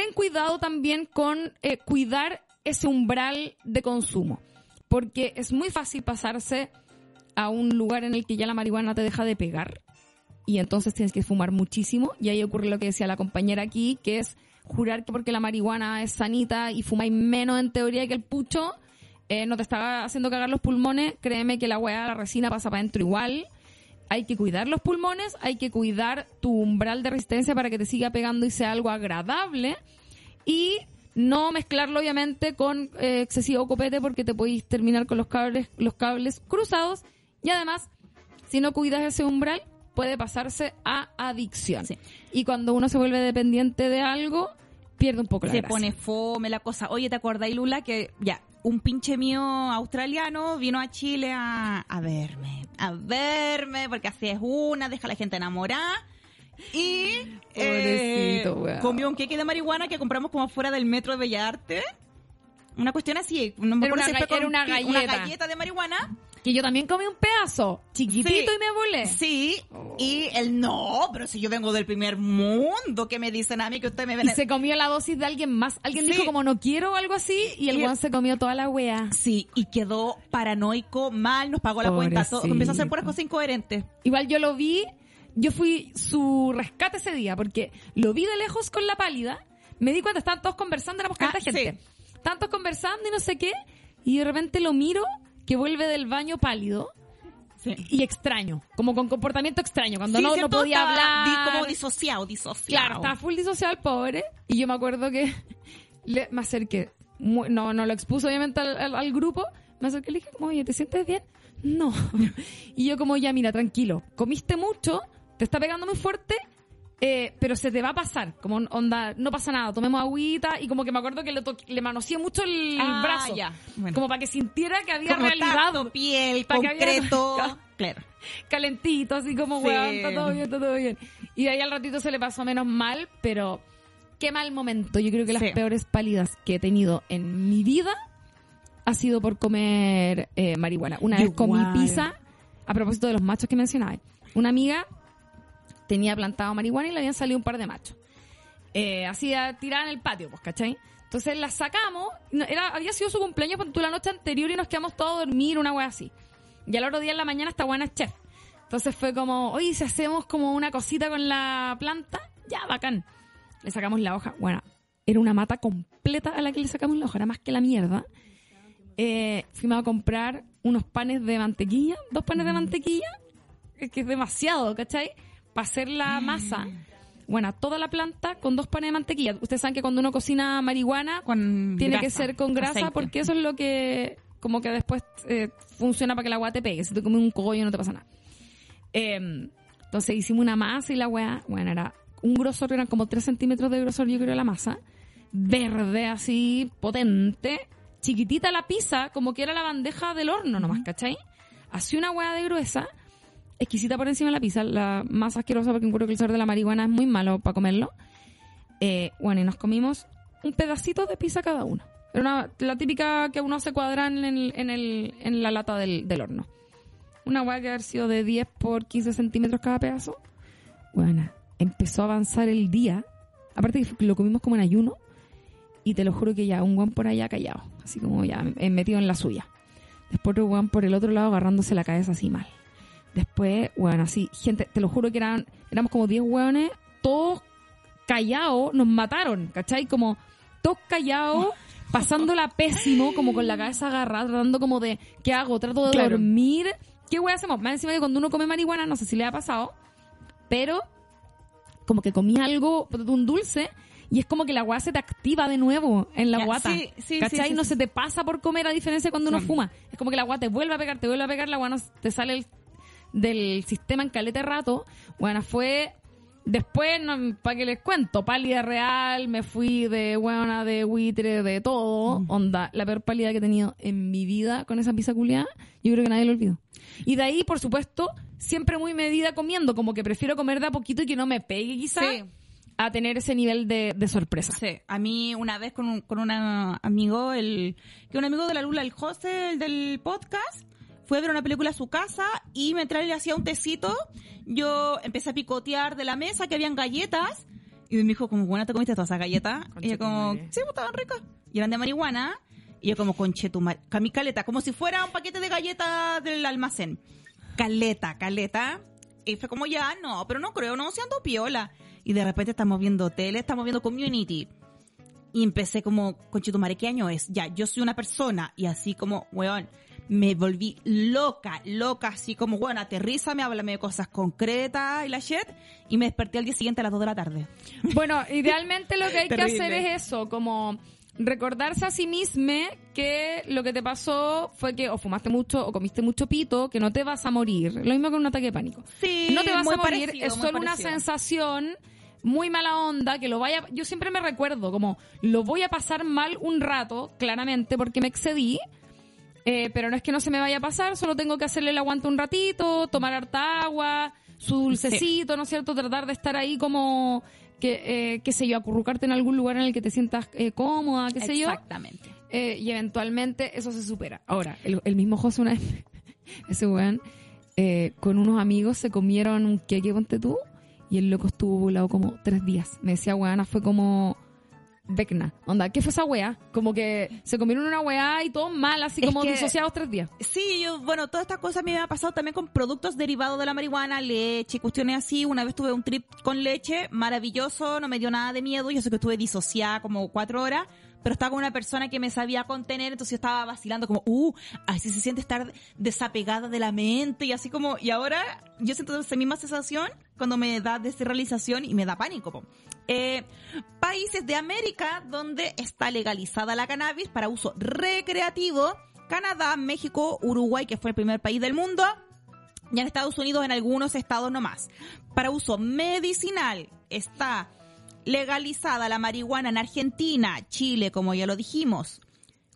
ten cuidado también con eh, cuidar ese umbral de consumo, porque es muy fácil pasarse a un lugar en el que ya la marihuana te deja de pegar y entonces tienes que fumar muchísimo y ahí ocurre lo que decía la compañera aquí, que es jurar que porque la marihuana es sanita y fumáis menos en teoría que el pucho, eh, no te está haciendo cagar los pulmones, créeme que la weá, la resina pasa para adentro igual. Hay que cuidar los pulmones, hay que cuidar tu umbral de resistencia para que te siga pegando y sea algo agradable. Y no mezclarlo obviamente con eh, excesivo copete porque te podéis terminar con los cables, los cables cruzados. Y además, si no cuidas ese umbral, puede pasarse a adicción. Sí. Y cuando uno se vuelve dependiente de algo, pierde un poco la se gracia. pone fome la cosa. Oye, ¿te acordáis, Lula, que ya, un pinche mío australiano vino a Chile a, a verme, a verme, porque así es una, deja a la gente enamorada. Y eh, comió un queque de marihuana que compramos como fuera del metro de Bellas Artes. Una cuestión así. No me Era una si fue ga- era con una galleta. galleta de marihuana. Que yo también comí un pedazo, chiquitito Sí. y me volé. Sí. Y él, no, pero si yo vengo del primer mundo, que me dicen a mí que usted me ven... Y se comió la dosis de alguien más. Alguien Sí. dijo como no quiero o algo así y el weón se comió toda la wea. Sí, y quedó paranoico, mal, nos pagó la cuenta, todo, Pobrecito. empezó a hacer puras cosas incoherentes. Igual yo lo vi, yo fui su rescate ese día porque lo vi de lejos con la pálida. Me di cuenta, estaban todos conversando, éramos Ah, tanta gente. sí. Estaban todos conversando y no sé qué. Y de repente lo miro que vuelve del baño pálido Sí. y extraño, como con comportamiento extraño, cuando Sí, no, no podía Estaba hablar. di- como disociado, disociado. Claro, estaba full disociado el pobre. Y yo me acuerdo que le, me acerqué. mu- No, no lo expuso obviamente al, al- al grupo. Me acerqué y le dije, como, oye, ¿te sientes bien? No. Y yo como, ya, mira, tranquilo. Comiste mucho, te está pegando muy fuerte, eh, pero se te va a pasar. Como onda, no pasa nada, tomemos agüita. Y como que me acuerdo que le, le manoseé mucho el Ah, brazo. ya. Bueno. Como para que sintiera que había Como realidad. piel, Pa' que había- concreto. Claro. calentito, así como, Sí. weón, está todo bien, está todo bien. Y de ahí al ratito se le pasó menos mal, pero qué mal momento. Yo creo que las Sí. peores pálidas que he tenido en mi vida ha sido por comer eh, marihuana. Una vez comí Igual. pizza, a propósito de los machos que mencionaba. Una amiga tenía plantado marihuana y le habían salido un par de machos. Eh, así tirada en el patio, pues, ¿cachai? Entonces la sacamos, era, había sido su cumpleaños ponte tú, la noche anterior y nos quedamos todos a dormir, una wea así. Y al otro día en la mañana esta buena chef. Entonces fue como, oye, si hacemos como una cosita con la planta, ya, bacán. Le sacamos la hoja. Bueno, era una mata completa a la que le sacamos la hoja, era más que la mierda. Eh, fuimos a comprar unos panes de mantequilla, dos panes de mantequilla, que es demasiado, ¿cachai? Para hacer la masa. Bueno, toda la planta con dos panes de mantequilla. Ustedes saben que cuando uno cocina marihuana, Con tiene grasa, que ser con grasa aceite. porque eso es lo que como que después eh, funciona para que el agua te pegue. Si te comes un cogollo no te pasa nada. Eh, entonces hicimos una masa y la weá, bueno, era un grosor, eran como 3 centímetros de grosor yo creo la masa. Verde así, potente. Chiquitita la pizza, como que era la bandeja del horno nomás, ¿cachai? Así una weá de gruesa, exquisita por encima de la pizza, la más asquerosa porque encuentro que el sabor de la marihuana es muy malo para comerlo. Eh, bueno, y nos comimos un pedacito de pizza cada uno. Era una- la típica que uno se cuadra en, el- en, la lata del, del horno. Una hueá que haber sido de 10 por 15 centímetros cada pedazo. Bueno, empezó a avanzar el día. Aparte que lo comimos como en ayuno. Y te lo juro que ya un guan por allá callado. Así como ya eh, metido en la suya. Después otro guan por el otro lado agarrándose la cabeza así mal. Después, bueno, así, gente, te lo juro que eran, éramos como 10 hueones, todos callados, nos mataron, ¿cachai? Como todos callados, pasándola pésimo, como con la cabeza agarrada, tratando como de, ¿qué hago? Trato de Claro. dormir. ¿Qué hueá hacemos? Más encima que cuando uno come marihuana, no sé si le ha pasado, pero como que comí algo, un dulce, y es como que la guata se te activa de nuevo en la guata. sí, sí, ¿Cachai? sí, sí, no se te pasa por comer a diferencia de cuando uno fuma. Es como que la guata te vuelve a pegar, te vuelve a pegar, la guata te sale el- del sistema en calete rato. Bueno, fue después, no, para que les cuento, pálida real, me fui de buena, de buitre, de todo. Onda, la peor pálida que he tenido en mi vida con esa pizza culiada, yo creo que nadie lo olvidó. Y de ahí, por supuesto, siempre muy medida comiendo, como que prefiero comer de a poquito y que no me pegue quizá, Sí. a tener ese nivel de, de sorpresa. Sí, a mí una vez con un, con un amigo, el que un amigo de la Lula, el José, el del podcast, fue a ver una película a su casa y mientras le hacía un tecito, yo empecé a picotear de la mesa que habían galletas y me dijo como, bueno, ¿te comiste todas esas galletas? Conche Y yo como, sí, pues estaban ricas. Y eran de marihuana. Y yo como, conche tu madre, caleta, como si fuera un paquete de galletas del almacén. Caleta, caleta. Y fue como, ya, no, pero no creo, no, se ando piola. Y de repente estamos viendo tele, estamos viendo community. Y empecé como, conchetumare, ¿qué año es? Ya, yo soy una persona. Y así como, weón, me volví loca, loca, así como, bueno, aterrízame, háblame de cosas concretas y la shit. Y me desperté al día siguiente a las 2 de la tarde. Bueno, idealmente lo que hay que hacer es eso, como recordarse a sí mismo que lo que te pasó fue que o fumaste mucho o comiste mucho pito, que no te vas a morir. Lo mismo con un ataque de pánico. Sí, no te vas a morir, parecido, es solo una sensación muy mala onda, que lo vaya... Yo siempre me recuerdo como, lo voy a pasar mal un rato, claramente, porque me excedí, eh, pero no es que no se me vaya a pasar, solo tengo que hacerle el aguante un ratito, tomar harta agua, su dulcecito, ¿no es cierto? Tratar de estar ahí como, que, eh, qué sé yo, acurrucarte en algún lugar en el que te sientas eh, cómoda, qué sé yo. Exactamente. Eh, y eventualmente eso se supera. Ahora, el, el mismo José una vez, ese weón, eh, con unos amigos se comieron un queque, ponte tú, y el loco estuvo volado como tres días. Me decía, weana, fue como... Vecna, onda, ¿qué fue esa weá? Como que se comieron una weá y todo mal, así Es como que- disociados tres días. Sí, yo, bueno, todas estas cosas a mí me ha pasado también con productos derivados de la marihuana, leche, cuestiones así. Una vez tuve un trip con leche, maravilloso, no me dio nada de miedo. Yo sé que estuve disociada como cuatro horas, pero estaba con una persona que me sabía contener, entonces yo estaba vacilando como, uh, así se siente estar desapegada de la mente y así como, y ahora yo siento esa misma sensación cuando me da desrealización y me da pánico. Eh, países de América donde está legalizada la cannabis para uso recreativo, Canadá, México, Uruguay, que fue el primer país del mundo, y en Estados Unidos en algunos estados nomás. Para uso medicinal está legalizada la marihuana en Argentina, Chile, como ya lo dijimos,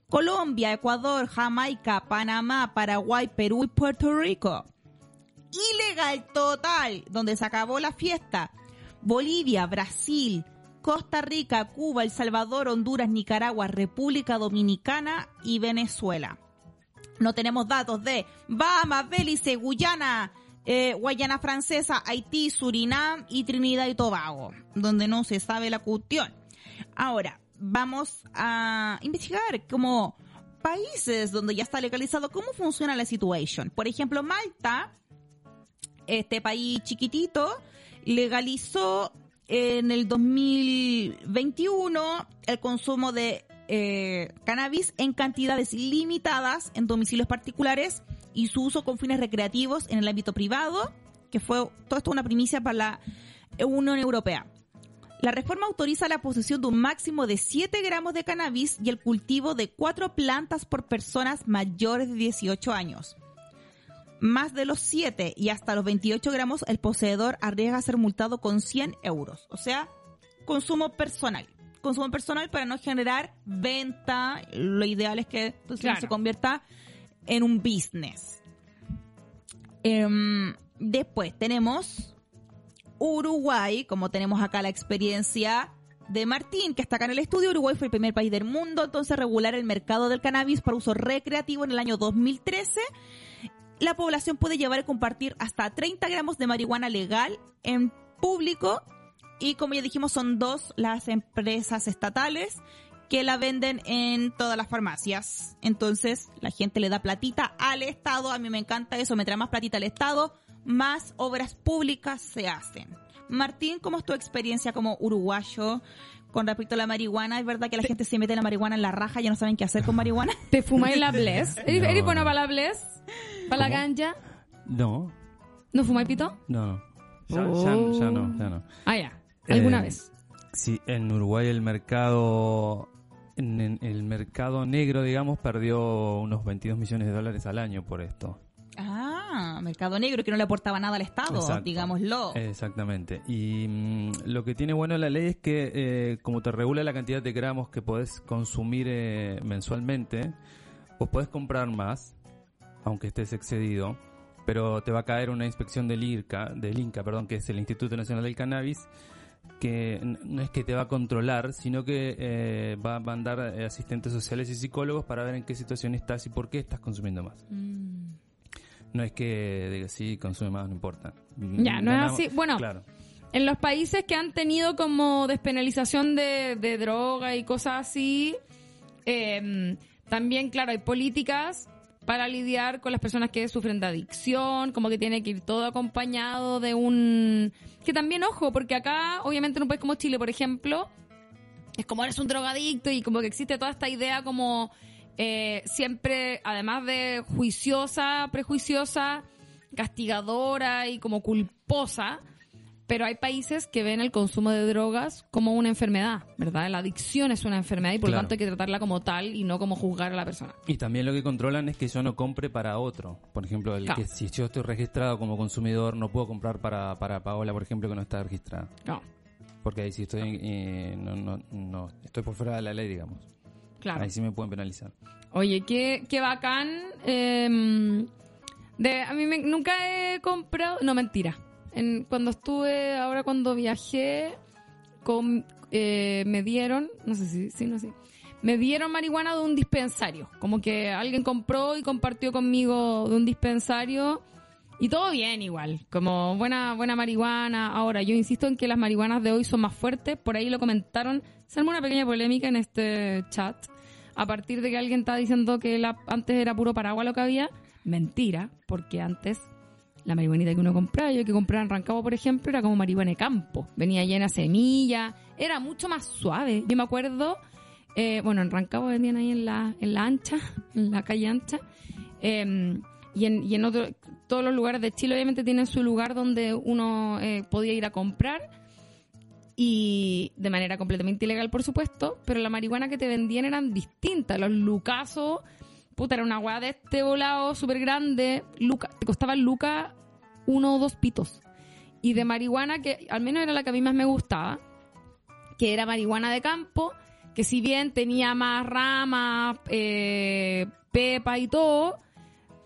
Colombia, Ecuador, Jamaica, Panamá, Paraguay, Perú y Puerto Rico. Ilegal total, donde se acabó la fiesta. Bolivia, Brasil, Costa Rica, Cuba, El Salvador, Honduras, Nicaragua, República Dominicana y Venezuela. No tenemos datos de Bahamas, Belice, Guyana, eh, Guayana Francesa, Haití, Surinam y Trinidad y Tobago, donde no se sabe la cuestión. Ahora, vamos a investigar como países donde ya está legalizado cómo funciona la situación. Por ejemplo, Malta, este país chiquitito, legalizó en el 2021 el consumo de eh, cannabis en cantidades limitadas en domicilios particulares y su uso con fines recreativos en el ámbito privado, que fue todo esto una primicia para la Unión Europea. La reforma autoriza la posesión de un máximo de 7 gramos de cannabis y el cultivo de 4 plantas por personas mayores de 18 años. Más de los 7 y hasta los 28 gramos, el poseedor arriesga a ser multado con 100 euros. O sea, consumo personal. Consumo personal para no generar venta. Lo ideal es que pues, Claro. se convierta en un business. Em, después tenemos Uruguay, como tenemos acá la experiencia de Martín, que está acá en el estudio. Uruguay fue el primer país del mundo, entonces, a regular el mercado del cannabis para uso recreativo en el año 2013. La población puede llevar y compartir hasta 30 gramos de marihuana legal en público. Y como ya dijimos, son dos las empresas estatales que la venden en todas las farmacias. Entonces, la gente le da platita al Estado. A mí me encanta eso, me trae más platita al Estado, más obras públicas se hacen. Martín, ¿cómo es tu experiencia como uruguayo con respecto a la marihuana? ¿Es verdad que la gente se mete la marihuana en la raja y ya no saben qué hacer con marihuana? ¿Te fumáis la bless? ¿Eres, No, eres bueno no. para la bless? ¿Para la ganja? No, ¿No fumáis pito? no, no. Ya, Oh. ya- ya no, ya no. Ah, ya. ¿Alguna Eh, vez? Sí, en Uruguay el mercado, en, el mercado negro, digamos, perdió unos 22 millones de dólares al año por esto. Ah, mercado negro que no le aportaba nada al Estado, Exacto. digámoslo. Exactamente. Y mm, lo que tiene bueno la ley es que, eh, como te regula la cantidad de gramos que podés consumir eh, mensualmente, vos podés comprar más, aunque estés excedido, pero te va a caer una inspección del IRCA, del INCA, perdón, que es el Instituto Nacional del Cannabis, que no es que te va a controlar, sino que eh, va a mandar eh, asistentes sociales y psicólogos para ver en qué situación estás y por qué estás consumiendo más. Mm. No es que diga, sí, consume más, no importa. Ya, no es así. Bueno, Claro. En los países que han tenido como despenalización de, de droga y cosas así, eh, también, claro, hay políticas para lidiar con las personas que sufren de adicción, como que tiene que ir todo acompañado de un... Que también, ojo, porque acá, obviamente en un país como Chile, por ejemplo, es como eres un drogadicto y como que existe toda esta idea como eh, siempre, además de juiciosa, prejuiciosa, castigadora y como culposa, pero hay países que ven el consumo de drogas como una enfermedad, ¿verdad? La adicción es una enfermedad y por lo Claro. tanto hay que tratarla como tal y no como juzgar a la persona. Y también lo que controlan es que yo no compre para otro. Por ejemplo, el Claro. que si yo estoy registrado como consumidor, no puedo comprar para, para Paola, por ejemplo, que no está registrada. No, Porque ahí sí estoy, eh, no, no, no, estoy por fuera de la ley, digamos. claro. Ahí sí me pueden penalizar. Oye, qué, qué bacán. em, de, a mí me- nunca he comprado. No, mentira. Cuando estuve, ahora cuando viajé, eh, me dieron, no sé si, sí, no sé, me dieron marihuana de un dispensario. Como que alguien compró y compartió conmigo de un dispensario. Y todo bien igual, como buena, buena marihuana. Ahora, yo insisto en que las marihuanas de hoy son más fuertes, por ahí lo comentaron, se armó una pequeña polémica en este chat, a partir de que alguien está diciendo que antes era puro paraguas lo que había. Mentira, porque antes la marihuanita que uno compraba, yo que compraba en Rancagua, por ejemplo, era como marihuana de campo. Venía llena de semillas, era mucho más suave. Yo me acuerdo, eh, bueno, en Rancagua vendían ahí en la, en la ancha, en la calle ancha. Eh, y en, y en otro, todos los lugares de Chile obviamente tienen su lugar donde uno eh, podía ir a comprar y de manera completamente ilegal por supuesto, pero la marihuana que te vendían eran distintas, los lucazos, puta, era una hueá de este volado súper grande, luca, te costaba luca uno o dos pitos. Y de marihuana que al menos era la que a mí más me gustaba, que era marihuana de campo, que si bien tenía más ramas, eh, pepa y todo,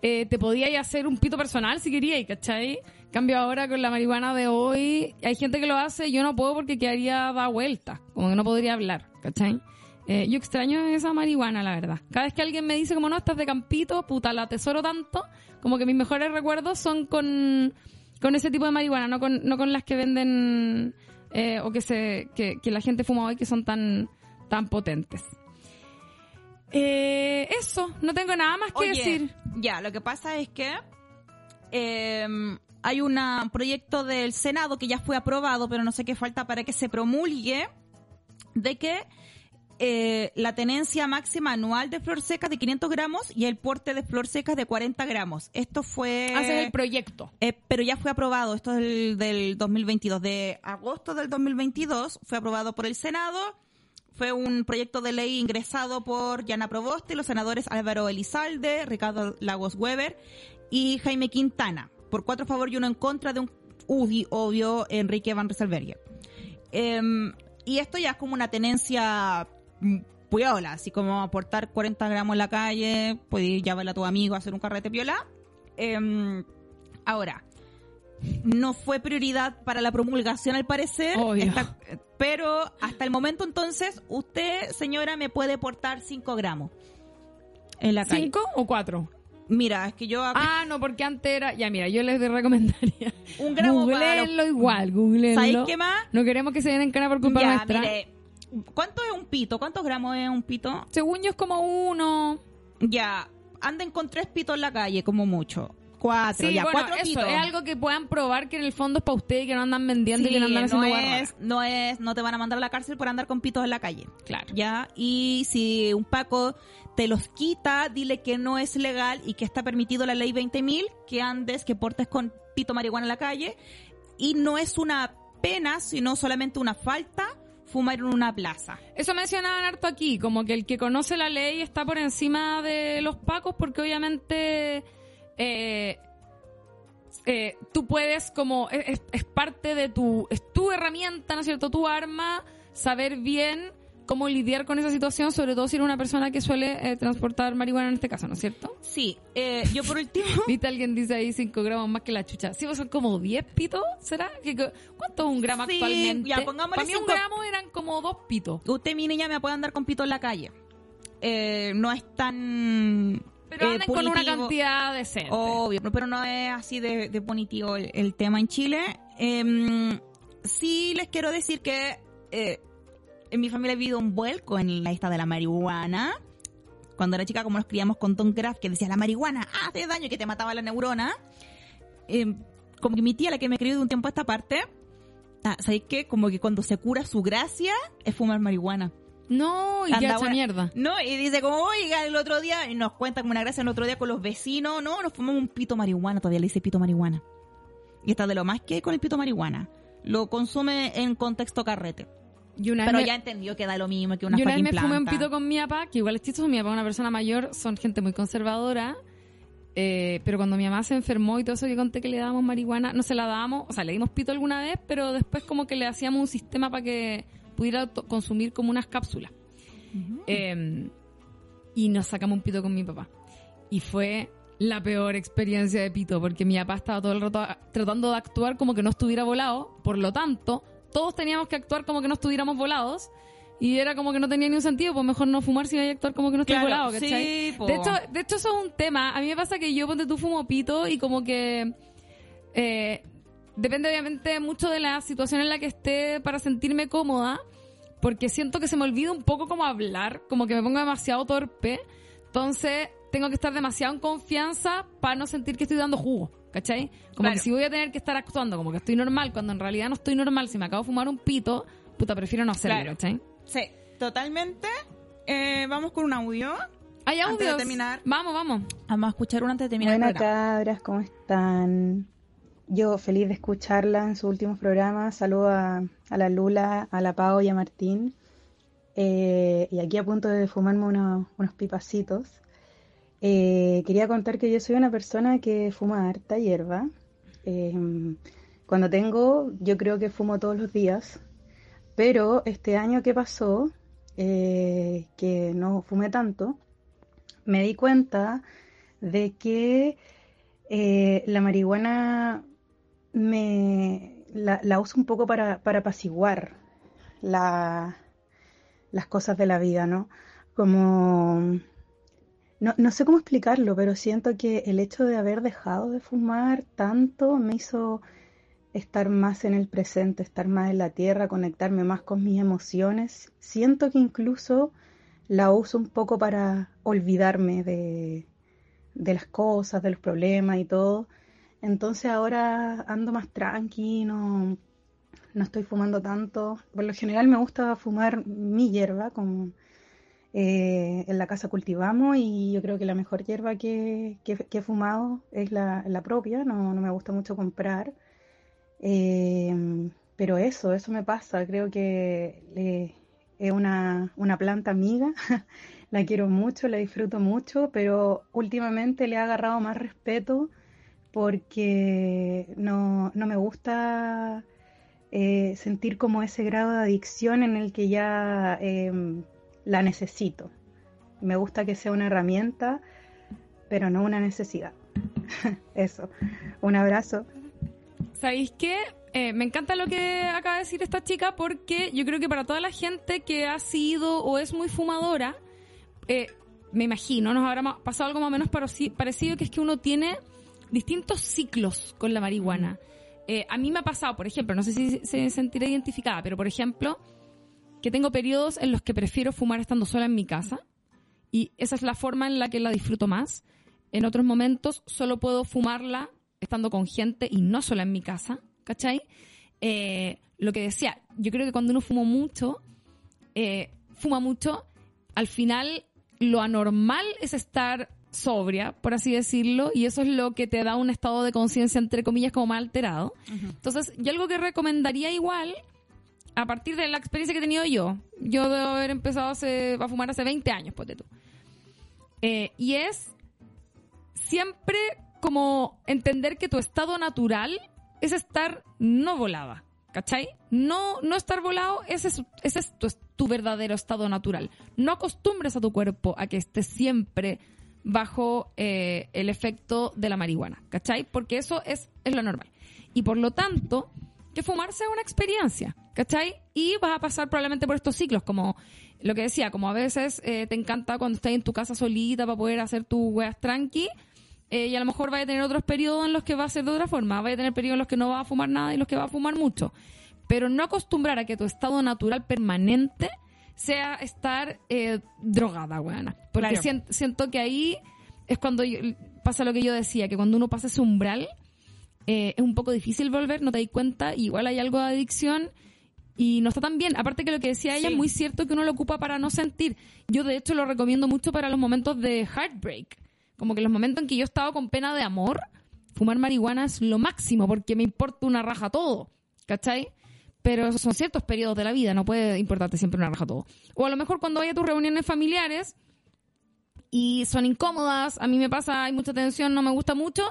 eh, te podías hacer un pito personal si querías, ¿cachai? Cambio ahora con la marihuana de hoy, hay gente que lo hace, yo no puedo porque quedaría da vuelta, como que no podría hablar, ¿cachai? Eh, yo extraño esa marihuana, la verdad. Cada vez que alguien me dice como no, estás de campito, puta, la atesoro tanto, como que mis mejores recuerdos son con, con ese tipo de marihuana, no con, no con las que venden eh, o que se que, que la gente fuma hoy que son tan, tan potentes. Eh, eso, no tengo nada más que Oye, decir. Ya, lo que pasa es que eh, hay un proyecto del Senado que ya fue aprobado, pero no sé qué falta para que se promulgue, de que eh, la tenencia máxima anual de flor seca de 500 gramos y el porte de flor seca de 40 gramos. Esto fue... Haces el proyecto. Eh, pero ya fue aprobado, esto es del, del 2022, de agosto del 2022, fue aprobado por el Senado, fue un proyecto de ley ingresado por Yana Proboste, los senadores Álvaro Elizalde, Ricardo Lagos Weber y Jaime Quintana, por cuatro a favor y uno en contra de un UDI, obvio, Enrique Van Rieselberghe. Em, y esto ya es como una tenencia piola, así como aportar 40 gramos en la calle, puedes llevarla a tu amigo a hacer un carrete piola. Em, ahora, no fue prioridad para la promulgación al parecer, Obvio. Está- pero hasta el momento entonces, usted, señora, me puede portar 5 gramos en la calle. ¿Cinco o cuatro? Mira, es que yo Ah, no, porque antes era. Ya, mira, yo les recomendaría. un gramo para los- Googleenlo igual, googleenlo. ¿Sabéis qué más? No queremos que se den en cara por culpa Ya, nuestra. mire, ¿cuánto es un pito? ¿Cuántos gramos es un pito? Según yo es como uno. Ya, anden con tres pitos en la calle, como mucho. Cuatro, Sí, ya, bueno, cuatro eso pitos. es algo que puedan probar que en el fondo es para ustedes que no andan vendiendo y que no andan no haciendo guarradas. es, no es, no te van a mandar a la cárcel por andar con pitos en la calle. Claro. Ya, y si un Paco te los quita, dile que no es legal y que está permitido la ley 20.000, que andes, que portes con pito marihuana en la calle, y no es una pena, sino solamente una falta fumar en una plaza. Eso mencionaban harto aquí, como que el que conoce la ley está por encima de los pacos porque obviamente eh, eh, tú puedes como, es, es- parte de tu, es tu herramienta, ¿no es cierto? Tu arma, saber bien cómo lidiar con esa situación, sobre todo si eres una persona que suele eh, transportar marihuana en este caso, ¿no es cierto? Sí, eh, yo por último... ¿Viste? Alguien dice ahí 5 gramos más que la chucha. Sí, pues son como 10 pitos, ¿será? ¿Qué- qué- ¿Cuánto es un gramo Sí, actualmente? ya, Para mí un gramo eran como dos pitos. Usted, mi niña, me puede andar con pito en la calle. Eh, no es tan... Pero andan con una cantidad decente. Obvio, pero no es así de, de punitivo el, el tema en Chile. Em, sí les quiero decir que eh, en mi familia ha habido un vuelco en la lista de la marihuana. Cuando era chica, como nos criamos con Tom Kraft, que decía la marihuana hace daño y que te mataba la neurona. Em, como que mi tía, la que me crió de un tiempo a esta parte, ah, ¿sabéis qué? Como que cuando se cura su gracia es fumar marihuana. No, y Anda, ya esa mierda. No, y dice como, oiga, el otro día, y nos cuenta como una gracia el otro día con los vecinos, no, nos fumamos un pito marihuana, todavía le dice pito marihuana. Y está de lo más que hay con el pito marihuana. Lo consume en contexto carrete. Y una Pero me- ya entendió que da lo mismo que una y una vez me fumé un pito con mi papá, que igual es chistoso, mi papá es una persona mayor, son gente muy conservadora. eh, pero cuando mi mamá se enfermó y todo eso que conté que le dábamos marihuana, no se la dábamos, o sea, le dimos pito alguna vez, pero después como que le hacíamos un sistema para que pudiera consumir como unas cápsulas. Eh, y nos sacamos un pito con mi papá. Y fue la peor experiencia de pito, porque mi papá estaba todo el rato tratando de actuar como que no estuviera volado, por lo tanto, todos teníamos que actuar como que no estuviéramos volados, y era como que no tenía ni un sentido, pues mejor no fumar si iba a actuar como que no estoy Claro, volado, ¿cachai? sí, po. de, hecho, de hecho, eso es un tema. A mí me pasa que yo, ponte tú, fumo pito y como que... eh, depende obviamente mucho de la situación en la que esté para sentirme cómoda, porque siento que se me olvida un poco cómo hablar, como que me pongo demasiado torpe, entonces tengo que estar demasiado en confianza para no sentir que estoy dando jugo, ¿cachai? Como Claro. que si voy a tener que estar actuando como que estoy normal, cuando en realidad no estoy normal, si me acabo de fumar un pito, puta, prefiero no hacerlo, Claro. ¿cachai? Sí, totalmente. Eh, vamos con un audio. Hay Antes de audios. terminar. Vamos, vamos. Vamos a escuchar uno antes de terminar Buenas programa. cabras, ¿cómo están? Yo feliz de escucharla en sus últimos programas. Saludo a, a la Lula, a la Pau y a Martín. Eh, y aquí a punto de fumarme unos, unos pipacitos. Eh, quería contar que yo soy una persona que fuma harta hierba. Eh, cuando tengo, yo creo que fumo todos los días. Pero este año que pasó, eh, que no fumé tanto, me di cuenta de que eh, la marihuana me la, uso un poco para, para apaciguar la- las cosas de la vida, ¿no? Como no, no sé cómo explicarlo, pero siento que el hecho de haber dejado de fumar tanto me hizo estar más en el presente, estar más en la tierra, conectarme más con mis emociones. Siento que incluso la uso un poco para olvidarme de, de las cosas, de los problemas y todo. Entonces ahora ando más tranqui, no, no estoy fumando tanto. Por lo general me gusta fumar mi hierba, como eh, en la casa cultivamos y yo creo que la mejor hierba que, he fumado es la, propia, no, me gusta mucho comprar. Eh, pero eso, eso me pasa, creo que eh, es una, planta amiga, la quiero mucho, la disfruto mucho, pero últimamente le he agarrado más respeto porque no, me gusta sentir como ese grado de adicción en el que ya em, la necesito. Me gusta que sea una herramienta, pero no una necesidad. Eso. Un abrazo. ¿Sabéis qué? Eh, me encanta lo que acaba de decir esta chica porque yo creo que para toda la gente que ha sido o es muy fumadora, eh, me imagino, nos habrá pasado algo más o menos parecido, que es que uno tiene distintos ciclos con la marihuana. Eh, a mí me ha pasado, por ejemplo, no sé si se sentirá identificada, pero por ejemplo, que tengo periodos en los que prefiero fumar estando sola en mi casa y esa es la forma en la que la disfruto más. En otros momentos solo puedo fumarla estando con gente y no sola en mi casa, ¿cachai? Eh, lo que decía, yo creo que cuando uno fuma mucho, eh, fuma mucho, al final lo anormal es estar sobria, por así decirlo, y eso es lo que te da un estado de conciencia, entre comillas, como más alterado. Entonces, yo algo que recomendaría igual, a partir de la experiencia que he tenido yo, yo debo haber empezado a fumar hace 20 años, ponte tú. Eh, y es siempre como entender que tu estado natural es estar no volada, ¿cachai? No, no estar volado, ese es, ese es tu, tu verdadero estado natural. No acostumbres a tu cuerpo a que esté siempre bajo eh, el efecto de la marihuana, ¿cachai? Porque eso es, es lo normal. Y por lo tanto, que fumarse es una experiencia, ¿cachai? Y vas a pasar probablemente por estos ciclos, como lo que decía, como a veces eh, te encanta cuando estás en tu casa solita para poder hacer tus weas tranqui, eh, y a lo mejor vas a tener otros periodos en los que va a ser de otra forma, vas a tener periodos en los que no vas a fumar nada y los que vas a fumar mucho. Pero no acostumbrar a que tu estado natural permanente sea estar eh, drogada, weana. Porque Claro. sien- siento que ahí es cuando yo- pasa lo que yo decía, que cuando uno pasa ese umbral, eh, es un poco difícil volver, no te das cuenta, igual hay algo de adicción y no está tan bien. Aparte que lo que decía ella Sí. es muy cierto que uno lo ocupa para no sentir. Yo de hecho lo recomiendo mucho para los momentos de heartbreak. Como que los momentos en que yo estaba con pena de amor, fumar marihuana es lo máximo porque me importa una raja todo. ¿Cachai? Pero esos son ciertos periodos de la vida, no puede importarte siempre una raja todo. O a lo mejor cuando vaya a tus reuniones familiares y son incómodas, a mí me pasa, hay mucha tensión, no me gusta mucho,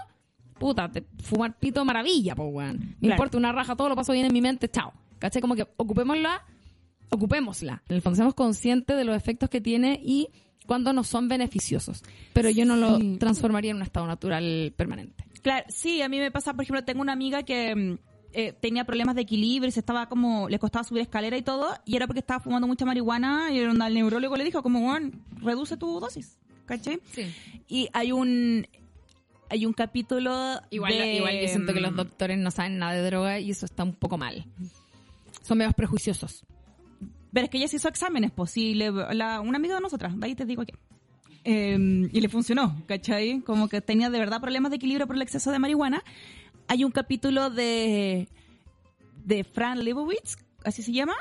puta, te- fumar pito maravilla, pues weón. Me Claro. importa una raja, todo lo paso bien en mi mente, chao. ¿Cachai? Como que ocupémosla, ocupémosla. En el fondo, seamos conscientes de los efectos que tiene y cuando no son beneficiosos. Pero yo no lo Sí. transformaría en un estado natural permanente. Claro, sí, a mí me pasa, por ejemplo, tengo una amiga que mm, eh, tenía problemas de equilibrio se estaba como, le costaba subir escalera y todo, y era porque estaba fumando mucha marihuana y el neurólogo le dijo como, bueno, reduce tu dosis, ¿cachai? Sí. Y hay un, hay un capítulo Igual, de, igual yo siento que los mm, doctores no saben nada de droga y eso está un poco mal. Son medios prejuiciosos. Pero es que ella se hizo exámenes, pues, y le- la- una amiga de nosotras, de ahí te digo que. y le funcionó, ¿cachai? Como que tenía de verdad problemas de equilibrio por el exceso de marihuana. Hay un capítulo de, de Fran Lebowitz, así se llama,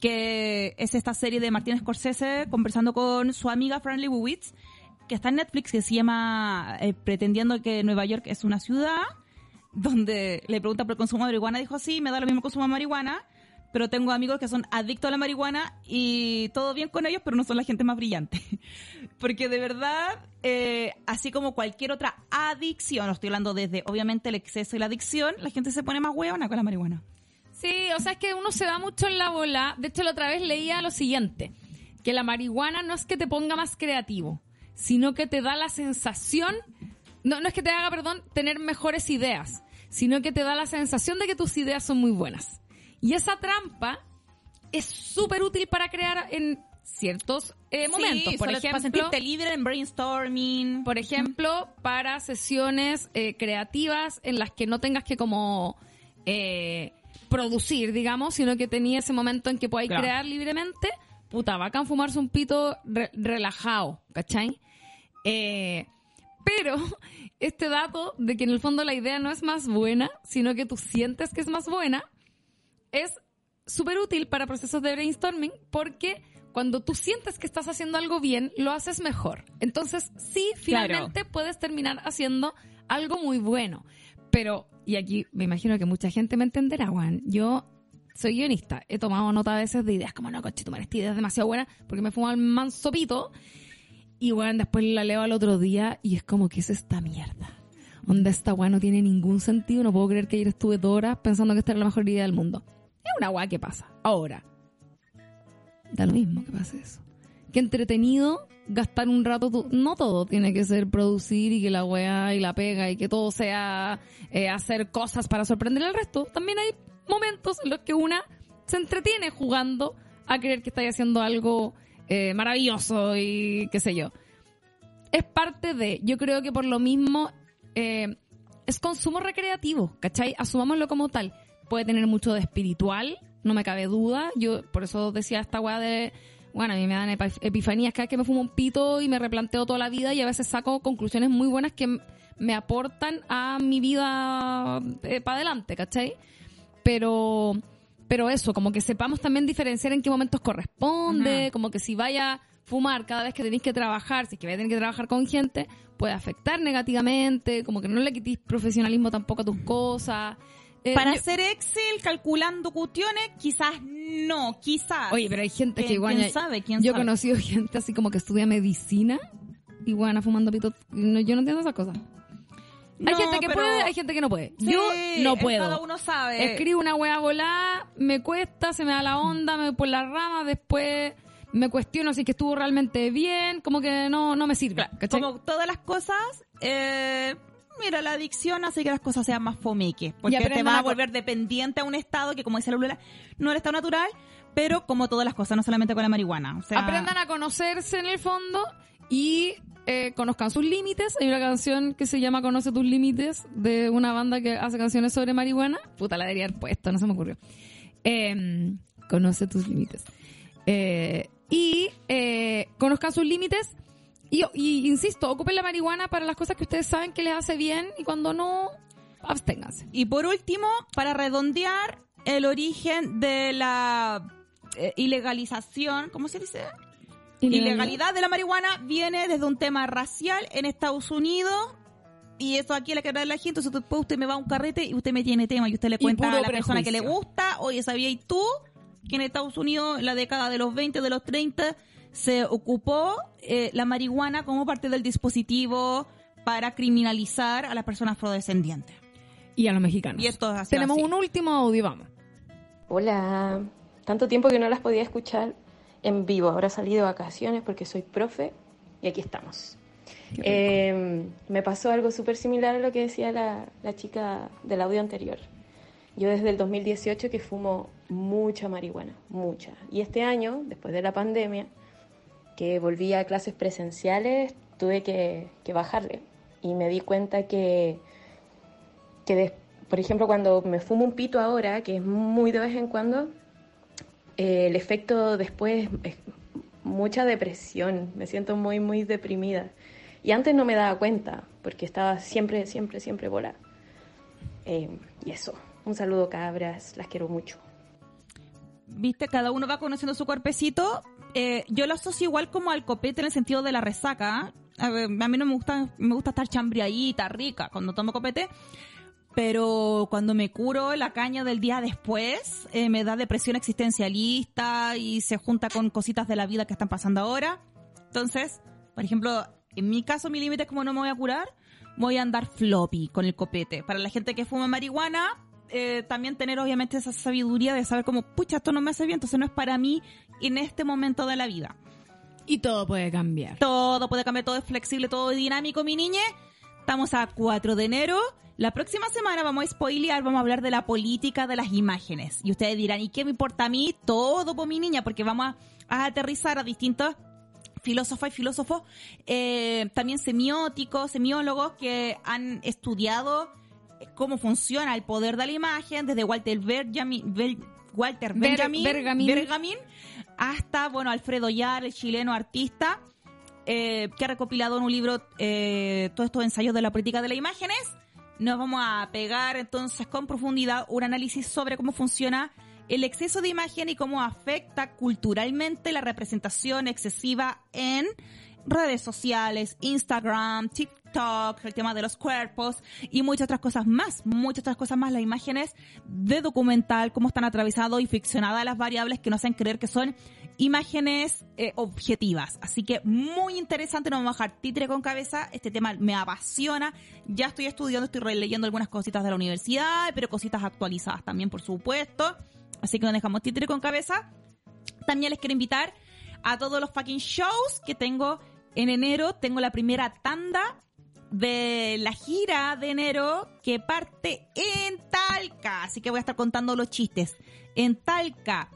que es esta serie de Martin Scorsese conversando con su amiga Fran Lebowitz, que está en Netflix, que se llama eh, Pretendiendo que Nueva York es una ciudad, donde le pregunta por el consumo de marihuana, dijo, sí, me da lo mismo consumo de marihuana, pero tengo amigos que son adictos a la marihuana y todo bien con ellos, pero no son la gente más brillante. Porque de verdad, eh, así como cualquier otra adicción, estoy hablando desde obviamente el exceso y la adicción, la gente se pone más huevona con la marihuana. Sí, o sea, es que uno se va mucho en la bola. De hecho, la otra vez leía lo siguiente, que la marihuana no es que te ponga más creativo, sino que te da la sensación, no, no es que te haga, perdón, tener mejores ideas, sino que te da la sensación de que tus ideas son muy buenas. Y esa trampa es súper útil para crear en ciertos eh, momentos. Sí, por solo para ejemplo, sentirte libre en brainstorming. por ejemplo, para sesiones eh, creativas en las que no tengas que como eh, producir, digamos, sino que tenía ese momento en que podáis Claro. crear libremente, puta, bacán fumarse un pito re- relajado, ¿cachai? Eh, pero este dato de que en el fondo la idea no es más buena, sino que tú sientes que es más buena, es súper útil para procesos de brainstorming porque cuando tú sientes que estás haciendo algo bien, lo haces mejor. Entonces, sí, finalmente puedes terminar haciendo algo muy bueno. Pero, y aquí me imagino que mucha gente me entenderá, Juan. Yo soy guionista. He tomado nota a veces de ideas como, no, coche, tu esta idea es demasiado buena porque me fumo el mansopito. Y, bueno, después la leo al otro día y es como, ¿qué es esta mierda? Donde esta weá no tiene ningún sentido. No puedo creer que ayer estuve dos horas pensando que esta era la mejor idea del mundo. Es una weá que pasa. Ahora, da lo mismo que pase eso. Qué entretenido gastar un rato. No todo tiene que ser producir y que la weá y la pega y que todo sea eh, hacer cosas para sorprender al resto. También hay momentos en los que una se entretiene jugando a creer que está haciendo algo eh, maravilloso y qué sé yo. Es parte de, yo creo que por lo mismo eh, es consumo recreativo, ¿cachai? Asumámoslo como tal. Puede tener mucho de espiritual, no me cabe duda. Yo por eso decía esta weá de, bueno, a mí me dan epifanías cada vez que me fumo un pito y me replanteo toda la vida y a veces saco conclusiones muy buenas que me aportan a mi vida para adelante, ¿cachai? Pero, pero eso, como que sepamos también diferenciar en qué momentos corresponde, como que si vaya a fumar cada vez que tenéis que trabajar, si es que vais a tener que trabajar con gente, puede afectar negativamente, como que no le quitéis profesionalismo tampoco a tus cosas. Eh, Para yo- hacer Excel calculando cuestiones, quizás no, quizás. Oye, pero hay gente que ¿Quién- igual. quién sabe? ¿Quién yo he sabe? conocido gente así como que estudia medicina y bueno, fumando pito. No, yo no entiendo esas cosas. Hay No, gente que pero- puede, hay gente que no puede. Sí, yo no puedo. Cada uno sabe. Escribo una wea volada, me cuesta, se me da la onda, me voy por la rama, después me cuestiono si es que estuvo realmente bien, como que no, no me sirve. Como todas las cosas, eh, mira, la adicción hace que las cosas sean más fomeques. Porque te aprendan va a volver dependiente a un estado que, como dice la Lula, no es el estado natural, pero como todas las cosas, no solamente con la marihuana. O sea, Aprendan a conocerse en el fondo y eh, conozcan sus límites. Hay una canción que se llama Conoce tus límites de una banda que hace canciones sobre marihuana. Puta, la debería puesto, no se me ocurrió. Eh, conoce tus límites. Eh, y eh, conozcan sus límites. Y, y, insisto, ocupen la marihuana para las cosas que ustedes saben que les hace bien y cuando no, absténganse. Y por último, para redondear el origen de la ilegalización, ¿cómo se dice? Ilegalidad de la marihuana viene desde un tema racial en Estados Unidos. Y eso aquí le queda la gente. Entonces después usted me va a un carrete y usted me tiene tema y usted le cuenta a la persona que le gusta. Oye, ¿sabías tú que en Estados Unidos, en la década de los 20, de los 30, se ocupó eh, la marihuana como parte del dispositivo para criminalizar a las personas afrodescendientes? Y a los mexicanos. Y esto es así, Tenemos así. un último audio, vamos. Hola, tanto tiempo que no las podía escuchar en vivo. Ahora salí de vacaciones porque soy profe y aquí estamos. Eh, me pasó algo súper similar a lo que decía la, la chica del audio anterior. Yo desde el 2018 que fumo mucha marihuana, mucha. Y este año, después de la pandemia, que volví a clases presenciales, tuve que, que bajarle. Y me di cuenta que, que por ejemplo, cuando me fumo un pito ahora, que es muy de vez en cuando, eh, el efecto después es mucha depresión. Me siento muy, muy deprimida. Y antes no me daba cuenta, porque estaba siempre, siempre, siempre volada. Eh, y eso. Un saludo, cabras. Las quiero mucho. Viste, cada uno va conociendo su cuerpecito. Eh, yo lo asocio igual como al copete en el sentido de la resaca. A, ver, a mí no me gusta, me gusta estar chambriadita, rica cuando tomo copete. Pero cuando me curo la caña del día después, eh, me da depresión existencialista y se junta con cositas de la vida que están pasando ahora. Entonces, por ejemplo, en mi caso, mi límite es como no me voy a curar, voy a andar floppy con el copete. Para la gente que fuma marihuana, eh, también tener obviamente esa sabiduría de saber como, pucha, esto no me hace bien, entonces no es para mí en este momento de la vida. Y todo puede cambiar. Todo puede cambiar, todo es flexible, todo es dinámico, mi niña. Estamos a 4 de enero. La próxima semana vamos a spoilear, vamos a hablar de la política de las imágenes. Y ustedes dirán, ¿y qué me importa a mí? Todo por mi niña, porque vamos a, a aterrizar a distintos filósofos y filósofos, eh, también semióticos, semiólogos que han estudiado cómo funciona el poder de la imagen, desde Walter Benjamin, Walter Ber- Benjamin, Bergamin. Bergamin, hasta, bueno, Alfredo Yar, el chileno artista, eh, que ha recopilado en un libro eh, todos estos ensayos de la política de las imágenes. Nos vamos a pegar entonces con profundidad un análisis sobre cómo funciona el exceso de imagen y cómo afecta culturalmente la representación excesiva en redes sociales, Instagram, El tema de los cuerpos y muchas otras cosas más, muchas otras cosas más, las imágenes de documental, cómo están atravesados y ficcionadas las variables que nos hacen creer que son imágenes eh, objetivas. Así que muy interesante, no vamos a bajar títere con cabeza, este tema me apasiona, ya estoy estudiando, estoy releyendo algunas cositas de la universidad, pero cositas actualizadas también, por supuesto. Así que no dejamos títere con cabeza. También les quiero invitar a todos los fucking shows que tengo en enero. Tengo la primera tanda de la gira de enero que parte en Talca. Así que voy a estar contando los chistes. En Talca,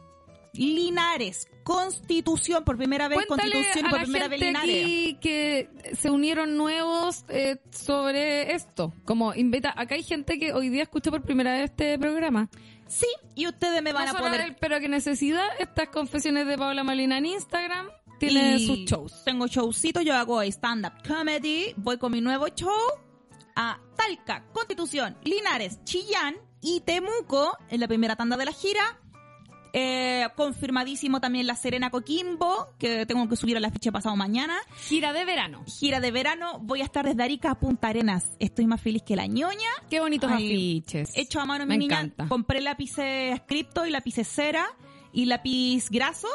Linares, Constitución por primera vez, Cuéntale Constitución y por primera vez Linares. aquí que se unieron nuevos eh, sobre esto. Como invita, acá hay gente que hoy día escuchó por primera vez este programa. Sí, y ustedes me van No a poder él, pero que necesidad estas confesiones de Paula Malina en Instagram tiene Y sus shows. Tengo showcito, yo hago stand-up comedy, voy con mi nuevo show a Talca, Constitución, Linares, Chillán y Temuco en la primera tanda de la gira. Eh, confirmadísimo también La Serena Coquimbo, que tengo que subir a la ficha pasado mañana. Gira de verano. Gira de verano, voy a estar desde Arica a Punta Arenas. Estoy más feliz que la ñoña. Qué bonitos Ay, afiches. Hecho a mano, Me mi niña. encanta. Compré lápices cripto y lápices cera y lápiz graso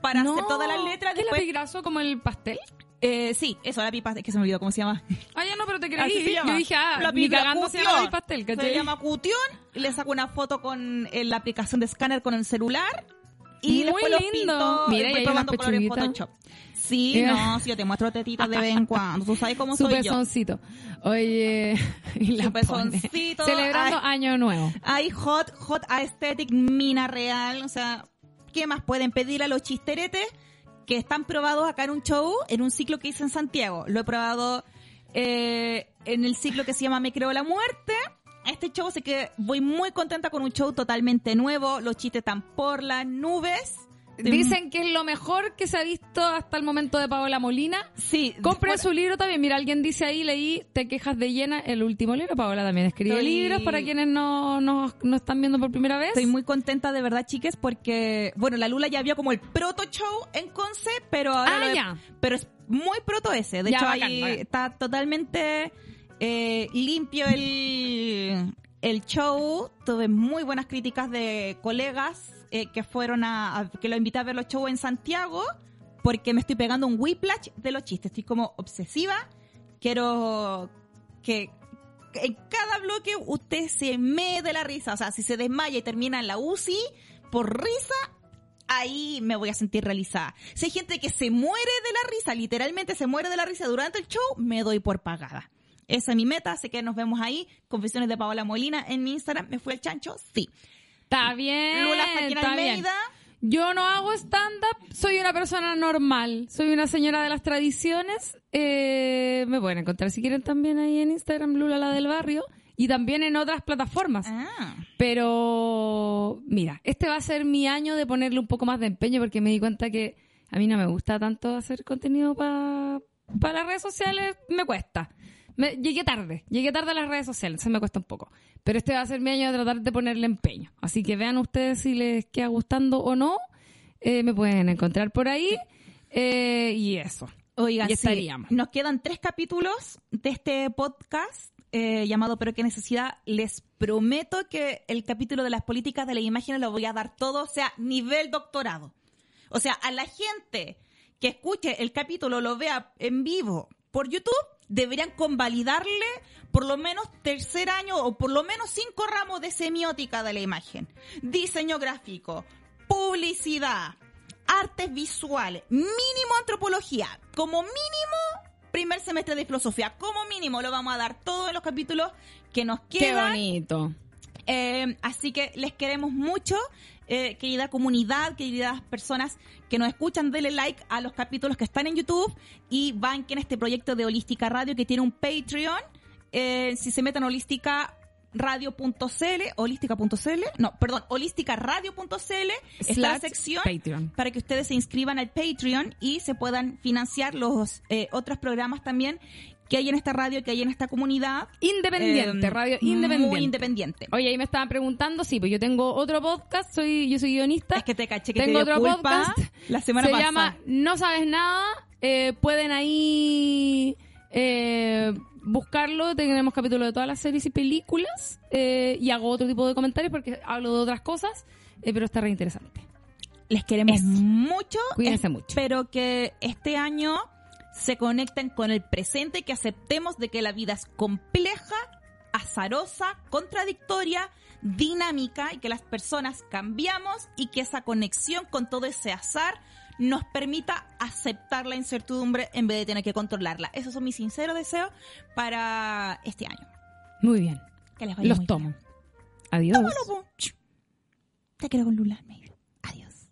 para No, hacer todas las letras. ¿Qué Después, lápiz graso como el pastel? eh, sí, eso, lápiz pastel, que se me olvidó cómo se llama. Ah, ya no, pero te creí. se llama. Yo dije, ah, Lápiz ni cagando se llama cutión. pastel, Se ¿cachai? llama Cutión, le saco una foto con eh, la aplicación de escáner con el celular y Muy después los lindo. pinto, Mira, voy probando colores en. Photoshop. Sí, Mira. no, si yo te muestro tetitas de vez en cuando, tú sabes cómo soy yo. pezoncito. Oye, y la. Celebrando Ay. Año Nuevo. Hay hot, hot aesthetic, mina real. O sea, ¿qué más pueden pedir a los chisteretes que están probados acá en un show, en un ciclo que hice en Santiago? Lo he probado eh, en el ciclo que se llama Me Creo la Muerte. Este show, así que voy muy contenta con un show totalmente nuevo. Los chistes están por las nubes. Estoy Dicen que es lo mejor que se ha visto hasta el momento de Paola Molina. Sí, Compren bueno, su libro también. Mira, alguien dice ahí, leí Te quejas de llena, el último libro. Paola también escribe Estoy- libros para quienes no, no, no están viendo por primera vez. Estoy muy contenta de verdad, chiques, porque, bueno, la Lula ya vio como el proto show en Conce, pero ahora Ah, lo de- ya. pero es muy proto ese. De Ya, hecho, bacán, ahí bacán. está totalmente eh, limpio el, el show. Tuve muy buenas críticas de colegas eh, que fueron a, que lo invité a ver los shows en Santiago, porque me estoy pegando un whiplash de los chistes. Estoy como obsesiva. Quiero que en cada bloque usted se me de la risa. O sea, si se desmaya y termina en la UCI por risa, ahí me voy a sentir realizada. Si hay gente que se muere de la risa, literalmente se muere de la risa durante el show, me doy por pagada. Esa es mi meta, así que nos vemos ahí. Confesiones de Paola Molina en mi Instagram. ¿Me fue el chancho? Sí. Está bien. Lula Joaquín bien. Yo no hago stand-up, soy una persona normal, soy una señora de las tradiciones. Eh, me pueden encontrar si quieren también ahí en Instagram, Lula la del barrio, y también en otras plataformas. Ah. Pero mira, este va a ser mi año de ponerle un poco más de empeño porque me di cuenta que a mí no me gusta tanto hacer contenido para las redes sociales, me cuesta. Me- llegué tarde, llegué tarde a las redes sociales, se me cuesta un poco. Pero este va a ser mi año de tratar de ponerle empeño. Así que vean ustedes si les queda gustando o no. Eh, me pueden encontrar por ahí. Eh, y eso. Oigan, Y sí, nos quedan tres capítulos de este podcast eh, llamado Pero qué necesidad. Les prometo que el capítulo de las políticas de la imagen lo voy a dar todo, o sea, nivel doctorado. O sea, a la gente que escuche el capítulo, lo vea en vivo por YouTube, deberían convalidarle por lo menos tercer año o por lo menos cinco ramos de semiótica de la imagen. Diseño gráfico, publicidad, artes visuales, mínimo antropología, como mínimo primer semestre de filosofía, como mínimo lo vamos a dar todos los capítulos que nos Qué quedan. bonito. Eh, así que les queremos mucho, eh, querida comunidad, queridas personas que nos escuchan, denle like a los capítulos que están en YouTube y banquen este proyecto de Holística Radio que tiene un Patreon. Eh, si se meten a holísticaradio.cl, holística.cl, no, perdón, holísticaradio.cl, está la sección Patreon. para que ustedes se inscriban al Patreon y se puedan financiar los eh, otros programas también que hay en esta radio, que hay en esta comunidad. Independiente, Eh, radio independiente. Muy independiente. Oye, ahí me estaban preguntando, sí, pues yo tengo otro podcast, soy yo soy guionista. Es que te caché que tengo te dio otro culpa podcast. la semana se pasada. llama No sabes nada. eh, pueden ahí eh, buscarlo. Tenemos capítulos de todas las series y películas. y hago otro tipo de comentarios porque hablo de otras cosas. pero está re interesante. Les queremos Eso. mucho. Cuídense mucho. Espero que este año se conecten con el presente y que aceptemos de que la vida es compleja, azarosa, contradictoria, dinámica y que las personas cambiamos y que esa conexión con todo ese azar nos permita aceptar la incertidumbre en vez de tener que controlarla. Esos son mis sinceros deseos para este año. Muy bien. Que les vaya Los muy tomo. bien. Adiós. Tómalo. Te quedo con Lula. Adiós.